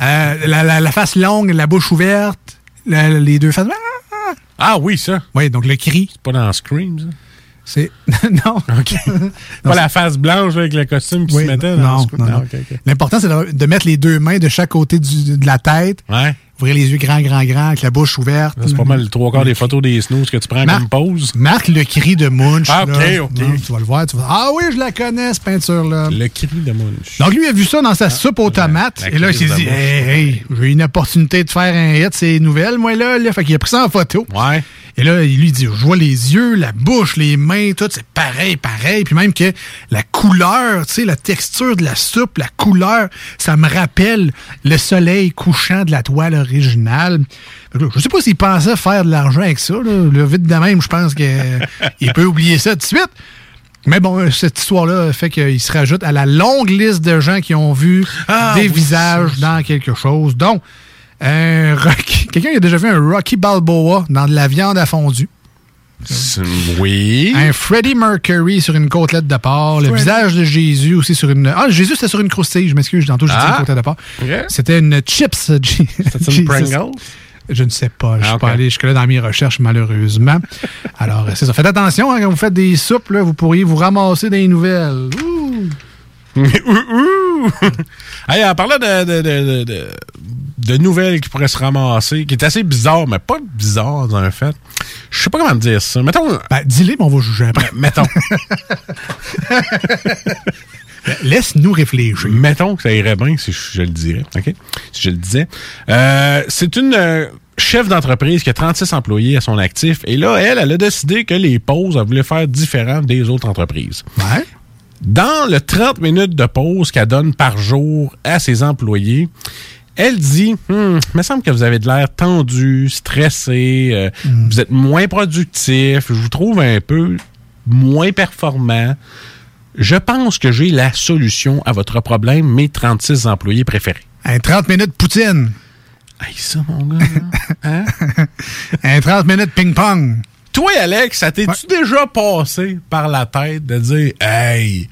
Euh, la, la- la face longue, la bouche ouverte, la- les deux faces. Ah oui, ça. Oui, donc le cri. C'est pas dans Scream, ça? C'est. [LAUGHS] non. OK. [LAUGHS] pas la face blanche avec le costume qui Oui, se mettait non, non, non. ok. L'important, c'est de, de mettre les deux mains de chaque côté du- de la tête. Ouais. Ouvrir les yeux grands, grands, grands, avec la bouche ouverte. C'est pas mal le trois quarts des photos des snooze que tu prends Mar- comme pause. Marque le cri de Munch. Ah, ok, là. ok. Tu vas le voir. Tu vas ah oui, je la connais, cette peinture-là. Le cri de Munch. Donc, lui a vu ça dans sa soupe aux tomates. la et là, il s'est dit, hey, hey, j'ai une opportunité de faire un hit, c'est nouvelle, moi, là, là. Fait qu'il a pris ça en photo. Ouais. Et là, il lui dit, je vois les yeux, la bouche, les mains, tout, c'est pareil, pareil. Puis même que la couleur, tu sais, la texture de la soupe, la couleur, ça me rappelle le soleil couchant de la toile originale. Je sais pas s'il pensait faire de l'argent avec ça. Là, Là, vite de même, je pense qu'il [LAUGHS] peut oublier ça tout de suite. Mais bon, cette histoire-là fait qu'il se rajoute à la longue liste de gens qui ont vu Ah, des oui, visages dans quelque chose. Donc, un Rocky- quelqu'un qui a déjà vu un Rocky Balboa dans de la viande à fondue? Oui. Un Freddie Mercury sur une côtelette de porc. Le visage de Jésus aussi sur une. Ah, Jésus, c'était sur une croustille. Je m'excuse, tantôt, j'ai dit Ah. une côtelette de porc. C'était une chips. C'était une [LAUGHS] Pringles? Je ne sais pas. Je ne Ah, suis pas allé jusque-là dans mes recherches, malheureusement. [LAUGHS] Alors, c'est ça. Faites attention, hein, quand vous faites des soupes, là, vous pourriez vous ramasser des nouvelles. Ouh. [LAUGHS] Hey, en parlant de, de, de, de, nouvelles qui pourraient se ramasser, qui est assez bizarre, mais pas bizarre dans le fait. Je sais pas comment dire ça. Mettons. Ben, dis-les, mais on va juger après. [LAUGHS] Mettons. [LAUGHS] Laisse-nous réfléchir. Mettons que ça irait bien si je, je le dirais. OK? Si je le disais. Euh, c'est une euh, chef d'entreprise qui a 36 employés à son actif. Et là, elle, elle a décidé que les pauses, elle voulait faire différentes des autres entreprises. Ouais. Dans le 30 minutes de pause qu'elle donne par jour à ses employés, elle dit Hum, Il me semble que vous avez de l'air tendu, stressé, euh, vous êtes moins productif, je vous trouve un peu moins performant. Je pense que j'ai la solution à votre problème, mes 36 employés préférés. Un 30 minutes poutine. Hey, ça, mon gars. hein? [LAUGHS] Un 30 minutes ping-pong. Toi, Alex, ça t'es-tu déjà passé par la tête de dire Hey,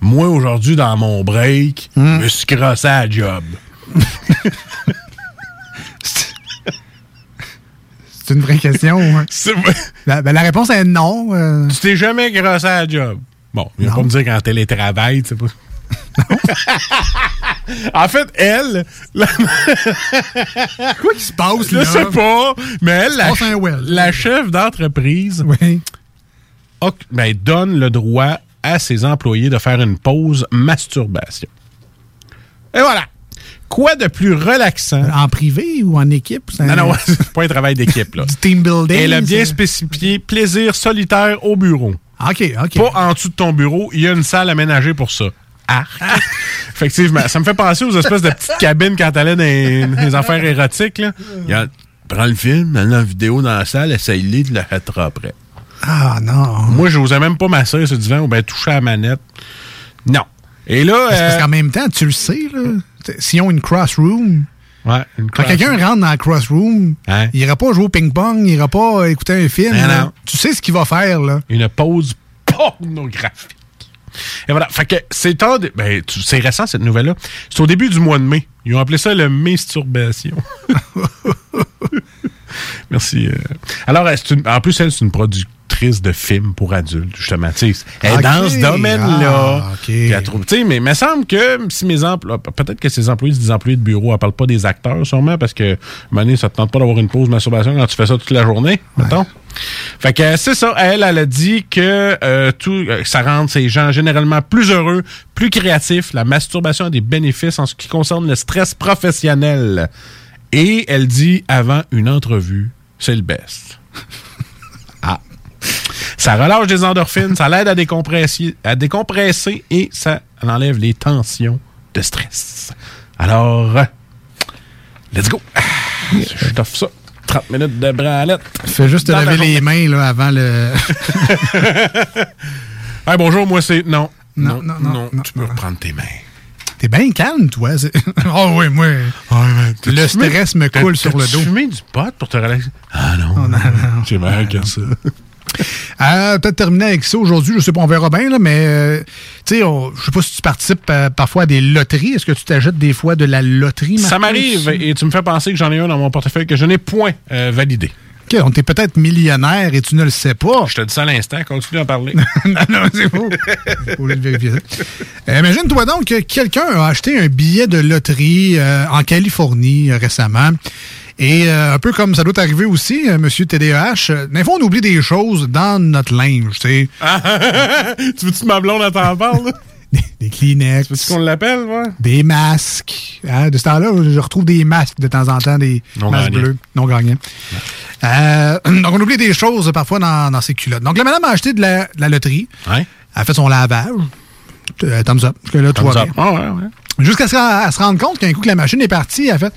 moi aujourd'hui dans mon break, je me suis crossé à la job? [LAUGHS] C'est une vraie question. hein? [LAUGHS] La, ben, la réponse est non. euh. Tu t'es jamais crossé à la job? Bon, il va pas me dire qu'en télétravail, tu sais pas. [LAUGHS] en fait, elle. [LAUGHS] Quoi qui se passe, Je là? sais pas, mais elle, la, well. chef d'entreprise, Oui. ben, donne le droit à ses employés de faire une pause masturbation. Et voilà. Quoi de plus relaxant? En privé ou en équipe? Non, non, [LAUGHS] c'est pas un travail d'équipe. Du team building. Elle a bien spécifié plaisir solitaire au bureau. OK, OK. Pas en dessous de ton bureau, il y a une salle aménagée pour ça. Arc. Effectivement, ça me fait penser aux espèces de petites cabines quand t'allais dans les, affaires érotiques. Là. Il y a- prends le film, mets la vidéo dans la salle, essaye-le, tu la jetteras après. Ah, non. Moi, je n'osais même pas m'asseoir sur le divan ou bien toucher à la manette. Non. Et là... Parce euh, qu'en même temps, tu le sais, là. S'ils ont une cross-room, ouais, une quand quelqu'un rentre dans la cross-room, Hein? il ira pas jouer au ping-pong, il ira pas écouter un film. Non, là. non. Tu sais ce qu'il va faire, là. Une pause pornographique. Et voilà. Fait que c'est de- ben, c'est récent, cette nouvelle-là. C'est au début du mois de mai. Ils ont appelé ça le masturbation. [LAUGHS] Merci. euh. Alors, une- en plus, elle, c'est une productrice de films pour adultes, justement. Tu sais, elle est dans ce domaine-là. Ah, ok. Puis elle trouve- tu sais, mais il me semble que si mes employés, peut-être que ces employés, c'est des employés de bureau, elle parle pas des acteurs, sûrement, parce que, Mané, ça te tente pas d'avoir une pause masturbation quand tu fais ça toute la journée, mettons. Fait que c'est ça. Elle, elle a dit que euh, tout, euh, ça rend ces gens généralement plus heureux, plus créatifs. La masturbation a des bénéfices en ce qui concerne le stress professionnel. Et elle dit avant une entrevue, c'est le best. Ah. Ça relâche des endorphines, ça l'aide à décompresser, à décompresser et ça enlève les tensions de stress. Alors, let's go. Je t'offre ça. 30 minutes de branlette. Fais juste te la laver les mains, là, avant le. [LAUGHS] Hey, bonjour, moi c'est. Non. Non, non, non, non, tu peux reprendre tes mains. T'es bien calme, toi. Oh, [LAUGHS] oui, moi. le stress me coule sur le dos. Tu fumé du pot pour te relaxer? Ah non. J'ai mal que ça. [LAUGHS] Euh, Peut-être terminer avec ça aujourd'hui. Je sais pas, on verra bien, là, mais euh, tu sais, je sais pas si tu participes euh, parfois à des loteries. Est-ce que tu t'achètes des fois de la loterie, Ça m'arrive et tu me fais penser que j'en ai un dans mon portefeuille que je n'ai point euh, validé. OK, on t'est peut-être millionnaire et tu ne le sais pas. Je te dis ça à l'instant, continue à parler. [LAUGHS] non, non, c'est faux. Faut de vérifier ça. Imagine-toi donc que quelqu'un a acheté un billet de loterie en Californie récemment. Et euh, un peu comme ça doit arriver aussi, euh, Monsieur TDAH, euh, des fois on oublie des choses dans notre linge, tu sais. [LAUGHS] tu veux-tu ma blonde elle t'en parle? là? [LAUGHS] Des Kleenex. Veux-tu qu'on l'appelle, ouais? Des masques. Hein, de ce temps-là, je retrouve des masques de temps en temps, des Non masques bleus, non gagnants. Euh, [CLEARS THROAT] donc, on oublie des choses parfois dans, dans ses culottes. Donc, la madame a acheté de la, de la loterie. Ouais. Elle a fait son lavage. Euh, thumbs up. Jusque-là, tout Thumbs up. Ah ouais. Jusqu'à ce qu'elle elle se rende compte qu'un coup que la machine est partie, elle a fait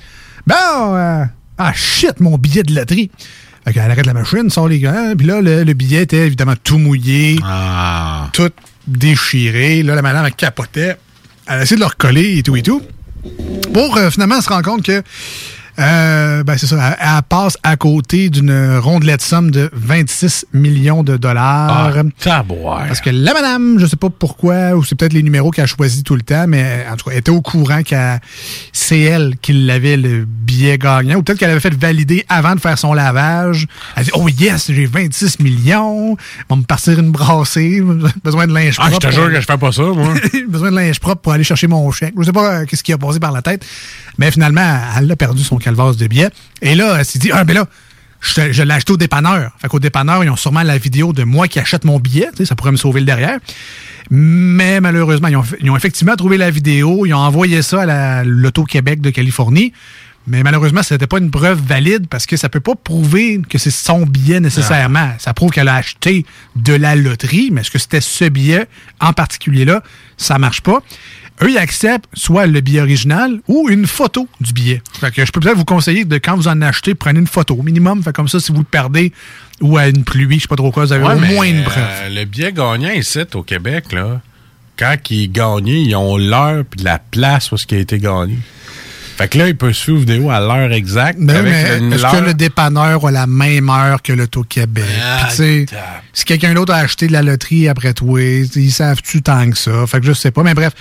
Bon, euh, ah shit, mon billet de loterie. Fait qu'elle arrête la machine, sort les gants, puis là, le, le billet était évidemment tout mouillé, Ah. tout déchiré. Là, la madame, elle capotait. Elle a essayé de le recoller et tout et tout. Pour euh, finalement se rendre compte que, euh, ben c'est ça, elle, elle passe à côté d'une rondelette somme de 26 millions de dollars. Ah. Parce que la madame, je sais pas pourquoi, ou c'est peut-être les numéros qu'elle a choisis tout le temps, mais en tout cas, elle était au courant que c'est elle qui l'avait le billet gagnant, ou peut-être qu'elle avait fait valider avant de faire son lavage. Elle dit, oh yes, j'ai 26 millions, on va me partir une brassée, [LAUGHS] besoin de linge Ah, propre. je te jure que je fais pas ça, moi. [LAUGHS] besoin de linge propre pour aller chercher mon chèque. Je sais pas euh, qu'est-ce qui a passé par la tête, mais finalement, elle a perdu son calvaire de billets. Et là, elle s'est dit, ah, ben là, je, je l'ai acheté au dépanneur. Fait qu'au dépanneur, ils ont sûrement la vidéo de moi qui achète mon billet. Ça pourrait me sauver le derrière. Mais malheureusement, ils ont, ils ont effectivement trouvé la vidéo. Ils ont envoyé ça à la- l'Auto-Québec de Californie. Mais malheureusement, ce n'était pas une preuve valide parce que ça peut pas prouver que c'est son billet nécessairement. Ça prouve qu'elle a acheté de la loterie, mais est-ce que c'était ce billet en particulier-là? Ça marche pas. Eux, ils acceptent soit le billet original ou une photo du billet. Fait que je peux peut-être vous conseiller de quand vous en achetez, prenez une photo au minimum. Fait comme ça, si vous le perdez ou à une pluie, je sais pas trop quoi, vous avez Ouais, au mais, moins une euh, preuve. le billet gagnant ici, au Québec, là, quand il est gagné, ils ont l'heure puis la place où ce qui a été gagné. Fait que là, il peut suivre vidéo à l'heure exacte. Mais, avec mais est-ce que le dépanneur a la même heure que l'Auto-Québec? Ah, Puis, tu sais, si quelqu'un d'autre a acheté de la loterie après toi, ils savent-tu tant que ça? Fait que je sais pas. Mais bref,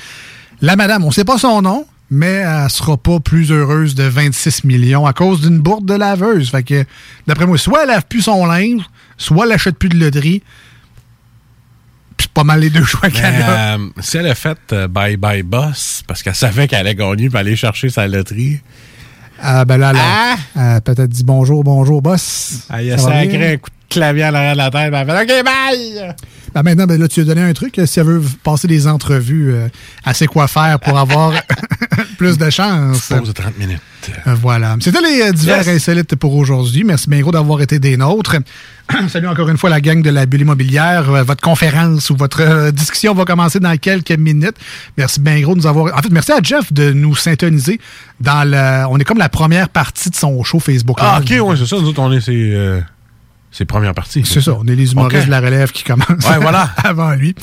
la madame, on sait pas son nom, mais elle sera pas plus heureuse de 26 millions à cause d'une bourde de laveuse. Fait que, d'après moi, soit elle lave plus son linge, soit elle achète plus de loterie. Puis c'est pas mal les deux choix qu'elle a. euh, si elle a fait euh, Bye Bye Boss parce qu'elle savait qu'elle allait gagner puis aller chercher sa loterie, Ah, ben là, elle a- elle a peut-être dit bonjour, bonjour, boss. a va bien? sacré un coup de clavier à l'arrière de la tête. puis Elle fait OK, bye! Ben maintenant, ben là, tu lui as donné un truc. euh, Si elle veut passer des entrevues, euh, elle sait quoi faire pour avoir [LAUGHS] plus de chance. Pause de 30 minutes. Euh, Voilà. C'était les euh, divers Yes. insolites pour aujourd'hui. Merci bien gros d'avoir été des nôtres. [CLEARS THROAT] Salut encore une fois la gang de la bulle immobilière. Euh, Votre conférence ou votre euh, discussion va commencer dans quelques minutes. Merci bien gros de nous avoir... En fait, merci à Jeff de nous syntoniser dans le... On est comme la première partie de son show Facebook. Ah. OK, ouais, c'est ça. Nous autres, on est euh, ses premières parties. C'est ça, on est les humoristes de la relève qui commencent Ouais, voilà. [LAUGHS] avant lui.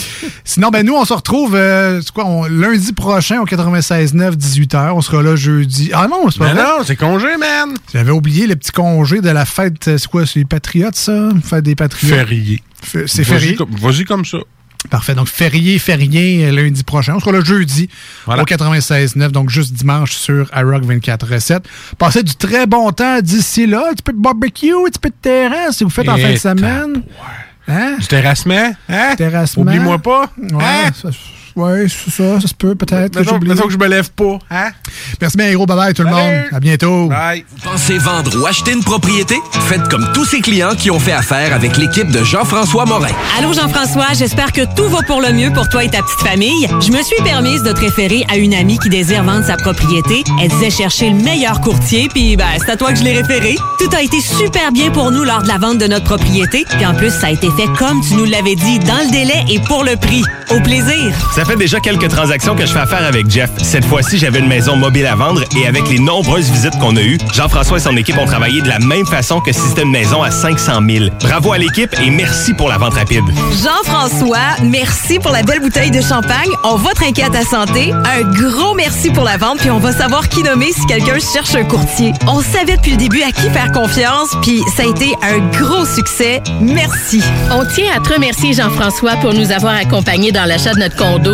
Sinon, ben nous, on se retrouve euh, c'est quoi, on- lundi prochain au 96.9, 18h. On sera là jeudi. Ah non, c'est pas Mais vrai. non, c'est congé, man! J'avais oublié le petit congé de la fête. euh, C'est quoi, c'est les Patriotes, ça? Fête des Patriotes. Férié. C'est Vas-y férié. comme- Vas-y comme ça. Parfait. Donc, férié, férié, euh, lundi prochain. On sera là jeudi au 96.9, donc juste dimanche sur iRock 24.7. Passez du très bon temps d'ici là. Un petit peu de barbecue, un petit peu de terrasse si vous faites en fin de semaine. Hein? Du terrassement? Hein? Terrassement. Oublie-moi pas. Ouais, Hein? ça, ouais, c'est ça, ça se peut peut-être. Mettons, mettons que je me lève pas. Hein? Merci bien, gros. Bye bye tout le monde. À bientôt. Bye. Pensez vendre ou acheter une propriété? Faites comme tous ces clients qui ont fait affaire avec l'équipe de Jean-François Morin. Allô Jean-François, j'espère que tout va pour le mieux pour toi et ta petite famille. Je me suis permise de te référer à une amie qui désire vendre sa propriété. Elle disait chercher le meilleur courtier, puis ben, c'est à toi que je l'ai référé. Tout a été super bien pour nous lors de la vente de notre propriété, puis en plus, ça a été fait comme tu nous l'avais dit, dans le délai et pour le prix. Au plaisir! Ça fait déjà quelques transactions que je fais affaire avec Jeff. Cette fois-ci, j'avais une maison mobile à vendre et avec les nombreuses visites qu'on a eues, Jean-François et son équipe ont travaillé de la même façon que si c'était une maison à 500 000. Bravo à l'équipe et merci pour la vente rapide. Jean-François, merci pour la belle bouteille de champagne. On va trinquer à ta santé. Un gros merci pour la vente, puis on va savoir qui nommer si quelqu'un cherche un courtier. On savait depuis le début à qui faire confiance, puis ça a été un gros succès. Merci. On tient à te remercier, Jean-François, pour nous avoir accompagnés dans l'achat de notre condo.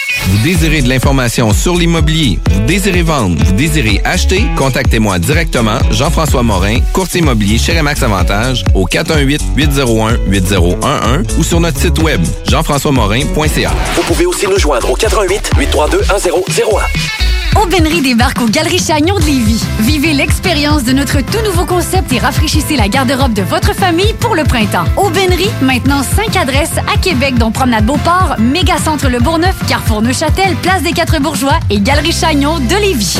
Vous désirez de l'information sur l'immobilier, vous désirez vendre, vous désirez acheter, contactez-moi directement, Jean-François Morin, courtier immobilier chez Remax Avantage, au 418-801-8011 ou sur notre site web, jean-françois-morin.ca. Vous pouvez aussi nous joindre au 88 832 1001. Aubainerie débarque au Galeries Chagnon de Lévis. Vivez l'expérience de notre tout nouveau concept et rafraîchissez la garde-robe de votre famille pour le printemps. Aubainerie, maintenant 5 adresses à Québec, dont Promenade Beauport, Mégacentre Le Bourgneuf, Carrefour Neuchâtel, Place des Quatre Bourgeois et Galerie Chagnon de Lévis.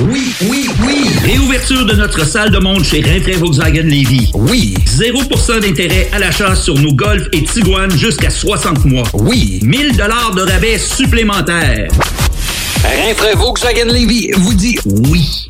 Oui, oui, oui. Réouverture de notre salle de monde chez Rinfraie Volkswagen Levy. Oui. 0% d'intérêt à l'achat sur nos Golf et Tiguan jusqu'à 60 mois. Oui. 1000 dollars de rabais supplémentaires. Rinfraie Volkswagen Levy vous dit oui.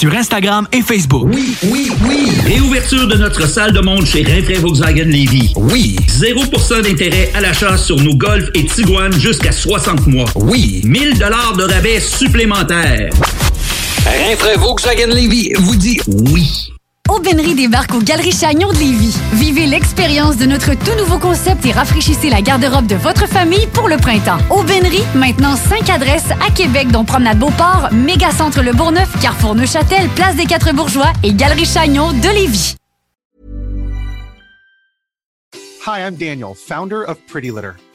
sur Instagram et Facebook. Oui, oui, oui. Réouverture de notre salle de monde chez Rinfraie Volkswagen Levy. Oui. 0% d'intérêt à l'achat sur nos Golf et Tiguan jusqu'à 60 mois. Oui. 1000 dollars de rabais supplémentaires. Rinfraie Volkswagen Levy vous dit oui. Aubainerie débarque aux Galeries Chagnon de Lévis. Vivez l'expérience de notre tout nouveau concept et rafraîchissez la garde-robe de votre famille pour le printemps. Aubainerie, maintenant 5 adresses à Québec, dont Promenade Beauport, Mégacentre Le Bourgneuf, Carrefour Neuchâtel, Place des Quatre Bourgeois et Galerie Chagnon de Lévis. Hi, I'm Daniel, founder of Pretty Litter.